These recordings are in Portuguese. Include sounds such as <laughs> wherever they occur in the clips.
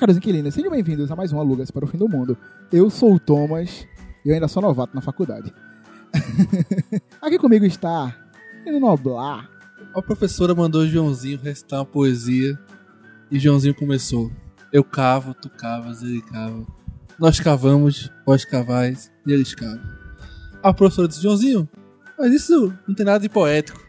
caros inquilinos, sejam bem-vindos a mais um Alugas para o Fim do Mundo. Eu sou o Thomas e eu ainda sou novato na faculdade. <laughs> Aqui comigo está Menino Noblar. A professora mandou o Joãozinho recitar uma poesia e Joãozinho começou. Eu cavo, tu cavas, ele cava. Nós cavamos, vós cavais e eles cavam. A professora disse, Joãozinho, mas isso não tem nada de poético.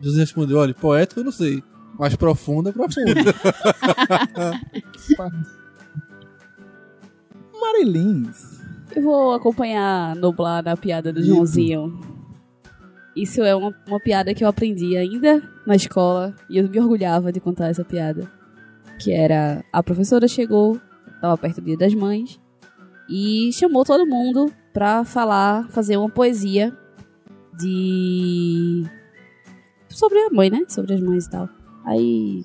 Joãozinho respondeu, olha, poético eu não sei, mas profundo é profundo. <laughs> Marilins. Eu vou acompanhar Noblar na piada do Joãozinho. Isso é uma, uma piada que eu aprendi ainda na escola e eu me orgulhava de contar essa piada. Que era, a professora chegou, estava perto do dia das mães, e chamou todo mundo pra falar, fazer uma poesia de... Sobre a mãe, né? Sobre as mães e tal. Aí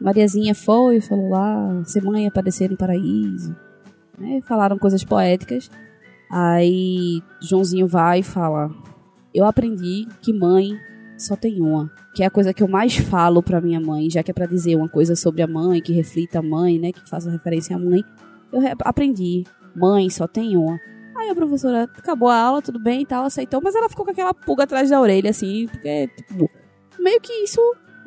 Mariazinha foi, falou lá, ser mãe aparecer no paraíso. Né? Falaram coisas poéticas. Aí Joãozinho vai e fala: Eu aprendi que mãe só tem uma. Que é a coisa que eu mais falo pra minha mãe, já que é pra dizer uma coisa sobre a mãe, que reflita a mãe, né? Que faça referência à mãe. Eu aprendi: mãe só tem uma. Aí a professora acabou a aula, tudo bem e tal, aceitou, mas ela ficou com aquela pulga atrás da orelha, assim, porque, tipo, meio que isso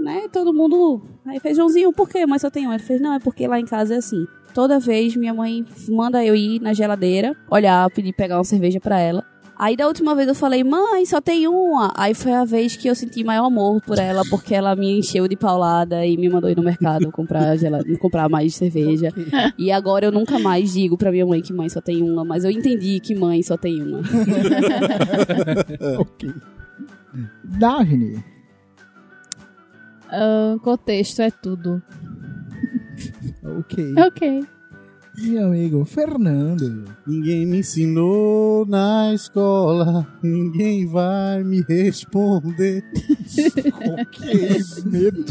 né? Todo mundo. Aí fez Joãozinho, por quê? Mas só tem um. Ele fez, não, é porque lá em casa é assim. Toda vez minha mãe manda eu ir na geladeira, olhar, pedir pegar uma cerveja para ela. Aí da última vez eu falei, mãe, só tem uma. Aí foi a vez que eu senti maior amor por ela, porque ela me encheu de paulada e me mandou ir no mercado <laughs> comprar, gelada, comprar mais cerveja. <laughs> E agora eu nunca mais digo pra minha mãe que mãe só tem uma, mas eu entendi que mãe só tem uma. <laughs> ok. Daphne. Uh, contexto é tudo. <laughs> Ok. Ok. Meu amigo Fernando. Ninguém me ensinou na escola, ninguém vai me responder. <laughs> ok, medo.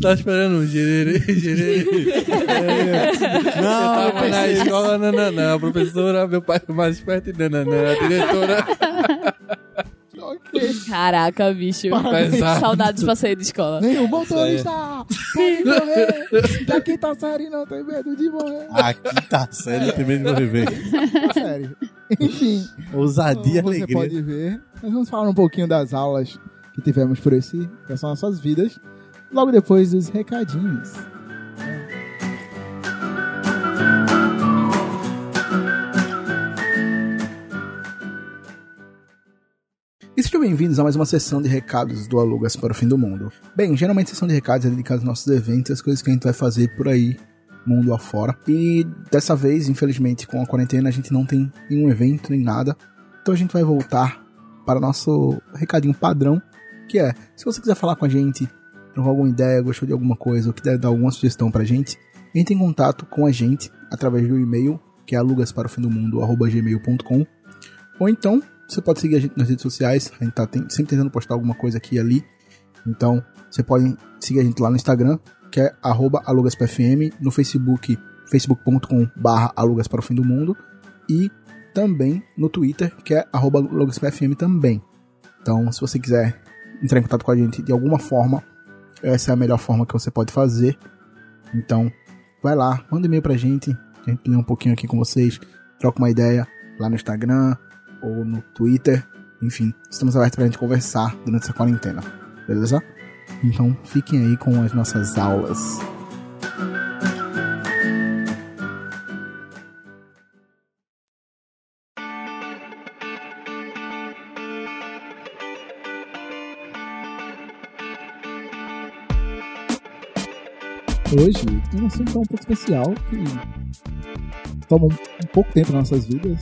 tá esperando um gererê, gererê. É. Não, Eu tava na escola, não, não, não. A professora, meu pai foi mais esperto, não, não, não. A diretora. <laughs> Caraca, bicho. Pesado. <laughs> Saudades pra sair de escola. Nenhum motorista pode morrer. <laughs> Da quinta série não tem medo de morrer. Aqui tá sério, tem medo de morrer, velho. Sério. Enfim. Ousadia e como você alegria. pode ver, nós vamos falar um pouquinho das aulas que tivemos por esse, essas nossas vidas, logo depois dos recadinhos. E sejam bem-vindos a mais uma sessão de recados do Alugas para o Fim do Mundo. Bem, geralmente a sessão de recados é dedicada aos nossos eventos as coisas que a gente vai fazer por aí, mundo afora. E dessa vez, infelizmente, com a quarentena, a gente não tem nenhum evento nem nada. Então a gente vai voltar para o nosso recadinho padrão, que é, se você quiser falar com a gente, trocou alguma ideia, gostou de alguma coisa, ou quiser dar alguma sugestão pra gente, entre em contato com a gente através do e-mail, que é alugasparofimdomundo.gmail.com ou então, você pode seguir a gente nas redes sociais, a gente tá sempre tentando postar alguma coisa aqui e ali, então você pode seguir a gente lá no Instagram, que é alugaspfm, no Facebook, facebook.com barra alugas para o fim do mundo, e também no Twitter, que é alugaspfm também. Então, se você quiser entrar em contato com a gente de alguma forma, essa é a melhor forma que você pode fazer. Então, vai lá, manda e-mail pra gente, a gente lê um pouquinho aqui com vocês, troca uma ideia lá no Instagram ou no Twitter. Enfim, estamos abertos pra gente conversar durante essa quarentena, beleza? Então, fiquem aí com as nossas aulas. Hoje tem um assunto um pouco especial que toma um pouco tempo nas nossas vidas.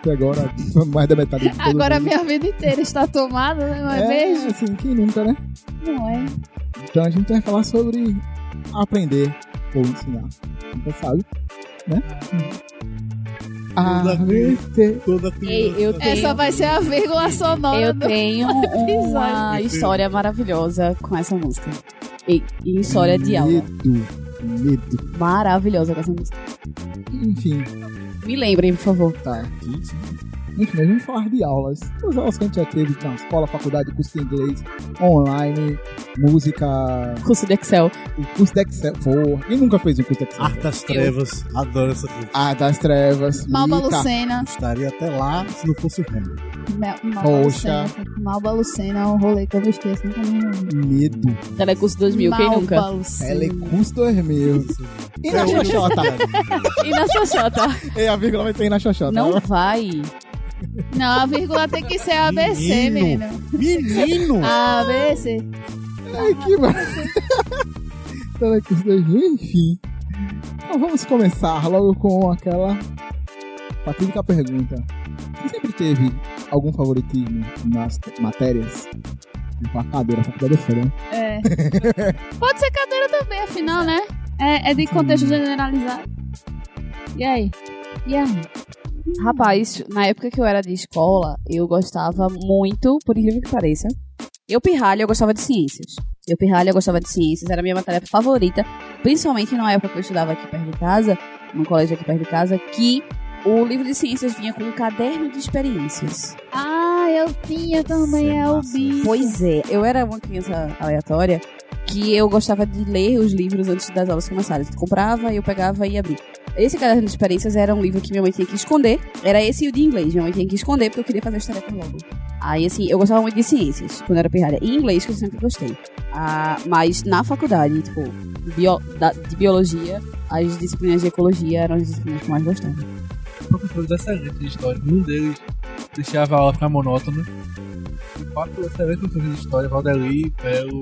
Até agora, <laughs> mais da metade de Agora mundo. minha vida inteira está tomada, né? Não é, mesmo? assim, quem nunca, né? Não é. Então a gente vai falar sobre aprender ou ensinar. Nunca sabe, né? Toda. Toda Ei, eu tenho, Essa vai ser a vírgula sonora eu do... tenho <laughs> uma história maravilhosa com essa música. E, e história de aula. Medo. Medo. Maravilhosa com essa música. Enfim, Me lembrem, por favor. tá. Enfim, nós vamos falar de aulas. Todas as aulas que a gente já teve na escola, faculdade, curso de inglês, online, música, Curso de Excel. o curso de Excel. Pô, quem nunca fez um curso de Excel? Arte das Trevas. Adoro essa coisa. Ah, das trevas. Malba Mica. Lucena. Estaria até lá se não fosse o Malba Poxa. Lucena. Malba Lucena é um rolê que eu não esqueço nunca mais. Medo. Telecurso 2000, quem Malba nunca? Lucena. Telecurso 2000. E na Xoxota? E na Xoxota? Ei, a vírgula vai sair na Xoxota. Não vai. Não, a vírgula tem que ser ABC, Menino. menino. Menino! ABC. Ai, que maravilha. Telecurso 2000, enfim. Então vamos começar logo com aquela fatídica pergunta. Você sempre teve algum favoritismo nas matérias? Tipo, a cadeira, a faculdade é foda, né? É. Pode ser cadeira também, afinal, né? É, é de contexto generalizado. E aí? E aí? Rapaz, na época que eu era de escola, eu gostava muito, por incrível que pareça. Eu pirralha, eu gostava de ciências. Eu pirralha, eu gostava de ciências, era a minha matéria favorita. Principalmente na época que eu estudava aqui perto de casa, num colégio aqui perto de casa, que o livro de ciências vinha com um caderno de experiências. Ah, eu tinha também, é é o bicho. Pois é, eu era uma criança aleatória que eu gostava de ler os livros antes das aulas começarem. Eu comprava, eu pegava e abria. Esse caderno de experiências era um livro que minha mãe tinha que esconder. Era esse e o de inglês. Minha mãe tinha que esconder porque eu queria fazer as tarefas logo. Aí, assim, eu gostava muito de ciências quando era pirralha. E inglês, que eu sempre gostei. Ah, mas na faculdade, tipo, bio- da- de biologia, as disciplinas de ecologia eram as disciplinas que eu mais gostava. Professores excelentes de história. Nenhum deles deixava a aula ficar monótona. De quatro excelentes professores de história, Valdeli, Belo,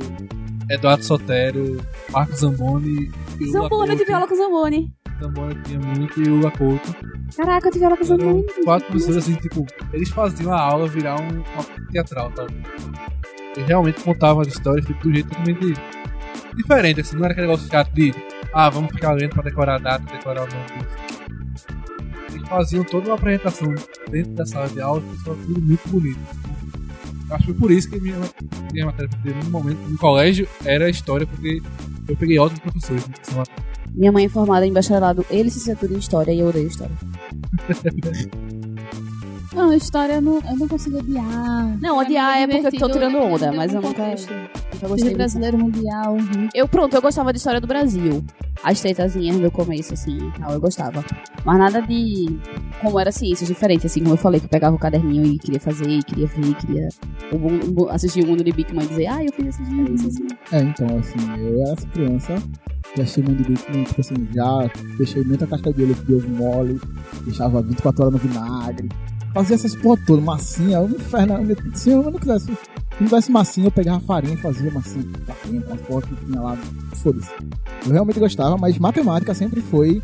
Eduardo Sotero, Marco Zamboni e Zamboni, eu tive aula com Zamboni. Zamboni tinha muito e o Couto. Caraca, eu tive aula com quatro professores assim, tipo, eles faziam a aula virar um, uma teatral, sabe? Eles realmente contavam as histórias tipo, do jeito totalmente diferente, assim, não era aquele negócio chato de ah, vamos ficar lendo pra decorar a data, decorar o nome disso. Eles faziam toda uma apresentação dentro da sala de aula, que foi tudo muito bonito. Acho que foi por isso que minha, minha matéria no momento no colégio era a história, porque eu peguei ótimos professores. né, Minha mãe é formada em bacharelado e licenciatura em História e eu odeio História. <laughs> Não, história eu não, eu não consigo odiar. Não, odiar é porque eu tô tirando onda, dentro mas eu nunca, nunca gostei brasileiro mundial. uhum. Eu, pronto, eu gostava de História do Brasil. As tretazinhas do começo, assim, e tal, eu gostava. Mas nada de... Como era ciências diferente, assim, como eu falei, que eu pegava o caderninho e queria fazer, e queria ver, queria assistir o Mundo de Big Man e dizer, ah, eu fiz essas experiências, assim. É, então, assim, eu era essa criança, já muito de tipo assim, já deixei muita casca de olho de ovo mole, deixava 24 horas no vinagre, fazia essas porra toda, massinha, um inferno, se eu não quisesse, se não tivesse massinha, eu pegava farinha e fazia massinha, farinha, com as porra que tinha lá, foda-se. Eu realmente gostava, mas matemática sempre foi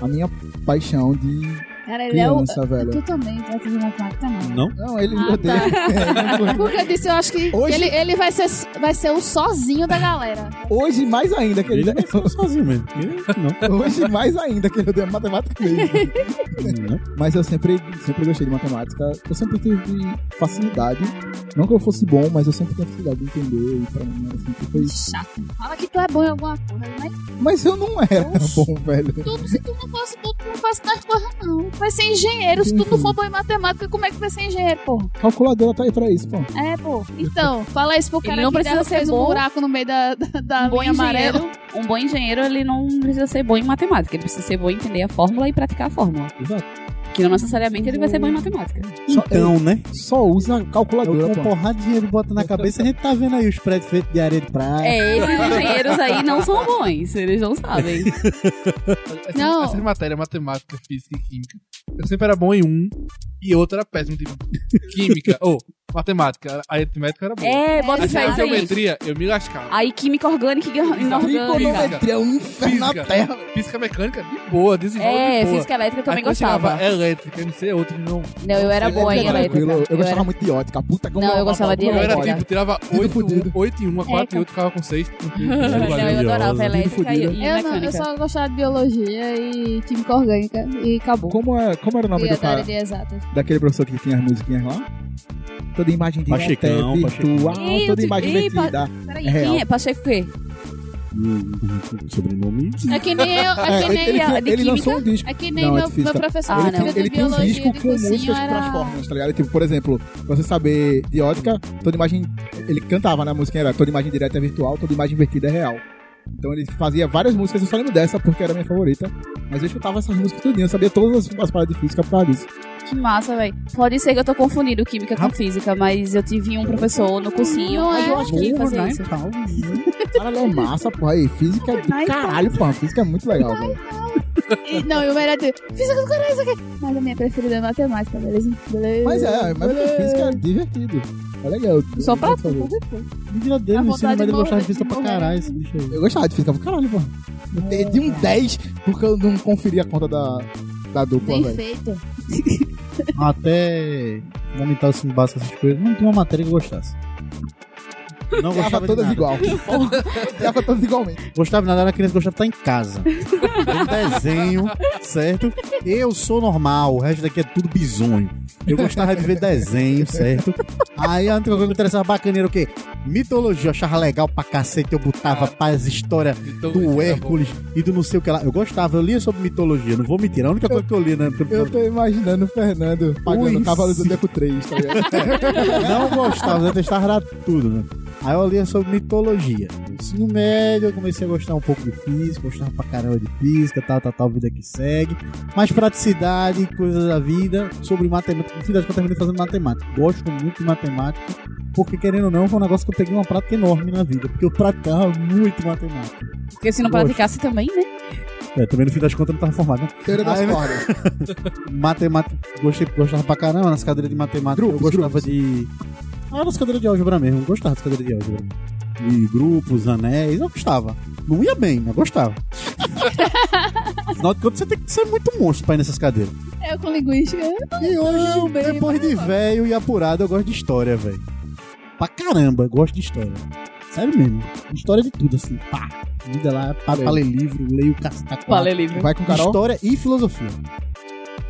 a minha paixão de Cara, ele é o. criança, velho. Tu também vai fazer matemática, não. Não? Não, ele Ah, odeia. <laughs> É, não- Porque eu disse, eu acho que Hoje- ele, ele vai, ser, vai ser o sozinho da galera. Hoje mais ainda que ele, Ele vai ficar sozinho mesmo. Não. Hoje mais ainda que ele odeia matemática mesmo. Não. Mas eu sempre, sempre gostei de matemática. Eu sempre tive facilidade. Não que eu fosse bom, mas eu sempre tive facilidade de entender. E pra mim, sempre foi. Chato. Fala que tu é bom em alguma coisa, mas Mas eu não era bom, velho. tudo, se tu não fosse bom, tu não faz tais coisas, não. Vai ser engenheiro. Se tu não for bom em matemática, como é que vai ser engenheiro, porra? Calculadora tá aí pra isso, pô. É, pô. Então, fala isso pro Ele cara não que precisa ser fez um bom. buraco no meio da, da, da Um bom linha amarela. engenheiro, um bom engenheiro, ele não precisa ser bom em matemática, ele precisa ser bom em entender a fórmula e praticar a fórmula. Exato. Que não necessariamente ele vai ser bom em matemática. Então, né? Só usa calculadora, Eu com pô. porrada de dinheiro bota na cabeça, a gente tá vendo aí os prédios feitos de areia de praia. É, esses engenheiros aí não são bons, eles não sabem. Essas, Não. essas matérias, matemática, física e química. Eu sempre era bom em um e outro era péssimo. Tipo, química, <laughs> ou matemática, a aritmética era boa. É, bota fé a isso aí. geometria, eu me lascava. Aí química orgânica e inorgânica. Trigonometria é um inferno na Física. terra. Física mecânica, de boa, desenvolve É, de boa. física elétrica eu também Aí chegava gostava. Elétrica, eu não sei, outro não. Não, eu era boa em elétrica. Eu, Eu gostava era- muito de ótica. Puta que Não, eu gostava de Eu era elétrica. tipo, tirava Tudo 8, fudido. 8 em 1, 4 É, em 8, ficava com 6. <laughs> Não, eu adorava elétrica e, e Eu, não, eu só gostava de biologia e química orgânica e acabou. Como, é, como era o nome e do cara? de exatas. Daquele professor que tinha as musiquinhas lá? Toda imagem de Pachecão, virtual, Ei, eu toda imagem ei, divertida. Peraí, É real. quem é? Pacheco o quê? Sobrenome. É que nem eu, é que É, nem ele, de ele lançou um disco. É que nem Não, é meu, física. meu professor Ah, ele ele tem um disco com músicas era... Transformers, tá ligado? Tipo, por exemplo, pra você saber de ótica, toda imagem. Ele cantava, né? A música era toda imagem direta é virtual, toda imagem invertida é real. Então ele fazia várias músicas, eu só lembro dessa porque era a minha favorita. Mas eu escutava essas músicas tudinho, eu sabia todas as, as paradas de física por causa disso. Que massa, velho. Pode ser que eu tô confundindo química com física, mas eu tive um professor no cursinho Não é? eu acho que Porra, fazia né, isso. então. Caralho, é massa, porra. Aí, física é do caralho, porra. Física é muito legal, velho. E- Não, e o melhor de física do caralho, isso aqui. Mas a minha preferida é matemática, beleza? beleza Mas é, mas beleza. física é divertido. É legal. Só pra Eu tu, de coisa. Mentira A dele, no vontade ensino médio de de física pra caralho, esse bicho aí. Eu gostava de física pra caralho, porra. Eu perdi um 10 porque eu não conferi a conta da, da dupla, Bem velho. feito. <laughs> Até fundamental, assim, básico, essas coisas. Não tinha uma matéria que eu gostasse. Não gostava de todas nada. igual. Ficava todas igualmente. Gostava de nada, era criança, gostava de estar em casa. Um desenho, certo? Eu sou normal, o resto daqui é tudo bizonho. Eu gostava de ver desenho, certo? Aí a única coisa que me interessava bacana era o quê? Mitologia, eu achava legal pra cacete, eu botava paz, história Então, do Hércules e do não sei o que lá. Eu gostava, eu lia sobre mitologia, não vou mentir. A única coisa que eu lia, né? Eu tô imaginando o Fernando pagando Ui. o Cavalo do Zodíaco 3, tá ligado? Não gostava, detestava tudo, né? Aí eu lia sobre mitologia. No ensino médio, eu comecei a gostar um pouco de física, gostava pra caramba de física, tal, tal, tal, vida que segue. Mais praticidade, coisas da vida, sobre matemática. No fim das contas, eu terminei fazendo matemática. Gosto muito de matemática, porque querendo ou não, foi um negócio que eu peguei uma prática enorme na vida, porque eu praticava muito matemática. Porque se não Gosto. praticasse também, né? É, também no fim das contas eu não tava formado, né? Teoria das Aí, cordas. <laughs> Matemática, gostei, gostava pra caramba nas cadeiras de matemática. Grupos, eu gostava grupos. de. Ah, nas cadeiras de álgebra mesmo, eu gostava das cadeiras de álgebra. E grupos, anéis, eu gostava. Não ia bem, mas gostava. <laughs> Afinal de contas, você tem que ser muito monstro pra ir nessas cadeiras. Eu com linguística. E hoje, Não, bem, depois de velho e apurado, eu gosto de história, velho. Pra caramba, eu gosto de história. Sério mesmo. História de tudo, assim. Pá. Vida lá, pá, pra ler livro, leio caceta Falei livre. Vai com Carol? História e filosofia.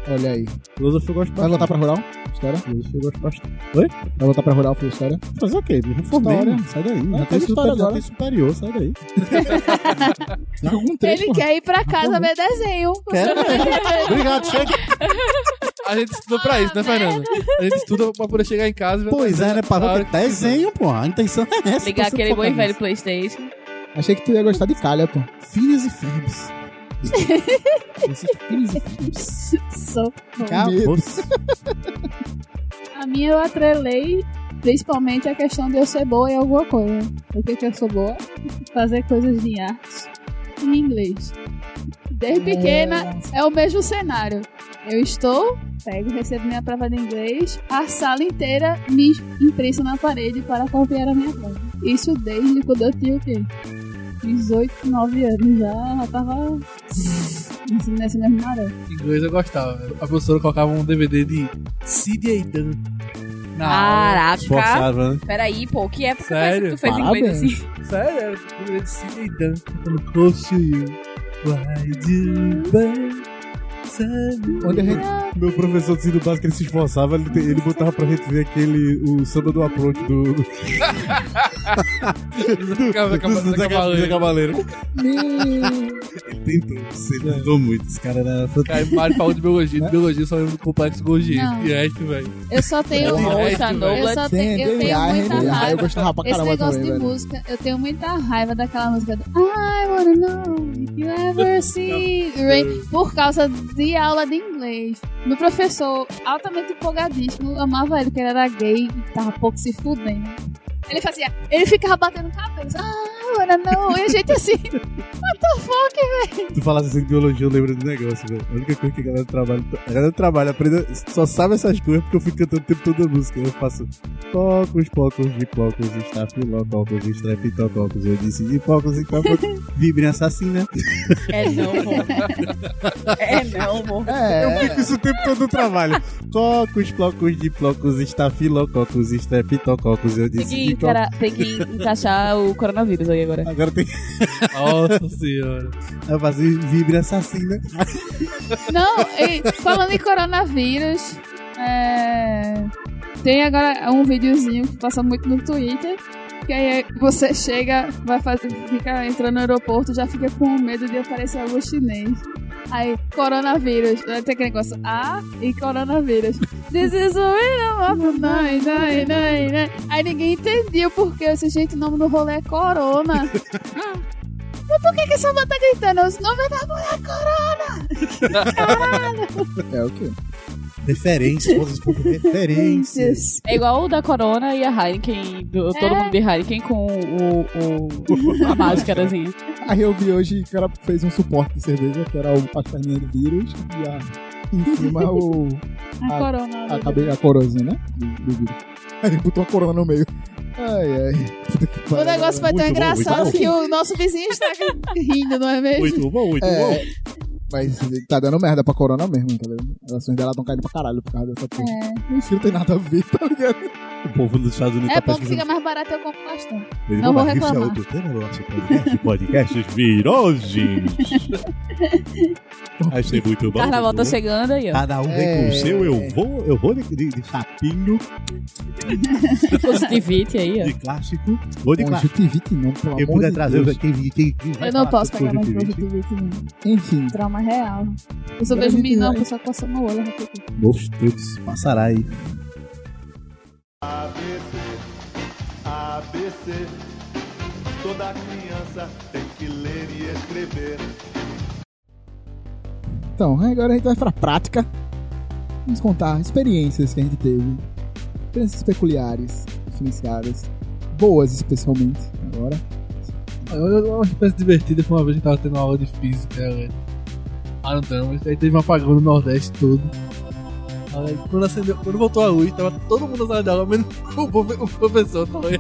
Olha aí. Filosofia eu gosto Vai voltar pra rural? História? Filosofia eu gosto bastante. Vai voltar pra rural, fazer história? Fazer o quê? Me reformei, História. né? Sai daí. Já, tem história superior, já tem superior, sai daí. <laughs> Ele porra. quer ir pra casa ver desenho. Quero mesmo. Obrigado, chega. A gente estudou pra isso, né, Fernando? A gente estuda pra poder chegar em casa Pois é, né? Pra desenho, pô. A intenção é essa. Ligar aquele bom e velho. Playstation. Achei que tu ia gostar de calha, pô. Filhos e ferbes. <laughs> Acabou. A minha eu atrelei principalmente a questão de eu ser boa em alguma coisa. O que que eu sou boa? Fazer coisas de arte em inglês. Desde pequena é o mesmo cenário. Eu estou, pego, recebo minha prova de inglês, a sala inteira me impressa na parede para copiar a minha prova. Isso desde quando eu tinha o quê? 18, 9 anos já, já tava nessa mesma maré. Inglês eu gostava. velho. A professora colocava um DVD de Sid Aidan na aula. Caraca. Forçava, né? Peraí, pô, que época Sério? que tu fez Parabéns. inglês assim? Sério, era o DVD de Sid Aidan. Falando, Close to you. Why do burn? Sabe? Onde a gente... Meu professor de ensino básico, ele se esforçava, ele, ele botava pra gente ver aquele, o samba do approach do... do Ficava com a do Zé cavaleiro. Cavaleiro. Ele tentou, você tentou muito, esse cara era fantástico. Cara, Mário falou de biologia. De biologia só lembro do complexo Golgi. Não. E resto, velho. Eu só tenho. Eu só tenho, eu tenho muita raiva. gostava pra Esse caramba negócio de música, eu tenho muita raiva daquela música do I wanna know if you ever <laughs> see rain por causa de aula de inglês. Meu professor, altamente empolgadíssimo, amava ele, porque ele era gay e tava pouco se fudendo. Ele fazia, ele ficava batendo cabeça. Ah, wanna know. E a gente assim, what the fuck, Tu falasse assim de biologia, eu lembro do negócio, velho. A única coisa que a galera do trabalho. A galera do trabalho aprende, só sabe essas coisas porque eu fico cantando o tempo todo a música. Eu faço pocos, pocos, de pocos, estafilococos, estrepitococos. Eu disse de pocos e pocos, <laughs> vibrem assassina. É não, pô. É não, pô. É, Eu fico isso o tempo todo no trabalho. Cocos, flocos, de flocos, estafilococos, estrepitococos. Eu disse cocos. encara- tem que encaixar o coronavírus aí agora. Agora tem <laughs> Nossa senhora. que fazer vibre assassina. Não, e falando em coronavírus, é, tem agora um videozinho que passa muito no Twitter, Que aí você chega, vai fazer, fica entrando no aeroporto, já fica com medo de aparecer algum chinês. Aí, coronavírus. Vai ter aquele negócio A e coronavírus. This is a rhythm of the night, night, night, night. Aí ninguém entendia por que esse gente, o nome do rolê é Corona. <laughs> Mas por que, que essa banda tá gritando? Os nomes da mulher Corona! <laughs> É o quê? Referências, <laughs> coisas como referências. É igual o da Corona e a Heineken, do- todo É. mundo de Heineken com o, o- a <laughs> máscarazinha. Aí eu vi hoje que o cara fez um suporte de cerveja, que era o, a perninha do vírus, e a, em cima o, A Ah, Corona. a, cabe, a coroazinha, né? Do, do vírus. Aí botou a corona no meio. Ai, ai. O negócio foi tão Muito engraçado bom. que o nosso vizinho está rindo, não é mesmo? Muito bom, muito bom. Mas tá dando merda pra corona mesmo, entendeu? As ações dela estão caindo pra caralho por causa dessa porra. É. Isso não tem nada a ver, tá ligado? Povo dos Estados Unidos É tá bom que fica mais barato eu compro bastante. Ele não vou "Mas isso é reclamar." outro tema do nosso podcast, podcasts virogens. Achei muito bom. Carnaval muito tá bom. chegando aí, ó. Cada um vem com o seu, eu vou, eu vou de, de, de chapinho, Positivity aí, ó. de clássico. Vou de clássico. Conjuntivite não, pelo Quem amor de trazer, Deus. quem, quem, quem, Eu não posso pegar mais conjuntivite? conjuntivite, não. Enfim, Trauma real. Eu só vejo menino, a pessoa coçando o olho. eu Meus Deus, passará aí. ABC, ABC. Toda criança tem que ler e escrever. então, agora a gente vai pra prática. Vamos contar experiências que a gente teve. Experiências peculiares, diferenciadas. Boas, especialmente, agora. Eu, eu, uma espécie divertida foi uma vez que tava tendo uma aula de física, né? Ah, não tem, mas aí teve um apagão no Nordeste todo. Aí, quando, acendeu, quando voltou a luz, tava todo mundo na sala de aula, menos o, profe- o professor. Tava <laughs> aí. o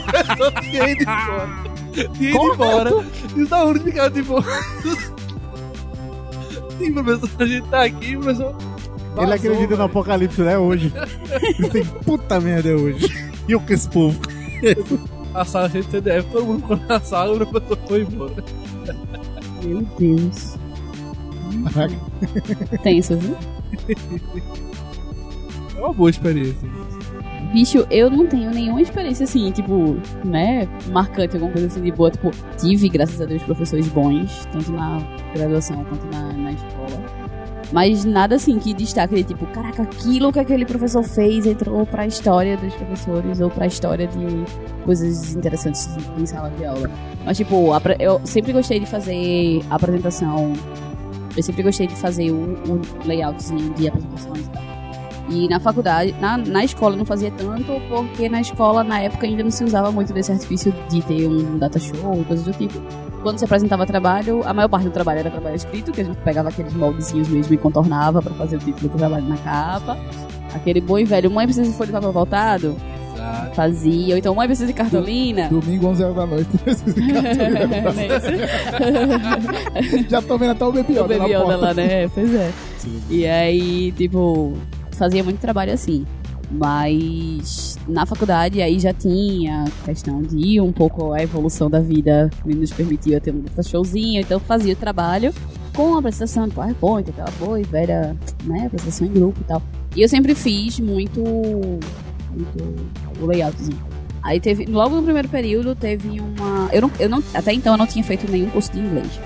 professor tinha ido embora. Tinha ido embora. E os alunos ficaram tipo. <laughs> Sim, professor, a gente tá aqui, professor. Ele Vazou, acredita no velho. apocalipse, né, hoje. Ele tem puta merda é hoje. E o que esse povo? <laughs> A sala cheia de CDF, todo mundo ficou na sala e o professor foi embora. Meu Deus. Caraca. Tenso, viu? É uma boa experiência. Bicho, eu não tenho nenhuma experiência assim, tipo, né, marcante, alguma coisa assim de boa. Tipo, tive, graças a Deus, professores bons, tanto na graduação quanto na, na escola. Mas nada assim que destaque de tipo, caraca, aquilo que aquele professor fez entrou pra história dos professores ou pra história de coisas interessantes em sala de aula. Mas, tipo, eu sempre gostei de fazer apresentação. Eu sempre gostei de fazer o, o layoutzinho de apresentações e tal. E na faculdade, na, na escola não fazia tanto, porque na escola, na época, ainda não se usava muito desse artifício de ter um data show coisas do tipo. Quando se apresentava trabalho, a maior parte do trabalho era trabalho escrito, que a gente pegava aqueles moldezinhos mesmo e contornava pra fazer o título do trabalho na capa. Aquele bom e velho, mãe precisa de folha de papel voltado? Exato. Fazia. Ou então, mãe precisa de cartolina? Domingo, 11 horas da noite. <laughs> Já tô vendo até o Bebioda na bebi onda porta. lá, né? Pois é. E aí, tipo, fazia muito trabalho assim. Mas na faculdade aí já tinha questão de um pouco a evolução da vida que nos permitia ter um showzinho, então fazia o trabalho com a apresentação de PowerPoint, aquela boa e velha, né, apresentação em grupo e tal. E eu sempre fiz muito, muito o layoutzinho. Aí teve, logo no primeiro período teve uma, eu não, eu não, até então eu não tinha feito nenhum curso de inglês.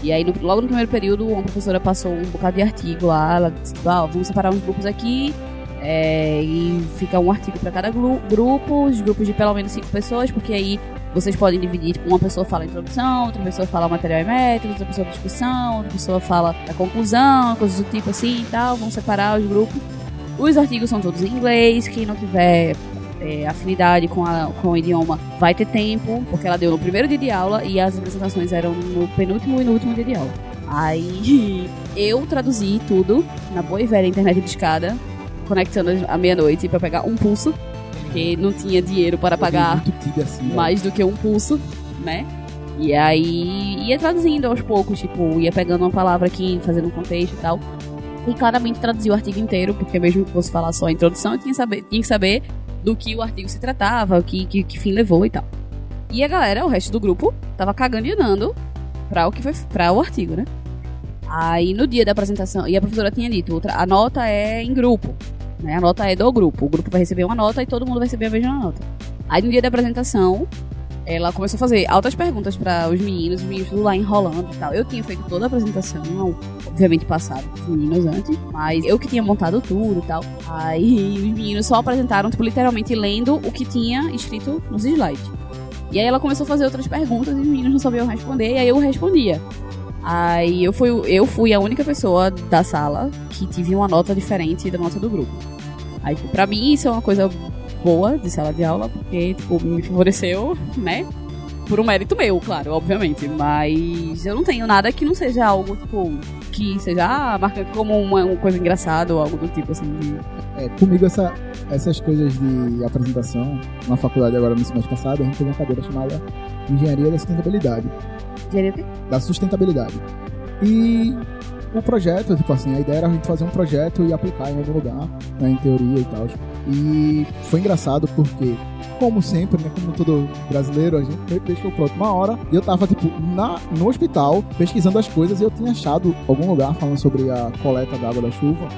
E aí, no- logo no primeiro período, uma professora passou um bocado de artigo lá. Ela disse: ah, vamos separar uns grupos aqui. é, e fica um artigo para cada grupo, os grupos de pelo menos cinco pessoas, porque aí vocês podem dividir. Tipo, uma pessoa fala introdução, outra pessoa fala o material e métodos, outra pessoa discussão, outra pessoa fala a conclusão, coisas do tipo assim e tal. Vamos separar os grupos. Os artigos são todos em inglês. Quem não tiver é, afinidade com, a- com o idioma vai ter tempo, porque ela deu no primeiro dia de aula e as apresentações eram no penúltimo e no último dia de aula. Aí <laughs> eu traduzi tudo na boa e velha internet de escada, conectando à meia-noite pra pegar um pulso, porque não tinha dinheiro para pagar assim. né? mais do que um pulso, né? E aí ia traduzindo aos poucos, tipo, ia pegando uma palavra aqui, fazendo um contexto e tal. E claramente traduzia o artigo inteiro, porque mesmo que fosse falar só a introdução, eu tinha que saber, tinha que saber do que o artigo se tratava, o que, que, que fim levou e tal. E a galera, o resto do grupo, tava cagando e andando pra o que foi pra o artigo, né? Aí no dia da apresentação, e a professora tinha dito, outra, a nota é em grupo, né? A nota é do grupo. O grupo vai receber uma nota e todo mundo vai receber a mesma nota. Aí no dia da apresentação, ela começou a fazer altas perguntas para os meninos, os meninos tudo lá enrolando e tal. Eu tinha feito toda a apresentação, obviamente passado os meninos antes, mas eu que tinha montado tudo e tal. Aí os meninos só apresentaram, tipo, literalmente lendo o que tinha escrito nos slides. E aí ela começou a fazer outras perguntas e os meninos não sabiam responder, e aí eu respondia. Aí eu fui, eu fui a única pessoa da sala que tive uma nota diferente da nota do grupo. Aí, pra mim, isso é uma coisa boa de sala de aula, porque, tipo, me favoreceu, né? Por um mérito meu, claro, obviamente. Mas eu não tenho nada que não seja algo, tipo, que seja ah, marcante como uma, uma coisa engraçada ou algo do tipo, assim. É, comigo, essa, essas coisas de apresentação, na faculdade agora no semestre passado, a gente teve uma cadeira chamada Engenharia da Sustentabilidade. Engenharia? Da sustentabilidade. E o projeto, tipo assim, a ideia era a gente fazer um projeto e aplicar em algum lugar, né, em teoria e tal. E foi engraçado porque, como sempre, né, como todo brasileiro, a gente deixou pronto uma hora. E eu tava, tipo, na, no hospital, pesquisando as coisas e eu tinha achado algum lugar falando sobre a coleta da água da chuva.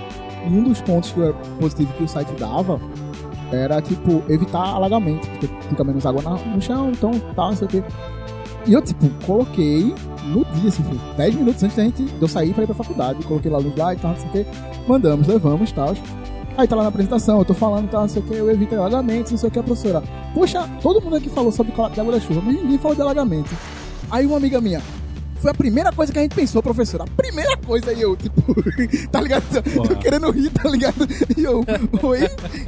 E um dos pontos que era positivo que o site dava era, tipo, evitar alagamento, porque fica menos água na- no chão, então tal, não sei o quê. E eu, tipo, coloquei no dia, assim, foi 10 minutos antes da gente, de eu sair pra ir pra faculdade. Coloquei lá no slide e tal, não sei o quê. Mandamos, levamos tal. Aí tá lá na apresentação, eu tô falando, tá, não sei o que, eu evito alagamentos, não sei o que, a professora. Poxa, todo mundo aqui falou sobre água da chuva, mas ninguém falou de alagamento. Aí uma amiga minha, foi a primeira coisa que a gente pensou, professora. A primeira coisa, e eu, tipo, <laughs> tá ligado? Eu querendo rir, tá ligado? E eu, oi?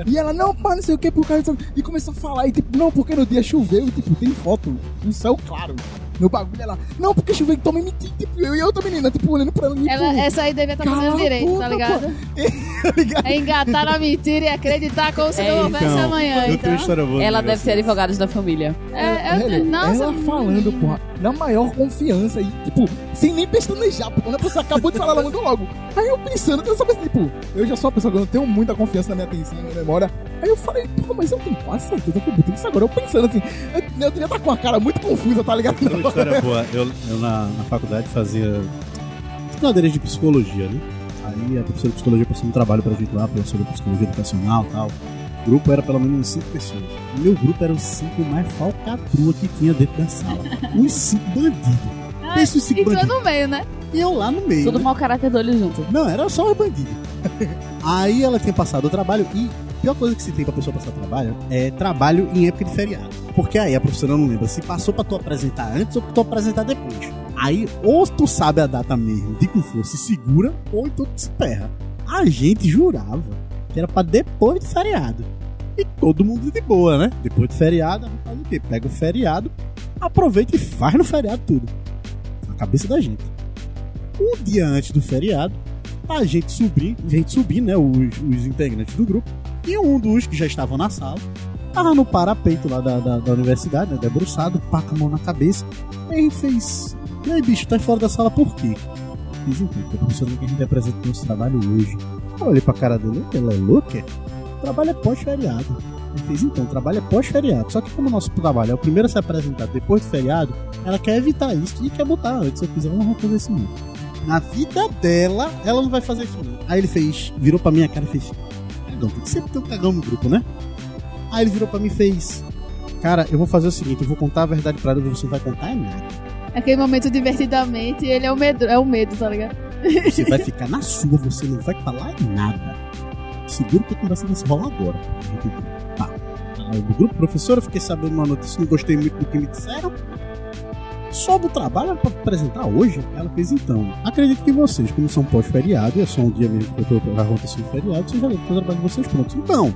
E ela, não, pá, não sei o que, por causa disso. E começou a falar, e tipo, não, porque no dia choveu, e tipo, tem foto, um céu claro. No bagulho, ela, não, porque choveu, então me menti, tipo, eu e outra menina, tipo, olhando pra ela, e, Ela, tipo, essa aí devia estar Cala fazendo a direito, boca, tá ligado? <laughs> tá ligado? É engatar na mentira e acreditar como se É, não houvesse Então, amanhã. Então. Ela deve ser negócio. advogada da família. É, Velho, tenho- nossa, ela falando, porra, na maior confiança e, tipo, sem nem pestanejar, porque quando a pessoa acabou de falar, ela mandou logo. Aí eu pensando, eu pensei, tipo, eu já sou uma pessoa que eu não tenho muita confiança na minha atenção, na minha memória. Aí eu falei, pô, mas eu tenho quase certeza que eu botei isso agora. Eu pensando assim, eu, eu devia estar com a cara muito confusa, tá ligado? Uma história boa. Eu, eu na, na faculdade fazia cadeiras de psicologia, né? Aí a professora de psicologia passou um trabalho pra gente lá, professora de psicologia educacional e tal. O grupo era pelo menos cinco pessoas. O meu grupo era os cinco mais falcatrua que tinha dentro da sala. Uns cinco bandidos. Pensa os cinco e tu é no meio, né? E eu lá no meio. Tudo né? mau caráter do olho junto. Não, era só os bandidos. <laughs> Aí ela tinha passado o trabalho e a pior coisa que se tem pra pessoa passar trabalho é trabalho em época de feriado. Porque aí a professora não lembra se passou pra tu apresentar antes ou pra tu apresentar depois. Aí ou tu sabe a data mesmo de com força e segura, ou então tu se ferra. A gente jurava que era pra depois do feriado. E todo mundo de boa, né? Depois do feriado, a gente faz o quê? Pega o feriado, aproveita e faz no feriado tudo. Cabeça da gente. Um dia antes do feriado, a gente subir, a gente subir, né? Os, os integrantes do grupo. E um dos que já estavam na sala tava no parapeito lá da, da, da universidade, né? Debruçado, com a mão na cabeça. Aí a gente fez. E aí, bicho, tá fora da sala por quê? Fiz porque a quer que a gente apresente nosso trabalho hoje. Eu olhei pra cara dele, ela é louca? O trabalho é pós-feriado. Ele fez então, o trabalho é pós-feriado. Só que como o nosso trabalho é o primeiro a ser apresentado depois do feriado, ela quer evitar isso e quer botar antes. Se eu fizer, fazer isso não. Na vida dela, ela não vai fazer isso não. Aí ele fez, virou pra minha cara e fez, cagão, tem que sempre ter um cagão no grupo, né? Aí ele virou pra mim e fez, cara, eu vou fazer o seguinte, eu vou contar a verdade pra ela e você não vai contar é nada. Aquele momento divertidamente, ele é o medo, é o medo, tá ligado? Você vai <laughs> ficar na sua, você não vai falar nada. Seguro que a conversa vai se rolar agora. Do grupo, professor, eu fiquei sabendo uma notícia, não gostei muito do que me disseram. Só do trabalho era pra apresentar hoje? Ela fez então. Acredito que vocês, como são pós-feriado, e é só um dia mesmo que eu acontecer o feriado, vocês já devem ter o trabalho de vocês prontos. Então,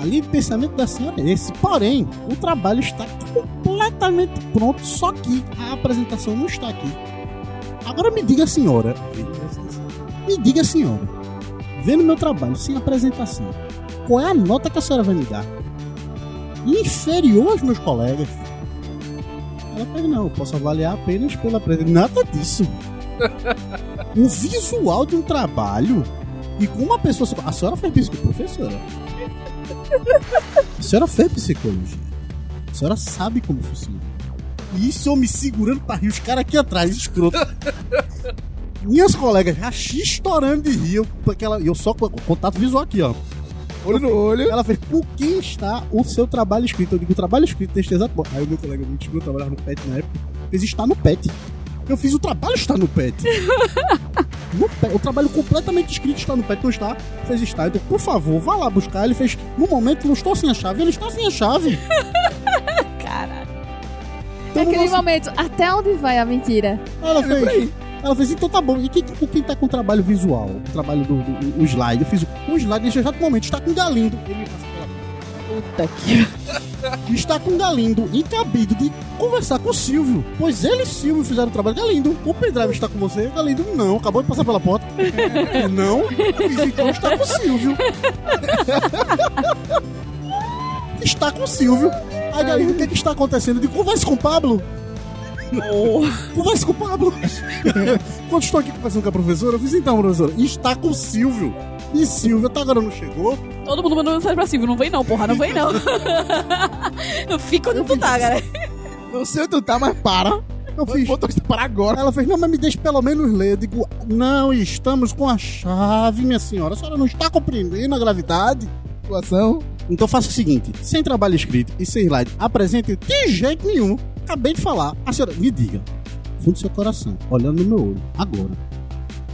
ali o pensamento da senhora é esse. Porém, o trabalho está completamente pronto, só que a apresentação não está aqui. Agora me diga, senhora. Me diga, senhora. Vendo meu trabalho sem apresentação, qual é a nota que a senhora vai me dar? Inferior aos meus colegas? Ela fez, não, eu posso avaliar apenas pela apresentação. Nada disso. <laughs> o visual de um trabalho e com uma pessoa. A senhora fez psicologia, professora. A senhora fez psicologia. A senhora sabe como funciona. E isso eu me segurando pra rir, os caras aqui atrás, escroto. <laughs> Minhas colegas já estourando de rir, com aquela, eu só com contato visual aqui, ó. Olho no olho. Ela fez, por que está o seu trabalho escrito? Eu digo, o trabalho escrito neste exato momento. Aí o meu colega me descobriu, eu trabalhava no PET na época, fez, está no PET. Eu fiz o trabalho está no PET. <laughs> no PET. O trabalho completamente escrito está no PET, não está? Fez está. Então, por favor, vá lá buscar. Ele fez, no momento, não estou sem a chave. Ele está sem a chave. <laughs> Caralho. Então, Naquele nosso- momento, até onde vai a mentira? Ela fez. Ela fez, então tá bom. E quem, tipo, quem tá com o trabalho visual? O trabalho do, do- slide. Eu fiz o, o slide nesse exato momento. Está com o Galindo. Ele me passa pela Puta que. <laughs> está com Galindo encabido de conversar com o Silvio. Pois ele e Silvio fizeram o trabalho. Galindo, o pendrive está com você? Galindo, não. Acabou de passar pela porta. não. Então está com o Silvio. <laughs> está com o Silvio. Aí, Galindo, o que, que está acontecendo? Eu digo, converse com o Pablo. Converse <laughs> com o Pablo. <laughs> Quando estou aqui conversando com a professora, eu fiz, então, professora, está com o Silvio. E Silvio até agora não chegou. Todo mundo mandou mensagem pra Silvio. Não vem não, porra. Não vem não. <laughs> Fica onde tu tá, galera. Não sei onde tu tá, mas para. Eu fiz. Motorista para agora. Ela fez, não, mas me deixe pelo menos ler. Eu digo, não, estamos com a chave, minha senhora. A senhora não está compreendendo a gravidade? Situação. Então faça o seguinte: sem trabalho escrito e sem slide, apresente de jeito nenhum. Acabei de falar. A senhora, me diga, fundo do seu coração, olhando no meu olho, agora,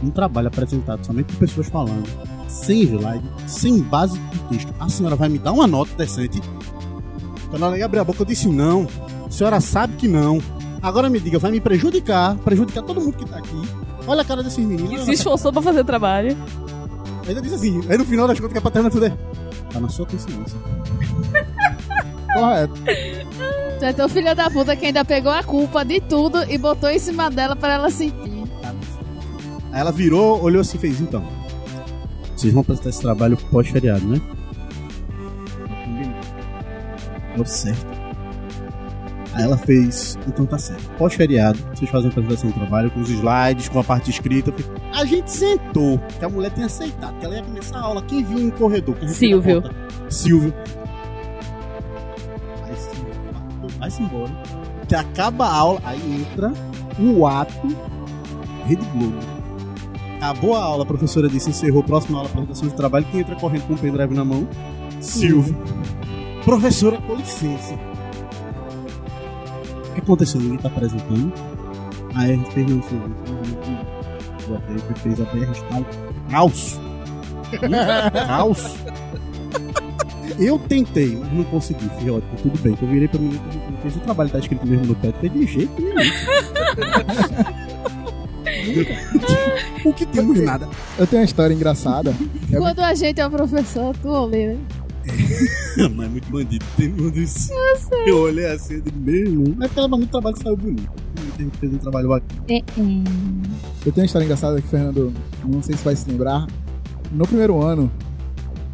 um trabalho apresentado somente por pessoas falando, sem slide, sem base de texto, a senhora vai me dar uma nota decente? Quando ela ia abrir a boca, eu disse não. A senhora sabe que não. Agora me diga, vai me prejudicar, prejudicar todo mundo que tá aqui. Olha a cara desses meninos. E se esforçou pra fazer trabalho. Ainda disse assim, aí no final das contas que pra terminar tudo é. Tá na sua consciência. <laughs> Correto. Tu é teu filho da puta que ainda pegou a culpa de tudo e botou em cima dela pra ela sentir. Aí ela virou, olhou assim e fez, então. Vocês vão apresentar esse trabalho pós-feriado, né? Deu certo. Aí ela fez, então tá certo. Pós-feriado, vocês fazem a apresentação do trabalho com os slides, com a parte escrita. A gente sentou, que a mulher tinha aceitado, que ela ia começar a aula. Quem vinha no corredor? Silvio. Silvio. Embora. Que acaba a aula, aí entra o ato Rede Globo. Acabou a aula, a professora disse, encerrou, próxima aula, apresentação de trabalho, quem entra correndo com o pendrive na mão? Silvio. Professora, com licença. O que aconteceu? Ninguém tá apresentando. A gente fez um filme. O APR fez a PR, está um caos. Eu tentei, mas não consegui. Fiz ótimo, tudo bem. Então eu virei pra mim e fez o trabalho, tá escrito mesmo no pé. Foi de jeito nenhum. <laughs> o que temos nada. Eu tenho uma história engraçada. É Quando a gente é o professor, tu olha, né? Mas é muito bandido, tem mundo isso. Eu olhei assim e digo, mesmo. Mas pelo menos o trabalho saiu bonito. Gente fez um trabalho bacana. Eu tenho uma história engraçada que, Fernando, não sei se vai se lembrar. No primeiro ano,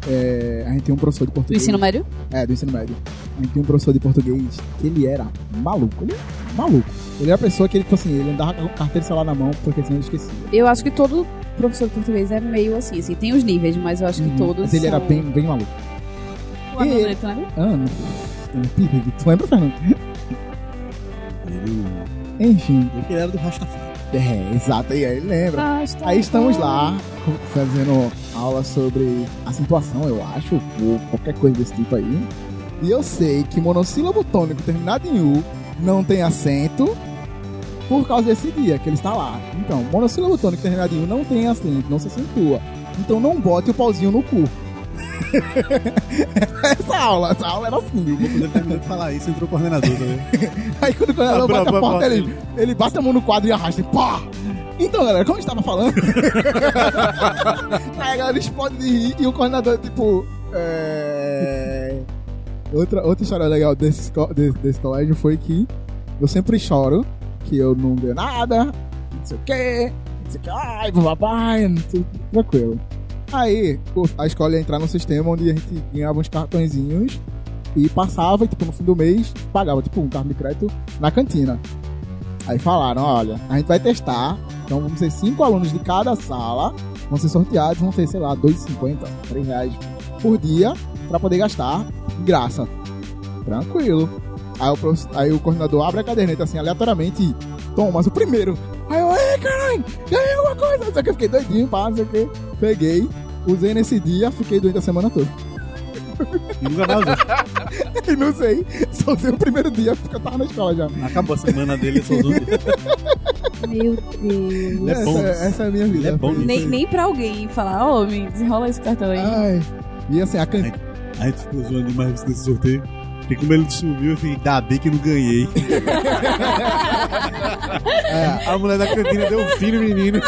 é, a gente tem um professor de Do português. ensino médio? É, do ensino médio. A gente tem um professor de português que ele era maluco. Ele era maluco. Ele era a pessoa que ele, tipo assim, ele andava com a carteira celular na mão porque senão ele esquecia. Eu acho que todo professor de português é meio assim, assim. Tem os níveis, mas eu acho que Uhum. todos Mas ele era são... bem, bem maluco. O Anuleto, né? Ah, não. Tu lembra, Fernando? Ele, Enfim. ele era do Rastafari. É, exato. Aí ele lembra. Basta. Aí estamos lá fazendo aula sobre acentuação, eu acho, ou qualquer coisa desse tipo aí. E eu sei que monossílabo tônico terminado em U não tem acento por causa desse dia que ele está lá. Então, monossílabo tônico terminado em U não tem acento, não se acentua. Então não bote o pauzinho no cu. <laughs> essa aula, essa aula era assim. Ele terminou de falar isso, entrou o coordenador também. <laughs> Aí quando o coordenador Abra- bate a porta, ele, ele bate a mão no quadro e arrasta. e Pá! Então, galera, como eu estava falando. <laughs> aí a galera explode de rir e o coordenador, tipo. É... Outra, outra história legal desse, desse, desse colégio foi que eu sempre choro que eu não ganho nada, não sei o quê, não sei o que, ai, papai, não sei, tranquilo. Aí a escola ia entrar no sistema onde a gente ganhava uns cartõezinhos e passava, e, tipo, no fim do mês, pagava, tipo, um cartão de crédito na cantina. Aí falaram, olha, a gente vai testar, então vamos ser cinco alunos de cada sala, vão ser sorteados, vão ter, sei lá, 2,50, 3 reais por dia pra poder gastar de graça. Tranquilo. Aí o, aí o coordenador abre a caderneta assim, aleatoriamente, e toma, o primeiro. Aí eu, ei, caralho, ganhei alguma coisa. Não sei o que, eu fiquei doidinho, pá, não sei o que. Peguei, usei nesse dia, fiquei doente a semana toda. Nunca mais usou. <laughs> E não sei. Só usei o primeiro dia porque eu tava na escola já. Acabou a semana dele, só usou. Meu Deus. É essa, bom. essa é a minha vida. É bom. Nem, nem pra alguém falar, ô, me desenrola esse cartão aí. Ai. E assim, a cantina. A gente ficou zoando demais desse sorteio. Porque como ele sumiu, eu falei, ainda bem que não ganhei. <laughs> É, A mulher da cantina deu um filho menino.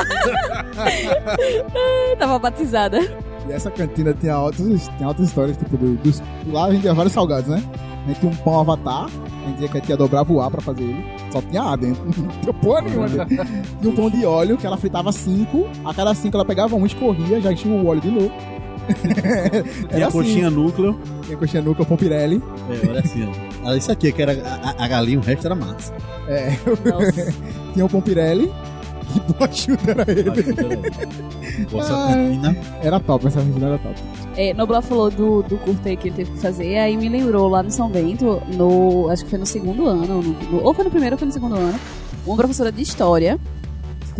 Eu tava batizada. E essa cantina tinha altas, tinha altas histórias, tipo, do, dos, lá a gente tinha vários salgados, né? A gente tinha um pão avatar, a gente dizia que a gente ia dobrar voar pra fazer ele. Só tinha A dentro, <laughs> não tinha porra nenhuma dentro. Tinha um pão de óleo, que ela fritava cinco, a cada cinco ela pegava um, escorria, já enchia o óleo de novo. <laughs> E Era a coxinha núcleo. assim, tinha coxinha nuca, pão pirelli. É, olha assim, ó. Olha isso aqui, que era a, a- a galinha, o resto era massa. É, Nossa. <laughs> tinha o pão pirelli, que bochuda era ele. Nossa. Era top, essa cantina era top. É, Noblar falou do, do curto aí que ele teve que fazer, aí me lembrou lá no São Bento, no, acho que foi no segundo ano, no- no- ou foi no primeiro ou foi no segundo ano, uma professora de história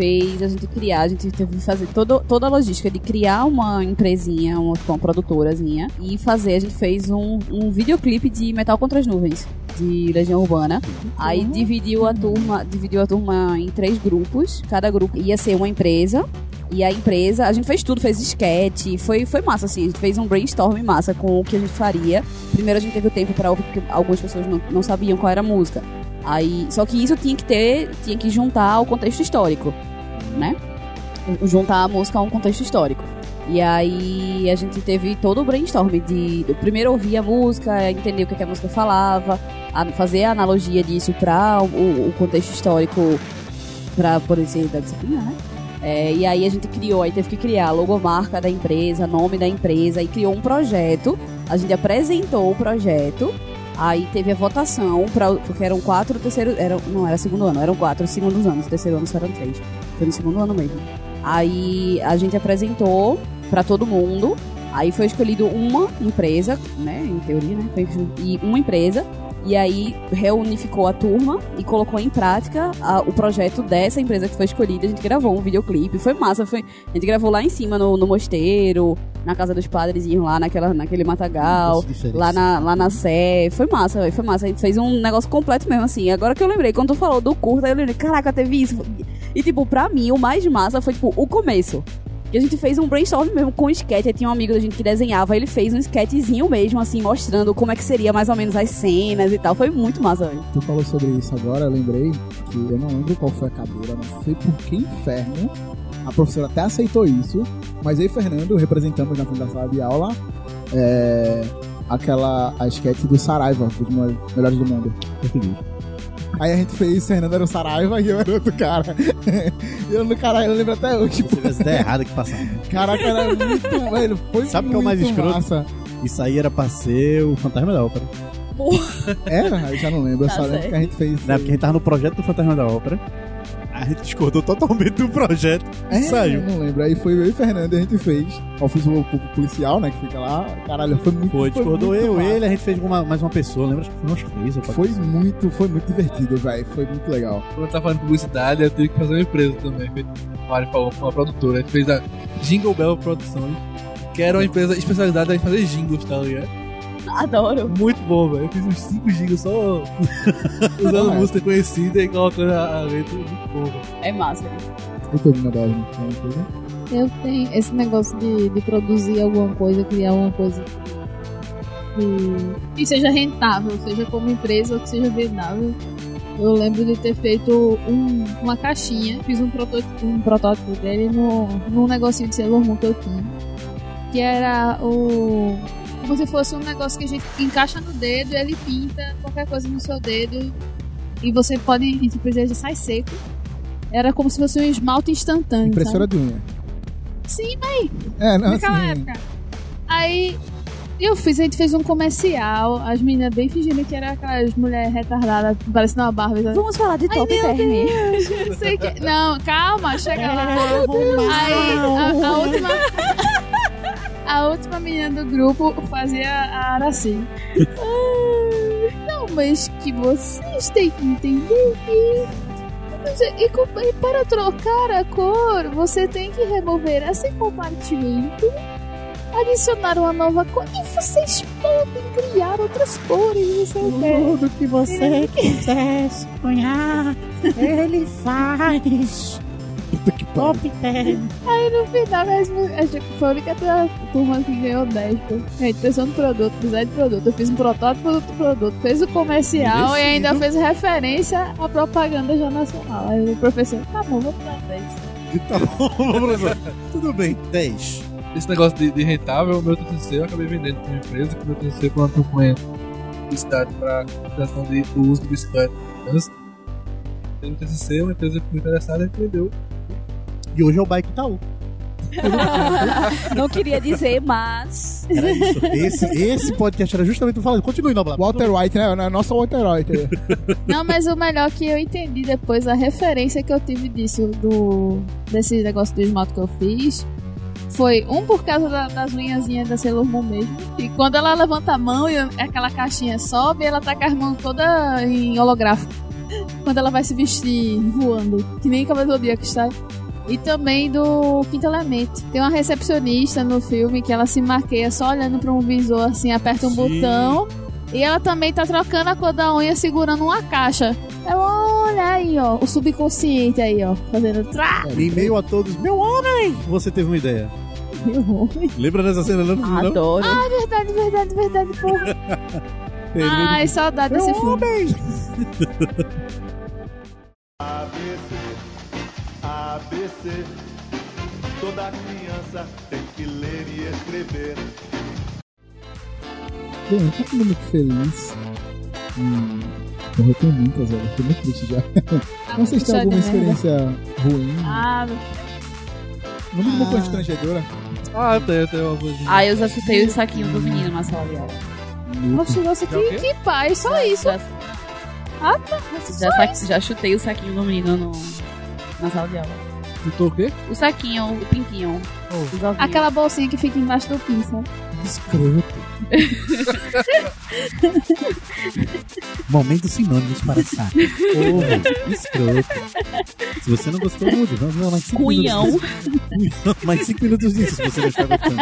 fez a gente criar, a gente teve que fazer todo, toda a logística de criar uma empresinha, uma, uma produtorazinha, e fazer, a gente fez um, um videoclipe de Metal contra as Nuvens, de Legião Urbana. Aí dividiu a turma, dividiu a turma em três grupos, cada grupo ia ser uma empresa, e a empresa, a gente fez tudo, fez sketch, foi, foi massa, assim. A gente fez um brainstorm massa com o que a gente faria. Primeiro a gente teve o tempo pra ouvir, porque algumas pessoas não, não sabiam qual era a música. Aí, só que isso tinha que ter, tinha que juntar ao contexto histórico, né? Juntar a música a um contexto histórico. E aí a gente teve todo o brainstorm de, primeiro ouvir a música, entender o que, que a música falava, a- fazer a analogia disso para o, o contexto histórico para poder ser da disciplina, né? É, e aí a gente criou, aí teve que criar a logomarca da empresa, nome da empresa, e criou um projeto. A gente apresentou o projeto, aí teve a votação, pra, porque eram quatro terceiros. Eram, não, era segundo ano, eram quatro segundos anos, terceiro ano eram três. Foi no segundo ano mesmo. Aí a gente apresentou pra todo mundo. Aí foi escolhido uma empresa, né? Em teoria, né? E uma empresa. E aí reunificou a turma e colocou em prática a- o projeto dessa empresa que foi escolhida. A gente gravou um videoclipe, foi massa. Foi, a gente gravou lá em cima no, no mosteiro, na casa dos padres, lá naquela, naquele matagal, lá na, lá na Sé. Foi massa, véi, foi massa. A gente fez um negócio completo mesmo, assim. Agora que eu lembrei, quando tu falou do curto, aí eu lembrei, caraca, teve isso. E, tipo, pra mim, o mais massa foi, tipo, o começo. E a gente fez um brainstorm mesmo com sketch. Aí tinha um amigo da gente que desenhava, ele fez um sketchzinho mesmo, assim, mostrando como é que seria mais ou menos as cenas e tal. Foi muito massa, velho. Tu falou sobre isso agora, eu lembrei que eu não lembro qual foi a cadeira, não sei por que inferno. A professora até aceitou isso, mas eu e Fernando representamos na frente da sala de aula é, aquela a sketch do Saraiva, dos me- melhores do mundo. Aí a gente fez, Fernando era o Saraiva e eu era outro cara. <laughs> E eu no cara, eu lembro até hoje, Se tipo, tivesse ideia errada que passava. caraca, era muito, velho, foi Sabe o que é o mais escroto? massa. Isso aí era pra ser o Fantasma da Ópera. Era? Eu já não lembro, eu Tá só lembro que a gente fez. Né? Porque a gente tava no projeto do Fantasma da Ópera. A gente discordou totalmente do projeto e É, saiu. Eu não lembro. Aí foi eu e o Fernando, a gente fez. Ao fiz o, o policial, né? Que fica lá. Caralho, foi muito Foi, discordou muito eu, massa. ele, a gente fez com uma- mais uma pessoa, lembra? Acho que foi uns três. Foi muito, foi muito divertido, velho. Foi muito legal. Quando eu tava fazendo publicidade, eu tive que fazer uma empresa também. Foi- O Mário falou, foi uma produtora. A gente fez a Jingle Bell Produções, que era uma empresa especializada em fazer jingles, tá ligado? <laughs> Adoro. Muito bom, velho. Eu fiz uns 5 jingles só <laughs> usando é. música conhecida e colocando a, letra. Muito bom, velho. É massa. velho. Eu tô vindo agora, né? Tem uma coisa? Eu tenho esse negócio de, de produzir alguma coisa, criar alguma coisa que, que seja rentável, seja como empresa ou que seja vendável. Eu lembro de ter feito um- uma caixinha, fiz um protótipo, um protótipo dele no, num negocinho de Sailor Moon que eu tinha. Que era o. Como se fosse um negócio que a gente encaixa no dedo e ele pinta qualquer coisa no seu dedo. E você pode. Tipo, já sai seco. Era como se fosse um esmalte instantâneo. sabe? Impressora de unha. Sim, É, não, naquela assim. época. Aí eu fiz, a gente fez um comercial, as meninas bem fingindo que era aquelas mulheres retardadas, parecendo uma Barbie. sabe? Vamos falar de Ai, Top meu Term. <laughs> Não sei que. Não, calma, chega lá. Aí a, a última. <laughs> A última menina do grupo fazia a Araci. Não, mas que vocês têm que entender que. E, com- e para trocar a cor, você tem que remover esse compartimento adicionaram uma nova cor e vocês podem criar outras cores. Tudo que você quiser sonhar, ele faz. Pariu. Top term. Aí no final, mesmo, a gente foi a única turma que ganhou 10, pô. Gente, pensou no produto, design de produto. Eu fiz um protótipo do produto, fez o comercial e ainda fez referência à propaganda já nacional. Aí o professor, tá bom, vou dar 10. <laughs> Tá bom, professor. Tudo bem, 10. Esse negócio de, de rentável, o meu TCC eu acabei vendendo para uma empresa, que o meu TCC foi uma campanha de publicidade para questão de, do uso de bicicleta. Tem um TCC, uma empresa ficou interessada e vendeu. E hoje é o Bike Itaú. <laughs> Não queria dizer, mas. Era isso. Esse, esse podcast era justamente o falando. Continue, Noblar. Walter White, né? É nossa Walter White. Não, mas o melhor que eu entendi depois, a referência que eu tive disso, do desse negócio do esmalte que eu fiz, foi um por causa da- das unhazinhas da Sailor Moon mesmo. E quando ela levanta a mão e aquela caixinha sobe, ela tá com as mãos toda em holográfico. Quando ela vai se vestir voando, que nem Cavaleiro do Zodíaco está. E também do Quinto Elemento. Tem uma recepcionista no filme que ela se marqueia só olhando pra um visor assim, aperta um Sim. botão. E ela também tá trocando a cor da unha segurando uma caixa. Eu, olha aí, ó, o subconsciente aí, ó, fazendo trá. Em meio a todos, meu homem! Você teve uma ideia. Lembra dessa cena lá no filme? Adoro. Verdade, verdade, verdade, porra. <laughs> Ai, saudade Meu desse filme. homem! ABC, <laughs> ABC. Toda criança tem que ler e escrever. Bem, eu tô ficando muito feliz. Hum, eu tenho muitas, velho. Eu tô muito triste já. Não sei se tem alguma experiência ruim. Ah, Não me Ah. uma constrangedora. Ah, eu tenho, eu tenho uma coisinha. Ah, eu já chutei o saquinho do menino na sala de aula. nossa, nossa, que, que pai, só isso. Já, Ah, tá. já, sa- já chutei o saquinho do menino no, na sala de aula. Chutou o quê? O saquinho, o pintinho. Oh. Aquela bolsinha que fica embaixo do pincel. Escroto. <laughs> Momentos sinônimos para saco. Ovo, escroto. Se você não gostou, mude. Vamos lá, mais cinco Cunhão. minutos. Cunhão. Mais cinco minutos disso, se você não está gostando.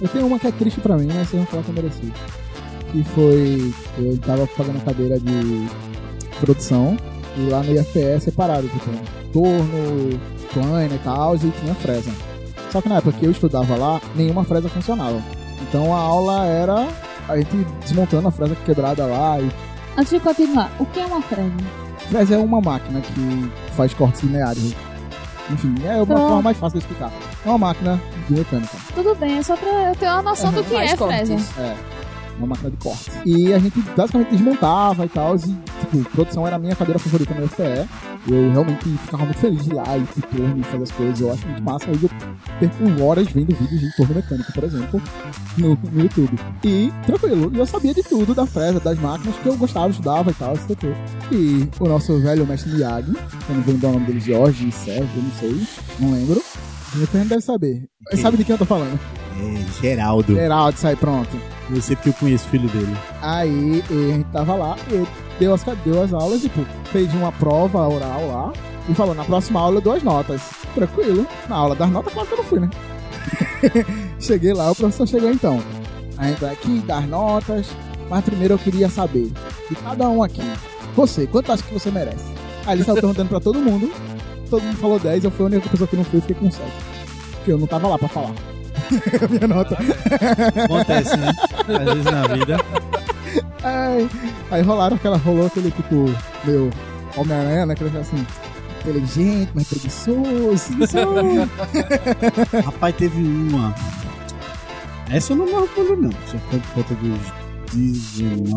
Eu tenho uma que é triste pra mim, mas vocês vão falar que eu mereci. Que foi. Eu tava fazendo cadeira de produção e lá no IFPE é separado, tipo, torno, plane e tal, e tinha fresa. Só que na época que eu estudava lá, nenhuma fresa funcionava. Então a aula era a gente desmontando a fresa quebrada lá e Antes de continuar, o que é uma fresa? Fresa é uma máquina que faz cortes lineares. Enfim, é uma Pronto. forma mais fácil de explicar. É uma máquina de mecânica. Tudo bem, é só pra eu ter uma noção do que é cortes. fresa. É, uma máquina de corte. E a gente basicamente desmontava e tal. E, tipo, produção era a minha cadeira favorita no FPE. Eu realmente ficava muito feliz de ir lá e torno e fazer as coisas. Eu acho muito massa. Hoje eu perco horas vendo vídeos de torno mecânico, por exemplo, no, no YouTube. E tranquilo, e eu sabia de tudo da fresa, das máquinas que eu gostava, estudava e tal, sei o. E o nosso velho mestre Miyagi, eu não vou lembrar o nome dele, Jorge, Sérgio, não sei, não lembro. Você deve saber. Sabe de quem eu tô falando. É, Geraldo. Geraldo, sai pronto. Eu sei porque eu conheço o filho dele. Aí a gente tava lá, ele deu as, deu as aulas, tipo, fez uma prova oral lá e falou: na próxima aula eu dou as notas. Tranquilo. Na aula das notas, claro que eu não fui, né? <laughs> Cheguei lá, o professor chegou então. A gente vai aqui, dar as notas, mas primeiro eu queria saber, de cada um aqui, você, quanto acha que você merece? Aí ele saiu perguntando pra todo mundo, todo mundo falou 10, eu fui a única pessoa que não fui, fiquei com 7. Porque eu não tava lá pra falar. <laughs> Minha nota. Acontece, né? Às vezes na vida. Aí, aí rolaram aquela, rolou aquele tipo, meu, Homem-Aranha, né? Aquele assim, inteligente, mas preguiçoso. <laughs> Rapaz, teve uma. Essa eu não me recordo, não. Isso foi por conta dos 19,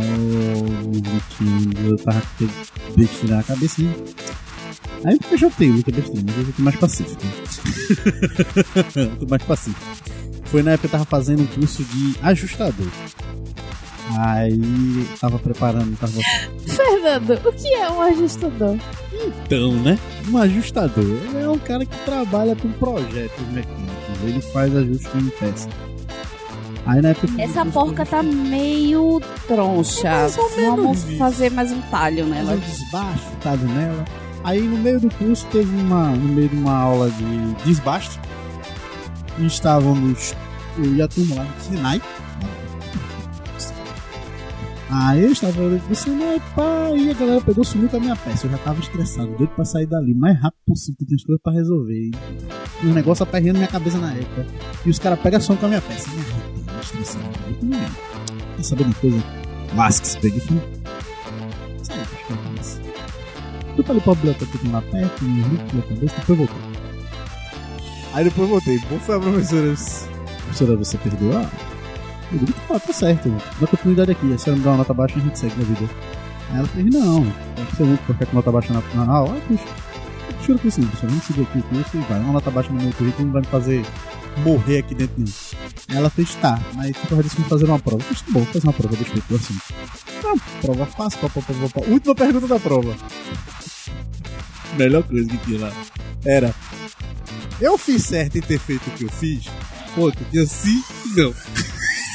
20. Eu tava com besteira na cabeça, né? Aí eu já tenho muita besteira, mas eu tô mais pacífico. <laughs> tô mais pacífico. Foi na época que eu tava fazendo um curso de ajustador. Aí tava preparando, tava <laughs> Fernando, o que é um ajustador? Então, né? Um ajustador é um cara que trabalha com projetos mecânicos. Ele faz ajuste em peça. Aí na época Essa um porca tá meio troncha. Vamos fazer mais um talho nela. Eu desbaixo, talho nela. Aí no meio do curso teve uma, no meio de uma aula de desbaste, estávamos eu e a turma lá no Sinai. Aí eu estava olhando pro Sinai, pá, e a galera pegou sumiu com a minha peça. Eu já tava estressado, doido pra sair dali o mais rápido possível, que tinha as coisas pra resolver. E o negócio aperreando minha cabeça na época. E os caras pegam som com a minha peça. Minha estressado. Eu falei, Quer saber de coisa? Lasque-se, peguei e falei. Sai, é isso. Eu falei pra biblioteca lá perto, me pela cabeça, depois voltei. Aí depois voltei. Como foi a professora? Professora, você perdoou? Ah, eu digo, tá, tá certo. Dá continuidade aqui. A senhora me dá uma nota baixa a gente segue na vida. Aí ela fez, não, tem que muito pra ficar com nota baixa na, na aula. Ah, puxa, juro que sim, professor, vamos seguir aqui o curso e vai. Uma nota baixa no meu currículo não vai me fazer morrer aqui dentro, não. Aí ela fez, tá, mas tu disse que fazer uma prova. Eu tá bom, vou fazer uma prova, deixa eu ver assim. Ah, prova fácil, pá, pá, pá, pá, pá. Última pergunta da prova. Melhor coisa que tinha lá. Era, eu fiz certo em ter feito o que eu fiz? Pô, tu tinha sim e não.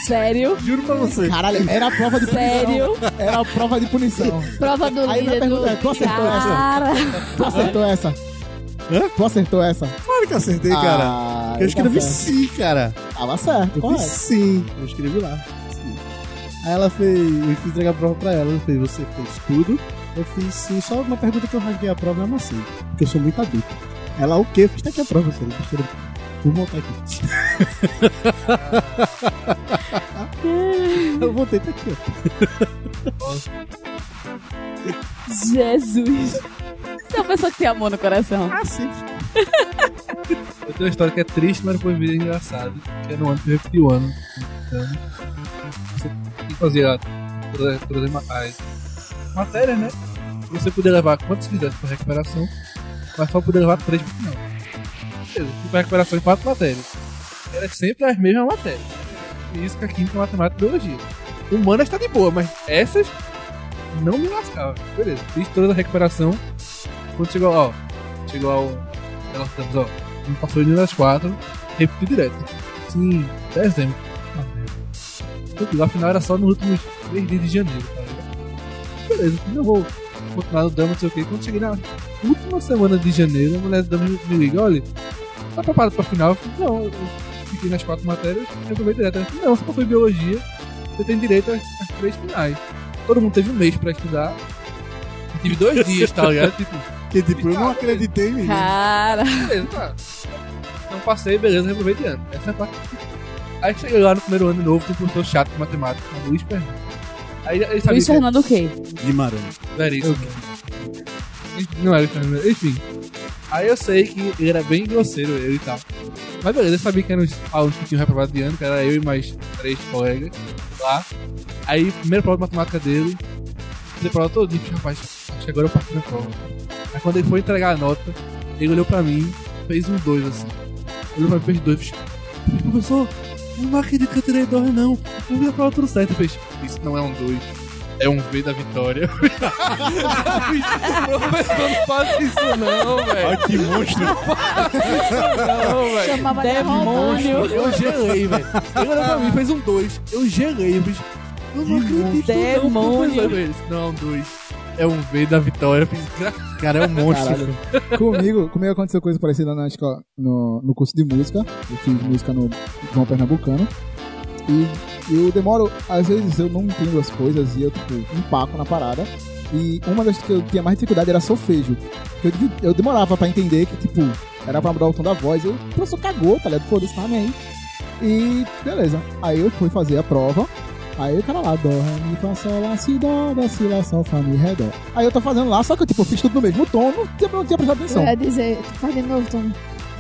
Sério? <laughs> Juro pra você. Caralho, era a prova de punição. Sério? Era a prova de punição. Prova do Aí minha líder do... pergunta é, tu acertou essa? Cara, Tu acertou essa? Hã? Tu acertou essa? Claro que eu acertei, cara. Ah, eu escrevi tá sim, cara. Tava certo, Eu correto. sim. Eu escrevi lá. Sim. Aí ela fez. Eu fui entregar a prova pra ela. Ela fez, você fez tudo. Eu fiz sim. Só uma pergunta que eu rasguei a prova e amassei. Porque eu sou muito adulto. Ela, o quê? Eu fiz tá aqui a prova, você. Eu Vou voltar aqui. eu voltei, tá aqui, ó. Jesus. Você é uma pessoa que tem amor no coração. Ah, sim. Eu tenho uma história que é triste, mas depois vira engraçado. Que é no ano que eu repeti o ano. Então, você tem que fazer a- todas as ma- as matérias, né? Você poder levar quantos quisesse pra recuperação, mas só poder levar três pro final. Beleza, fui pra recuperação em quatro matérias. Era sempre as mesmas matérias. Física, química, matemática e biologia. Humanas tá de boa, mas essas não me lascava. Beleza, fiz toda a recuperação. Quando chegou, ó, chegou ao. Nós estamos, ó, não passou nenhuma das quatro, repeti direto. Sim, dezembro. Ah, merda. Lá final era só nos últimos três dias de janeiro, ligado? Beleza, eu vou continuar no drama, não sei o que. Quando cheguei na última semana de janeiro, a mulher do drama me liga, olha, tá preparado pra final? Eu falei, não, eu fiquei nas quatro matérias, resolvi direto. Ela falou, não, você em biologia, você tem direito às, às três finais. Todo mundo teve um mês pra estudar. Eu tive dois <laughs> dias, tá ligado? Tipo, Porque, tipo, eu não acreditei em mim. Cara. beleza, tá. Não passei, beleza, reprovei de ano. Essa é a parte. Aí cheguei lá no primeiro ano de novo, tem um professor chato de matemática, o Luiz Fernando. Aí ele sabia Luiz que Fernando o quê? Guimarães. era isso. Não era o Fernando, enfim. Aí eu sei que ele era bem grosseiro, eu e tal. Mas beleza, eu sabia que eram os alunos que tinham reprovado de ano, que era eu e mais três colegas lá. Aí, primeira prova de matemática dele, ele prova todo dia, rapaz, acho que agora eu passei na prova. Aí quando ele foi entregar a nota, ele olhou pra mim, fez um dois assim. Olhou pra mim, fez dois. fez, Professor, eu não acredito que eu tirei dois, não. Eu vi a prova tudo certo. Ele fez, isso não é um dois. É um V da vitória. Professor, <laughs> não faz isso não, velho. Olha que monstro. Não, velho. Chamava de Demônio. romântico. Eu gelei, velho. Ele olhou pra mim, fez um dois. Eu gelei, eu fiz. Eu não acredito, não, Demônio. Ele disse, Não, um dois. É um V da vitória. Eu fiz, "Gra- Cara, é um monstro. Caralho. comigo, comigo aconteceu coisa parecida na escola, no, no curso de música. Eu fiz música no João Pernambucano. E eu demoro, às vezes eu não entendo as coisas e eu, tipo, empaco na parada. E uma das que eu tinha mais dificuldade era solfejo. Eu, eu demorava pra entender que, tipo, era pra mudar o tom da voz. Eu, o professor cagou, tá ligado? Foda-se, tá aí. E beleza. Aí eu fui fazer a prova. Aí o cara lá, dó, ré, mi, fá, sol, lá, si, dó, dó, si, lá, sol, fá, mi, ré, dó. Aí eu tô fazendo lá, só que eu, tipo, fiz tudo no mesmo tom, não tinha, não tinha prestado Eu atenção. ia dizer, tu faz de novo, Tony.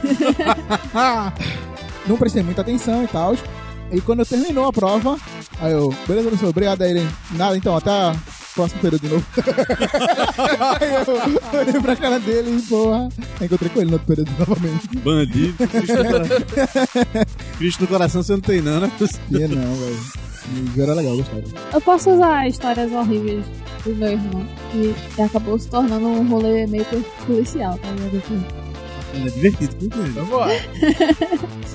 <laughs> não prestei muita atenção e tal. E quando terminou a prova, aí eu, beleza, professor, obrigado aí, nada, então, até próximo período de novo. aí eu olhei pra cara dele e, porra, encontrei com ele no outro período novamente. Bandido. Cristo no coração. Cristo no coração você não tem, não, né? E não, velho. E era legal, gostava. Eu posso usar histórias horríveis do meu irmão, que acabou se tornando um rolê meio policial, tá ligado? Ele é divertido, com ele. Vamos lá.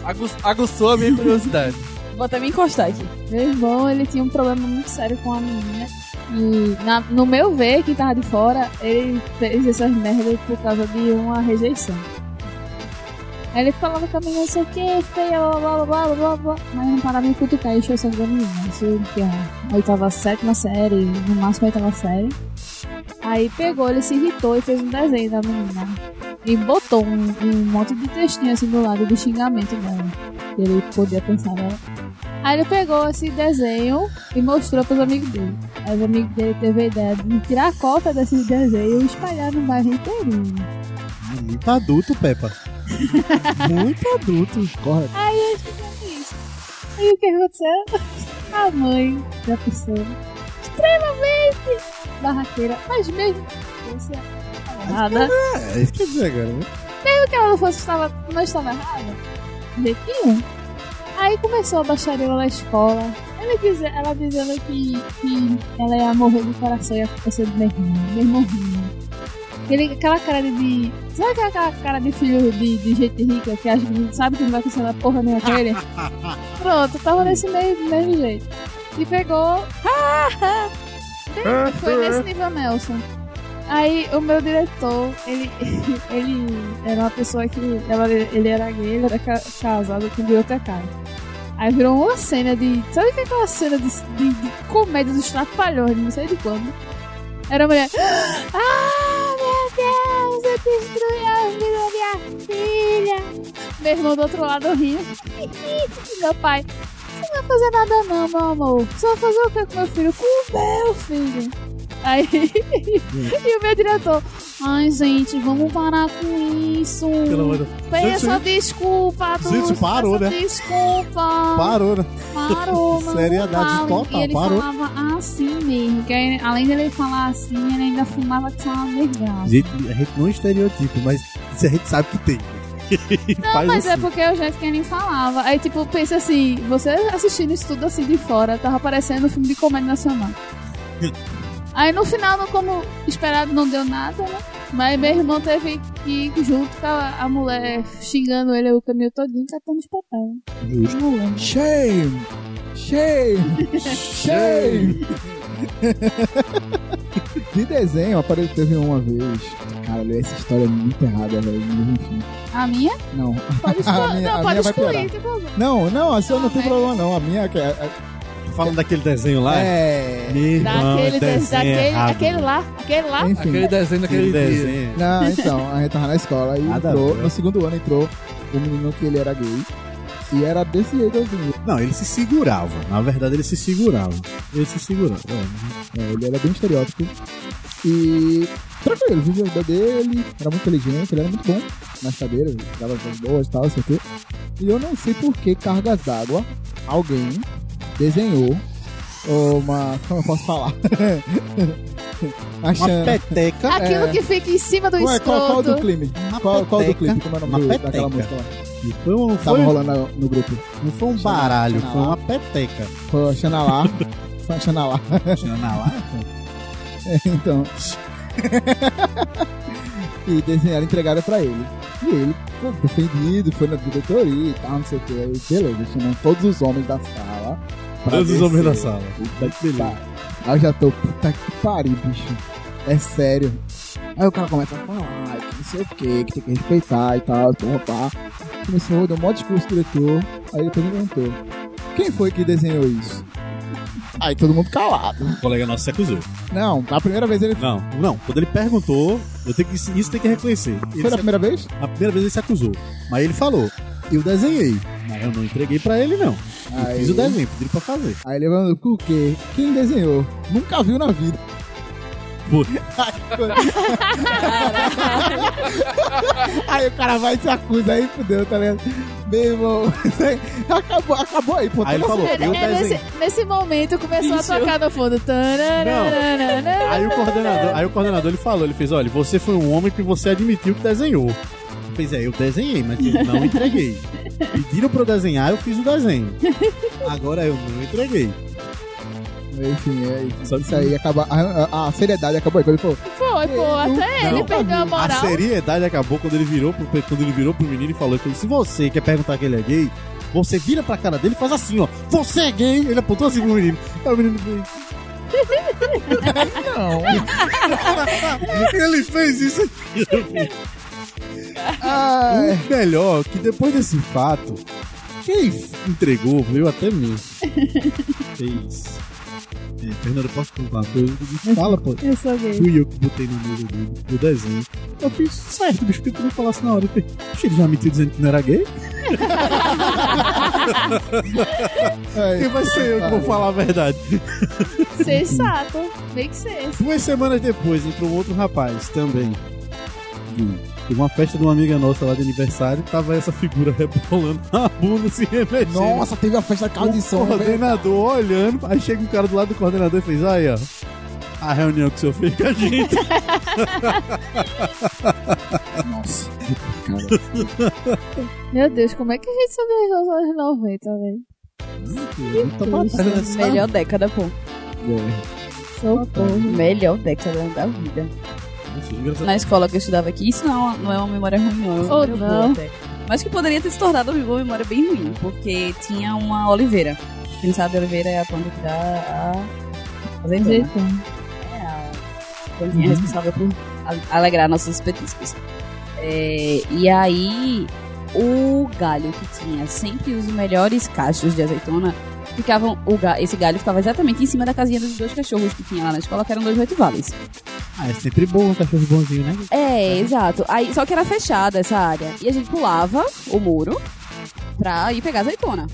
Agu- Aguçou a minha curiosidade. Vou até me encostar aqui. Meu irmão, ele tinha um problema muito sério com a menina. E na- no meu ver, quem tava de fora, ele fez essas merdas por causa de uma rejeição. Aí ele falava com a menina, não sei o que, feia, blá blá blá blá blá blá, mas não parava de cutucar e encher o menina. Isso que é a oitava, sétima série, no máximo a oitava série. Aí pegou, ele se irritou e fez um desenho da menina. E botou um, um monte de textinho assim do lado de xingamento dela. Ele podia pensar nela. Aí ele pegou esse desenho e mostrou pros amigos dele. Aí os amigos dele teve a ideia de tirar cópia desse desenho e espalhar no bairro inteirinho. Muito adulto, Peppa. <laughs> Muito adulto. Corre. Aí eles fizeram isso. Aí o que aconteceu? A mãe da pessoa, extremamente barraqueira, mas mesmo que fosse errada, É, isso quer dizer agora, né? mesmo que ela não fosse estava, não estava errada, nenhum. Aí começou a baixaria na escola. Ela, diz, ela dizendo que, que ela ia morrer do coração e ia ficar sendo meu irmão, meu irmãozinho. Aquele, aquela cara de. Sabe aquela cara de filho de, de gente rica que acha que sabe que não vai acontecer na porra nenhuma com ele? <laughs> Pronto, tava nesse mesmo, mesmo jeito. E pegou. <laughs> Foi nesse nível Nelson. Aí o meu diretor, ele, <laughs> ele era uma pessoa que. Ele era gay, ele era ca- casado com cara. Aí virou uma cena de. Sabe que é aquela cena de, de, de comédia dos trapalhões, não sei de quando? Era a mulher. <gasps> Ah, meu Deus, eu destruí a vida da minha filha. Meu irmão do outro lado rindo. meu pai. Você não vai fazer nada não, meu amor. Vai fazer o que com meu filho? Com o meu filho. Aí, <laughs> e o meu diretor, ai gente, vamos parar com isso. Pelo amor de Deus. Peça Gente, desculpa gente, parou, né? Desculpa. Parou, né? Parou, <laughs> não Seriedade total, E ele parou. falava assim mesmo, que aí, além dele falar assim, ele ainda fumava que uma vergada. Gente, a gente não estereotipa, mas isso a gente sabe que tem. Não, <laughs> mas é assim. porque o jeito que ele falava. Aí, tipo, pensa assim, você assistindo isso tudo assim de fora, tava parecendo um filme de comédia nacional. Aí no final, não- como esperado, não deu nada, né? Mas meu irmão teve que ir junto com a, a mulher xingando ele o caminho todinho, catando os papéis. Justo. Não lembro. Shame! Shame! Shame! <laughs> De desenho, apareceu teve uma vez. Cara, essa história é muito errada, velho. mas Enfim. A minha? Não. Pode <laughs> A excluir. minha- não, a pode minha vai excluir, piorar. tem problema. Não, não, a sua não tem Não, problema, não. A minha que é. Falando daquele desenho lá, É. Meu Daquele, desenho daquele, aquele lá, aquele lá. Enfim. Aquele desenho Aquele daquele dia. desenho. Não, então, a gente tava na escola e Nada entrou, ver. no segundo ano entrou o menino que ele era gay. E era desse jeito assim. Não, ele se segurava. Na verdade, ele se segurava. Ele se segurava. É. É, ele era bem estereótipo. E tranquilo, vivia a vida dele, era muito inteligente, ele era muito bom nas cadeiras, dava coisas boas e tal, sei o quê. E eu não sei por que cargas d'água alguém desenhou uma. Como eu posso falar? <laughs> Uma peteca. Aquilo É. que fica em cima do Qual, é- qual, qual do escroto. clipe? Uma Qual, qual do peteca, clipe? Como é o uma nome do- daquela música lá? E foi um, Tava foi, rolando no, no grupo. não foi um baralho, foi uma peteca. Foi a Xanalá. Foi a Xanalá. Chama lá. <laughs> então. e desenharam entregaram pra ele. E ele, pô, defendido, foi na diretoria e tal, não sei o que. Beleza, chamam todos os homens da sala. Todos os homens da sala. Puta que pariu. Aí eu já tô, puta que pariu, bicho. É sério. Aí o cara começa a falar, que não sei o que, que tem que respeitar e tal, porra, pá. Começou, deu um maior discurso pro diretor. Aí depois ele perguntou: Quem foi que desenhou isso? Aí todo mundo calado. O colega nosso se acusou. Não, a primeira vez ele. Não, não. Quando ele perguntou, eu tenho que, isso tem que reconhecer. Ele Foi na se- primeira vez? A primeira vez ele se acusou. Mas ele falou, eu desenhei. Mas eu não entreguei pra ele, não. Aí- fiz o desenho, pedi pra fazer. Aí ele falou, por quê? Quem desenhou? Nunca viu na vida. Puta. <laughs> aí o cara vai e se acusa, aí fudeu, tá ligado? Meu irmão, <laughs> acabou, acabou aí, pô. Aí ele falou, eu É, desenho. nesse, nesse momento começou a tocar no fundo. Tananana. Aí o coordenador, aí o coordenador ele falou, ele fez, olha, você foi um homem que você admitiu que desenhou. Fez, é, eu desenhei, mas eu não entreguei. Pediram pra eu desenhar, eu fiz o desenho. Agora eu não entreguei. Enfim, é isso. Sabe Isso aí acaba. A, a- a seriedade acabou aí. Quando ele falou, Foi, pô, até ele perdeu a A moral. seriedade acabou quando ele virou pro, quando ele virou pro menino e falou, ele fez, se você quer perguntar que ele é gay, você vira pra cara dele e faz assim, ó. Você é gay? Ele apontou assim pro menino. Aí o menino fez. <laughs> Não. <laughs> Ele fez isso. <laughs> O melhor, que depois desse fato, quem entregou veio até mim. <laughs> Fez. É, Fernando, posso contar uma coisa? Fala, pô. Eu sou gay. Fui eu que botei na mesa do, do desenho. Eu fiz certo, bicho, porque tu não falasse na hora. Eu falei, "Oxe, ele já mentiu dizendo que não era gay? ai. <laughs> Quem vai ser eu que vou falar a verdade? Sensato. Bem que ser. Duas semanas depois entrou um outro rapaz também. E Teve uma festa de uma amiga nossa lá de aniversário e tava essa figura <laughs> rebolando a bunda se remexendo. Nossa, teve a festa da casa de o som, velho. coordenador olhando, aí chega um cara do lado do coordenador e fez, aí ó, a reunião que o senhor fez com a gente. <laughs> Nossa. Cara, Meu Deus, como é que a gente sobreviveu aos anos 90, velho? Tá Melhor década, pô. É, Socorro. Melhor década da vida. Enfim. Na escola que eu estudava aqui, isso não, não é uma memória ruim, não. É uma Ou memória não. boa até. Mas que poderia ter se tornado uma memória bem ruim, porque tinha uma oliveira. Quem sabe a oliveira é a planta que dá a azeitona. Azeitona. É a plantinha responsável por alegrar nossos petiscos. É, e aí, o galho que tinha sempre os melhores cachos de azeitona, ficavam, o ga- esse galho ficava exatamente em cima da casinha dos dois cachorros que tinha lá na escola, que eram dois rottweilers. Ah, é sempre bom um cachorro bonzinho, né? É, exato. Aí, só que era fechada essa área. E a gente pulava o muro pra ir pegar azeitona.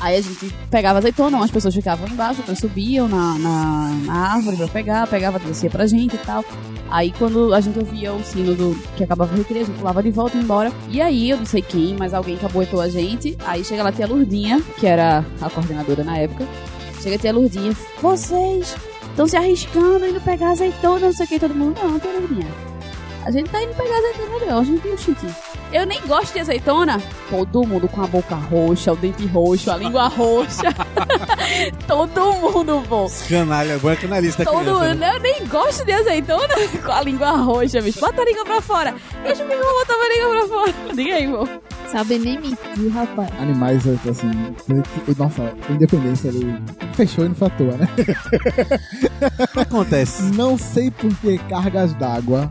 Aí a gente pegava azeitona, umas pessoas ficavam embaixo, outras subiam na, na, na árvore pra pegar, pegava, descia pra gente e tal. Aí quando a gente ouvia o sino do que acabava o recreio, a gente pulava de volta e ia embora. E aí, eu não sei quem, mas alguém caboetou a gente. Aí chega lá a tia Lurdinha, que era a coordenadora na época. Chega a tia Lurdinha, vocês estão se arriscando indo pegar azeitona, não sei o que, todo mundo. Não, tia Lurdinha. A gente tá indo pegar azeitona não, a gente tem um chique. Eu nem gosto de azeitona. Todo mundo com a boca roxa, o dente roxo, a língua <laughs> roxa. <laughs> Todo mundo, pô. Canalha, agora é canalista Todo criança. mundo. Eu nem gosto de azeitona <laughs> com a língua roxa, bicho. Bota a língua pra fora. Deixa o meu botar a língua pra fora. Diga aí, pô. Sabe nem mentir, rapaz. Animais, assim. Nossa, independência ali. Fechou e não foi à toa, né? O que acontece? Não sei por que cargas d'água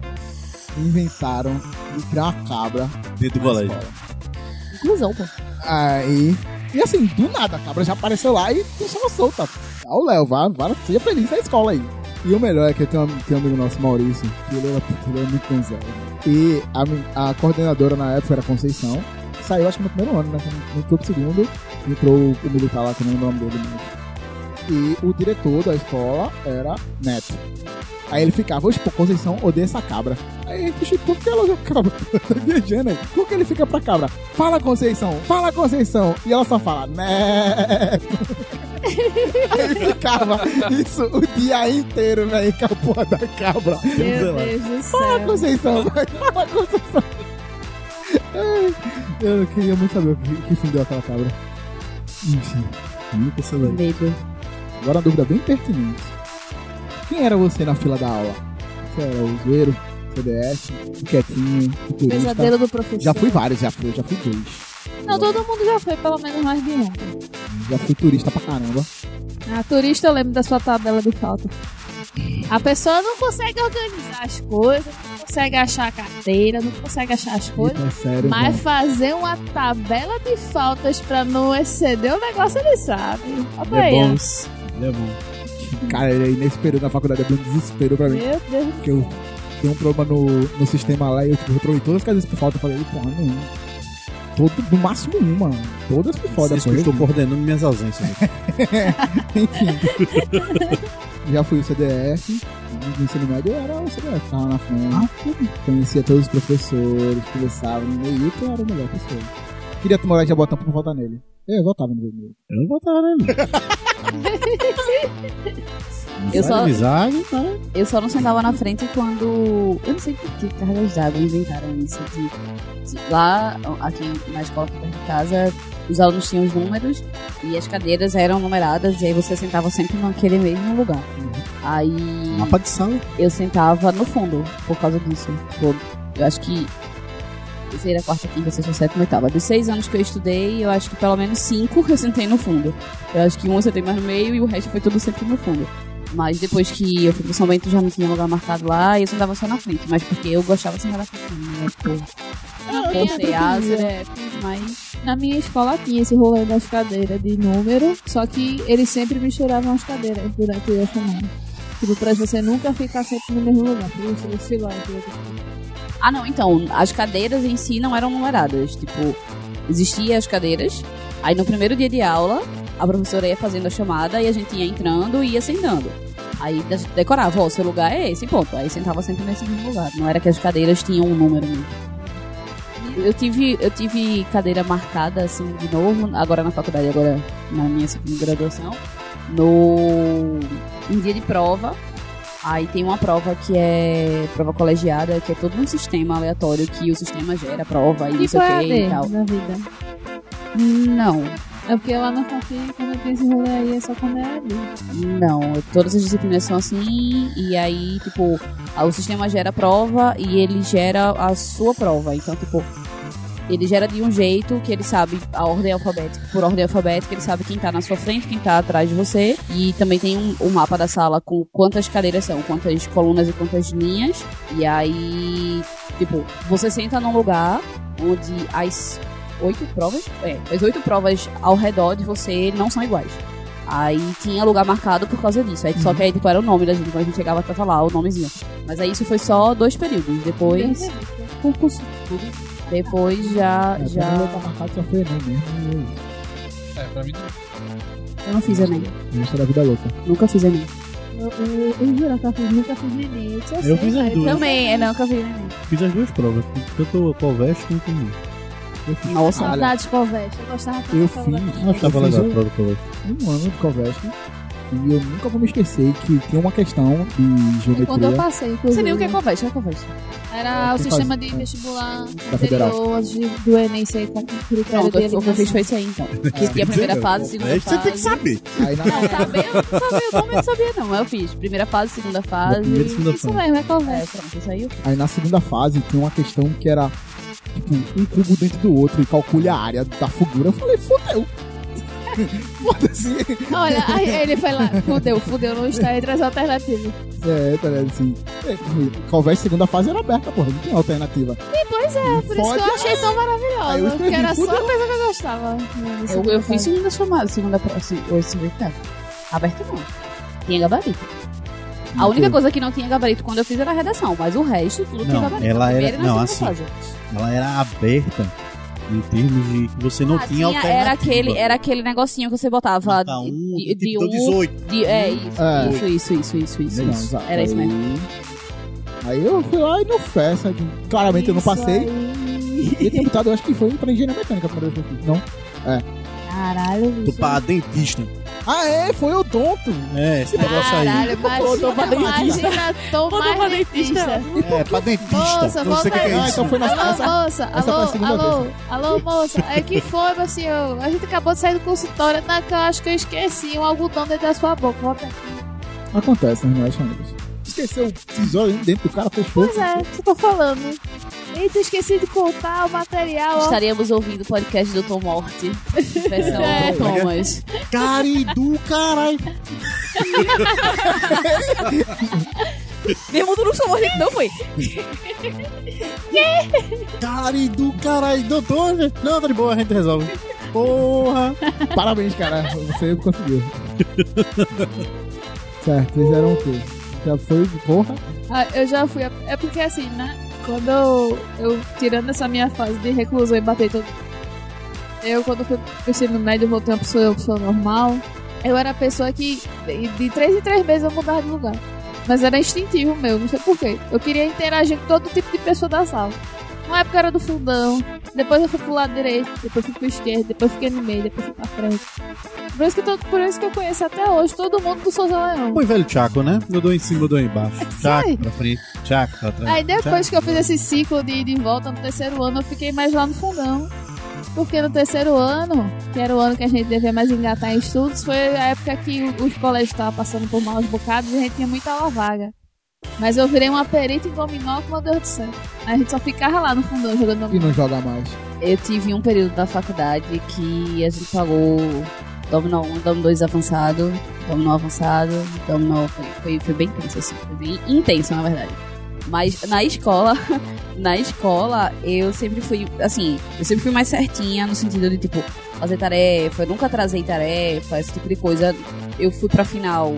inventaram de criar uma cabra. Dentro do colégio. escola. Inclusão, pô. Aí. E assim, do nada, a cabra já apareceu lá e deixou solta. Ah, o Léo, vá, vá, seja feliz na escola aí. E o melhor é que eu tenho, um- tenho um amigo nosso, Maurício, que ele era, ele era muito bonzão. E a, a coordenadora na época era Conceição. Saiu, acho que no primeiro ano, né? Entrou pro segundo, entrou o militar lá, que não lembro o nome dele mais. E o diretor da escola era Neto. Aí ele ficava, pô, Conceição odeia essa cabra. Aí gente, por que ela odeia a cabra? <laughs> tá viajando aí. Por que ele fica pra cabra? Fala, Conceição, fala, Conceição. E ela só fala, Neto. <laughs> Aí ficava isso o dia inteiro, velho, com a porra da cabra. Meu Deus do Fala, céu. Conceição, vai, fala, Conceição. Eu queria muito saber o que, que fim deu aquela cabra. Enfim, nunca saber. Medo. Agora uma dúvida bem pertinente. Quem era você na fila da aula? Você era o zoeiro, CDS, o quietinho, o turista? Pesadelo do professor. Já fui vários, já fui, já fui dois. Não, todo mundo já foi pelo menos mais de um. Já fui turista pra caramba. A turista eu lembro da sua tabela de falta. A pessoa não consegue organizar as coisas, não consegue achar a carteira, não consegue achar as coisas. É sério, Mas mano. fazer uma tabela de faltas pra não exceder o negócio, ele sabe. Olha é aí. Ele é bom. Cara, aí nesse período da faculdade abriu um desespero pra mim. Meu Deus do Porque eu tenho um problema no, no sistema lá e eu tipo, reprovei todas as casas por falta. Eu falei, porra, não. Todo, no máximo uma. Todas por. Vocês que eu estou coordenando minhas ausências. <laughs> Enfim. Já fui o CDF. No ensino médio eu era o CDF, tava na frente. Conhecia todos os professores, conversava no meio, eu era o melhor professor. Queria tomar de botão pra votar nele. Eu votava no vermelho. Eu não votava nele. <laughs> Eu só- né? Eu só não sentava na frente quando. Eu não sei por que cargas d'água inventaram isso. De, de- lá, aqui na escola aqui perto de casa, os alunos tinham os números e as cadeiras eram numeradas e aí você sentava sempre naquele mesmo lugar. Aí Mapa de sala. eu sentava no fundo por causa disso. Tipo, eu acho que. Terceira, quarta, quinta, sexta, sétima, oitava. Dos seis anos que eu estudei, eu acho que pelo menos cinco eu sentei no fundo. Eu acho que um eu sentei mais no meio e o resto foi tudo sempre no fundo. Mas depois que eu fui pro São Bento já não tinha lugar marcado lá e eu sentava só na frente. Mas porque eu gostava de sentar na frente, né? Por, por ser asa, É, mas... Na minha escola tinha esse rolê das cadeiras de número, só que eles sempre misturavam as cadeiras durante a semana. Tipo, pra você nunca ficar sempre no mesmo lugar, por isso você vai. Ah, não, então, as cadeiras em si não eram numeradas. Tipo, existiam as cadeiras, aí no primeiro dia de aula, a professora ia fazendo a chamada e a gente ia entrando e ia sentando. Aí decorava, ó, seu lugar é esse, ponto. Aí sentava sempre nesse mesmo lugar. Não era que as cadeiras tinham um número. Eu tive, eu tive cadeira marcada, assim, de novo, agora na faculdade, agora na minha segunda graduação, no em dia de prova. Aí tem uma prova que é prova colegiada, que é todo um sistema aleatório que o sistema gera prova e não Tipo sei o que AD e tal. na vida. Não, É porque lá na faculdade, quando tem esse rolê aí, é só quando é não. Todas as disciplinas são assim, e aí, tipo, o sistema gera prova e ele gera a sua prova. Então, tipo, ele gera de um jeito que ele sabe a ordem alfabética. Por ordem alfabética, ele sabe quem tá na sua frente, quem tá atrás de você. E também tem um, um mapa da sala com quantas cadeiras são, quantas colunas e quantas linhas. E aí, tipo, você senta num lugar onde as oito provas, é, as oito provas ao redor de você não são iguais. Aí tinha lugar marcado por causa disso. Aí, Só que aí, tipo, era o nome da gente. Quando a gente chegava pra falar o nomezinho. Mas aí isso foi só dois períodos. Depois, Concurso. Depois já. É, já... Eu tá marcado só foi Enem mesmo. É, pra mim Eu não fiz Enem. Isso da vida louca. Nunca fiz Enem. Eu, eu, eu juro que eu fiz, nunca fiz neném. Eu, Eu sei, fiz as duas. Também, é, nunca fiz Enem. Fiz as duas provas, tanto o Colveste quanto o Enem. Eu fiz. Nossa, Saudades Colveste. Eu gostava tanto Eu fiz. Eu achava eu fiz legal a um, prova do Colveste. um ano de Coveste e eu nunca vou me esquecer que tem uma questão de Quando eu geometria passei, inclusive. sei nem o que é conversa, o é conversa. Era o Quem sistema faz? de vestibular Da Federal. de- do Enem ser com critério de o que eu fiz eliminação. foi isso aí, então. Que tinha a primeira fase, segunda fase. Você tem que saber. Aí na, Não, saber, eu não sabia, eu também não sabia, não. Eu fiz primeira fase, segunda fase. primeira segunda Isso fase. mesmo, é É, Colveste. pronto, isso aí eu fiz. aí na segunda fase tem uma questão que era tipo um cubo dentro do outro e calcule a área da figura. Eu falei, fodeu. Foda-se. Olha, aí ele foi lá, fudeu, fudeu, não está entre as alternativas. É, tá ligado? Assim. É, Coveste segunda fase era aberta, porra. Não tinha alternativa. E pois é, por isso que eu achei tão eu maravilhosa. escrevi, Porque era só a fudeu. coisa que eu gostava. Eu, eu fiz segunda chamada, segunda se- Ou segunda. Aberto não. Tinha gabarito. A única coisa que não tinha gabarito quando eu fiz era a redação, mas o resto tudo tinha Não, gabarito. ela era- não, segunda assim, fase. Ela era aberta em termos de que você não Ah, tinha alternativa. era aquele, era aquele negocinho que você botava Marcar um, de, de, tipo, um. 18. de- é isso, É. isso, isso, isso, isso, isso, Não, isso. Era isso mesmo. Aí eu fui lá e não festa. Claramente eu não Isso passei. aí. E tinha botado, eu acho que foi pra engenharia mecânica fiz. Não? Caralho, Tô bicho. pra dentista. Ah, é? Foi o tonto. É, esse negócio aí. Caralho, imagina, imagina, tô mais dentista. É, pra dentista. Moça, não sei o que volta é aí. Ah, então foi na Alô, essa, moça, essa foi a alô, segunda alô, alô, moça. É que foi, meu senhor? A gente acabou de sair do consultório, na que eu acho que eu esqueci um algodão dentro da sua boca. Volta aqui. Acontece nas minhas famílias. Esqueceu o tesouro dentro do cara, fechou. Pois é, você tô falando. Eita, esqueci de contar o material, ó. Estaríamos ouvindo o podcast do Tom Morte, versão <laughs> É. Thomas. Cari do caralho. Meu mundo não chamou gente, não foi? Cari do caralho. Doutor, não, tá de boa, a gente resolve. Porra. Parabéns, cara. Você conseguiu. certo, fizeram o quê? Já foi, porra. Ah, eu já fui. É porque assim, né? Quando eu, eu tirando essa minha fase de reclusão e bater todo. Eu, quando fui pro ensino médio, voltei uma pessoa, uma pessoa normal. Eu era a pessoa que, de, três em três meses, eu mudava de lugar. Mas era instintivo meu, não sei porquê. Eu queria interagir com todo tipo de pessoa da sala. Uma época era do fundão, depois eu fui pro lado direito, depois fui pro esquerdo, depois fiquei no meio, depois fui pra frente. Por isso que, eu tô- por isso que eu conheço até hoje todo mundo do Souza Leão. Foi velho Chaco, né? Eu dou em cima, eu dou embaixo. Chaco Sei. pra frente, Chaco pra trás. Aí depois Chaco. que eu fiz esse ciclo de ir de volta no terceiro ano, eu fiquei mais lá no fundão. Porque no terceiro ano, que era o ano que a gente devia mais engatar em estudos, foi a época que os colégios estavam passando por maus bocados e a gente tinha muita aula vaga. Mas eu virei uma perita em dominó, que meu Deus do céu. A gente só ficava lá no fundão jogando E dominó. não joga mais. Eu tive um período da faculdade que a gente pagou Dominó 1, Dominó 2 avançado, Dominó avançado, Dominó. Foi, foi, foi bem intenso, assim. Foi bem intenso, na verdade. Mas na escola, <laughs> na escola, eu sempre fui, assim, eu sempre fui mais certinha no sentido de, tipo, fazer tarefa, eu nunca atrasei tarefa, esse tipo de coisa. Eu fui pra final,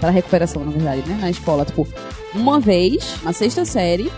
pra recuperação, na verdade, né, na escola, tipo, uma vez, na sexta série,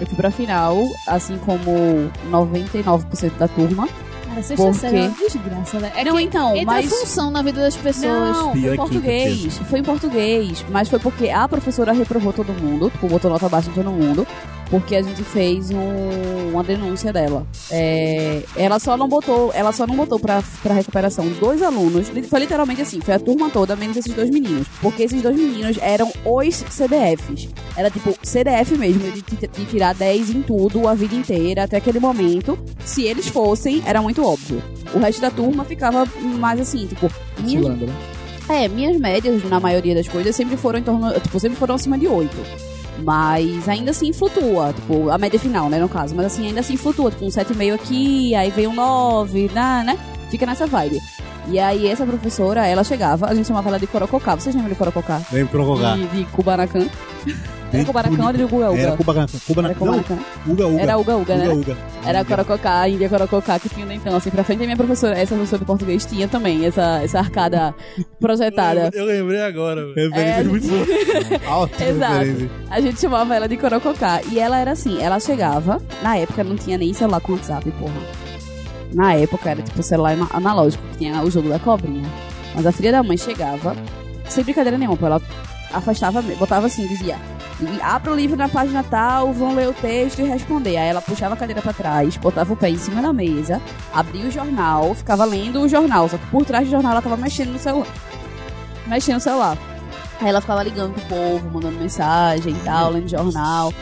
eu fui pra final, assim como 99% da turma. Cara, sexta Por série é uma desgraça, né? É não, que então, entra mas... função na vida das pessoas. Não, foi em português. Foi em português. Mas foi porque a professora reprovou todo mundo, tipo, botou nota baixa em todo mundo. Porque a gente fez um- uma denúncia dela. É, ela só não botou, ela só não botou pra, pra recuperação dois alunos. Foi literalmente assim, foi a turma toda, menos esses dois meninos. Porque esses dois meninos eram os CDFs. Era tipo CDF mesmo, de, de- tirar 10 em tudo a vida inteira, até aquele momento. Se eles fossem, era muito óbvio. O resto da turma ficava mais assim, tipo, minhas né? é, minhas médias, na maioria das coisas, sempre foram em torno. Tipo, sempre foram acima de 8. Mas ainda assim flutua, tipo, a média final, né, no caso. Mas assim, ainda assim flutua, tipo, um 7,5 aqui, aí vem um 9, né, né? Fica nessa vibe. E aí essa professora, ela chegava, a gente chamava ela de Corococá. Vocês lembram de Corococá? Vem provocar. De, de Kubanacan. Era Kubanacan ou era Uga Uga? Era Kubanacan. Era Kubanacan. Não, Kubanacan. Uga Uga. Era Uga Uga, né? Uga Uga. Era Corococá, a Índia Corococá, que tinha então assim pra frente. E minha professora, essa professora de português, tinha também essa, essa arcada projetada. Eu lembrei agora, velho. Referência É, muito boa. <laughs> Alta Exato. A gente chamava ela de Corococá. E ela era assim, ela chegava, na época não tinha nem celular com WhatsApp, porra. Na época era tipo celular ana- analógico, que tinha o jogo da cobrinha. Mas a filha da mãe chegava, sem brincadeira nenhuma, ela afastava, botava assim, dizia. Abra o livro na página tal, vão ler o texto e responder. Aí ela puxava a cadeira pra trás, botava o pé em cima da mesa, abria o jornal, ficava lendo o jornal. Só que por trás do jornal ela tava mexendo no celular. Mexendo no celular. Aí ela ficava ligando pro povo, mandando mensagem e tal, lendo jornal.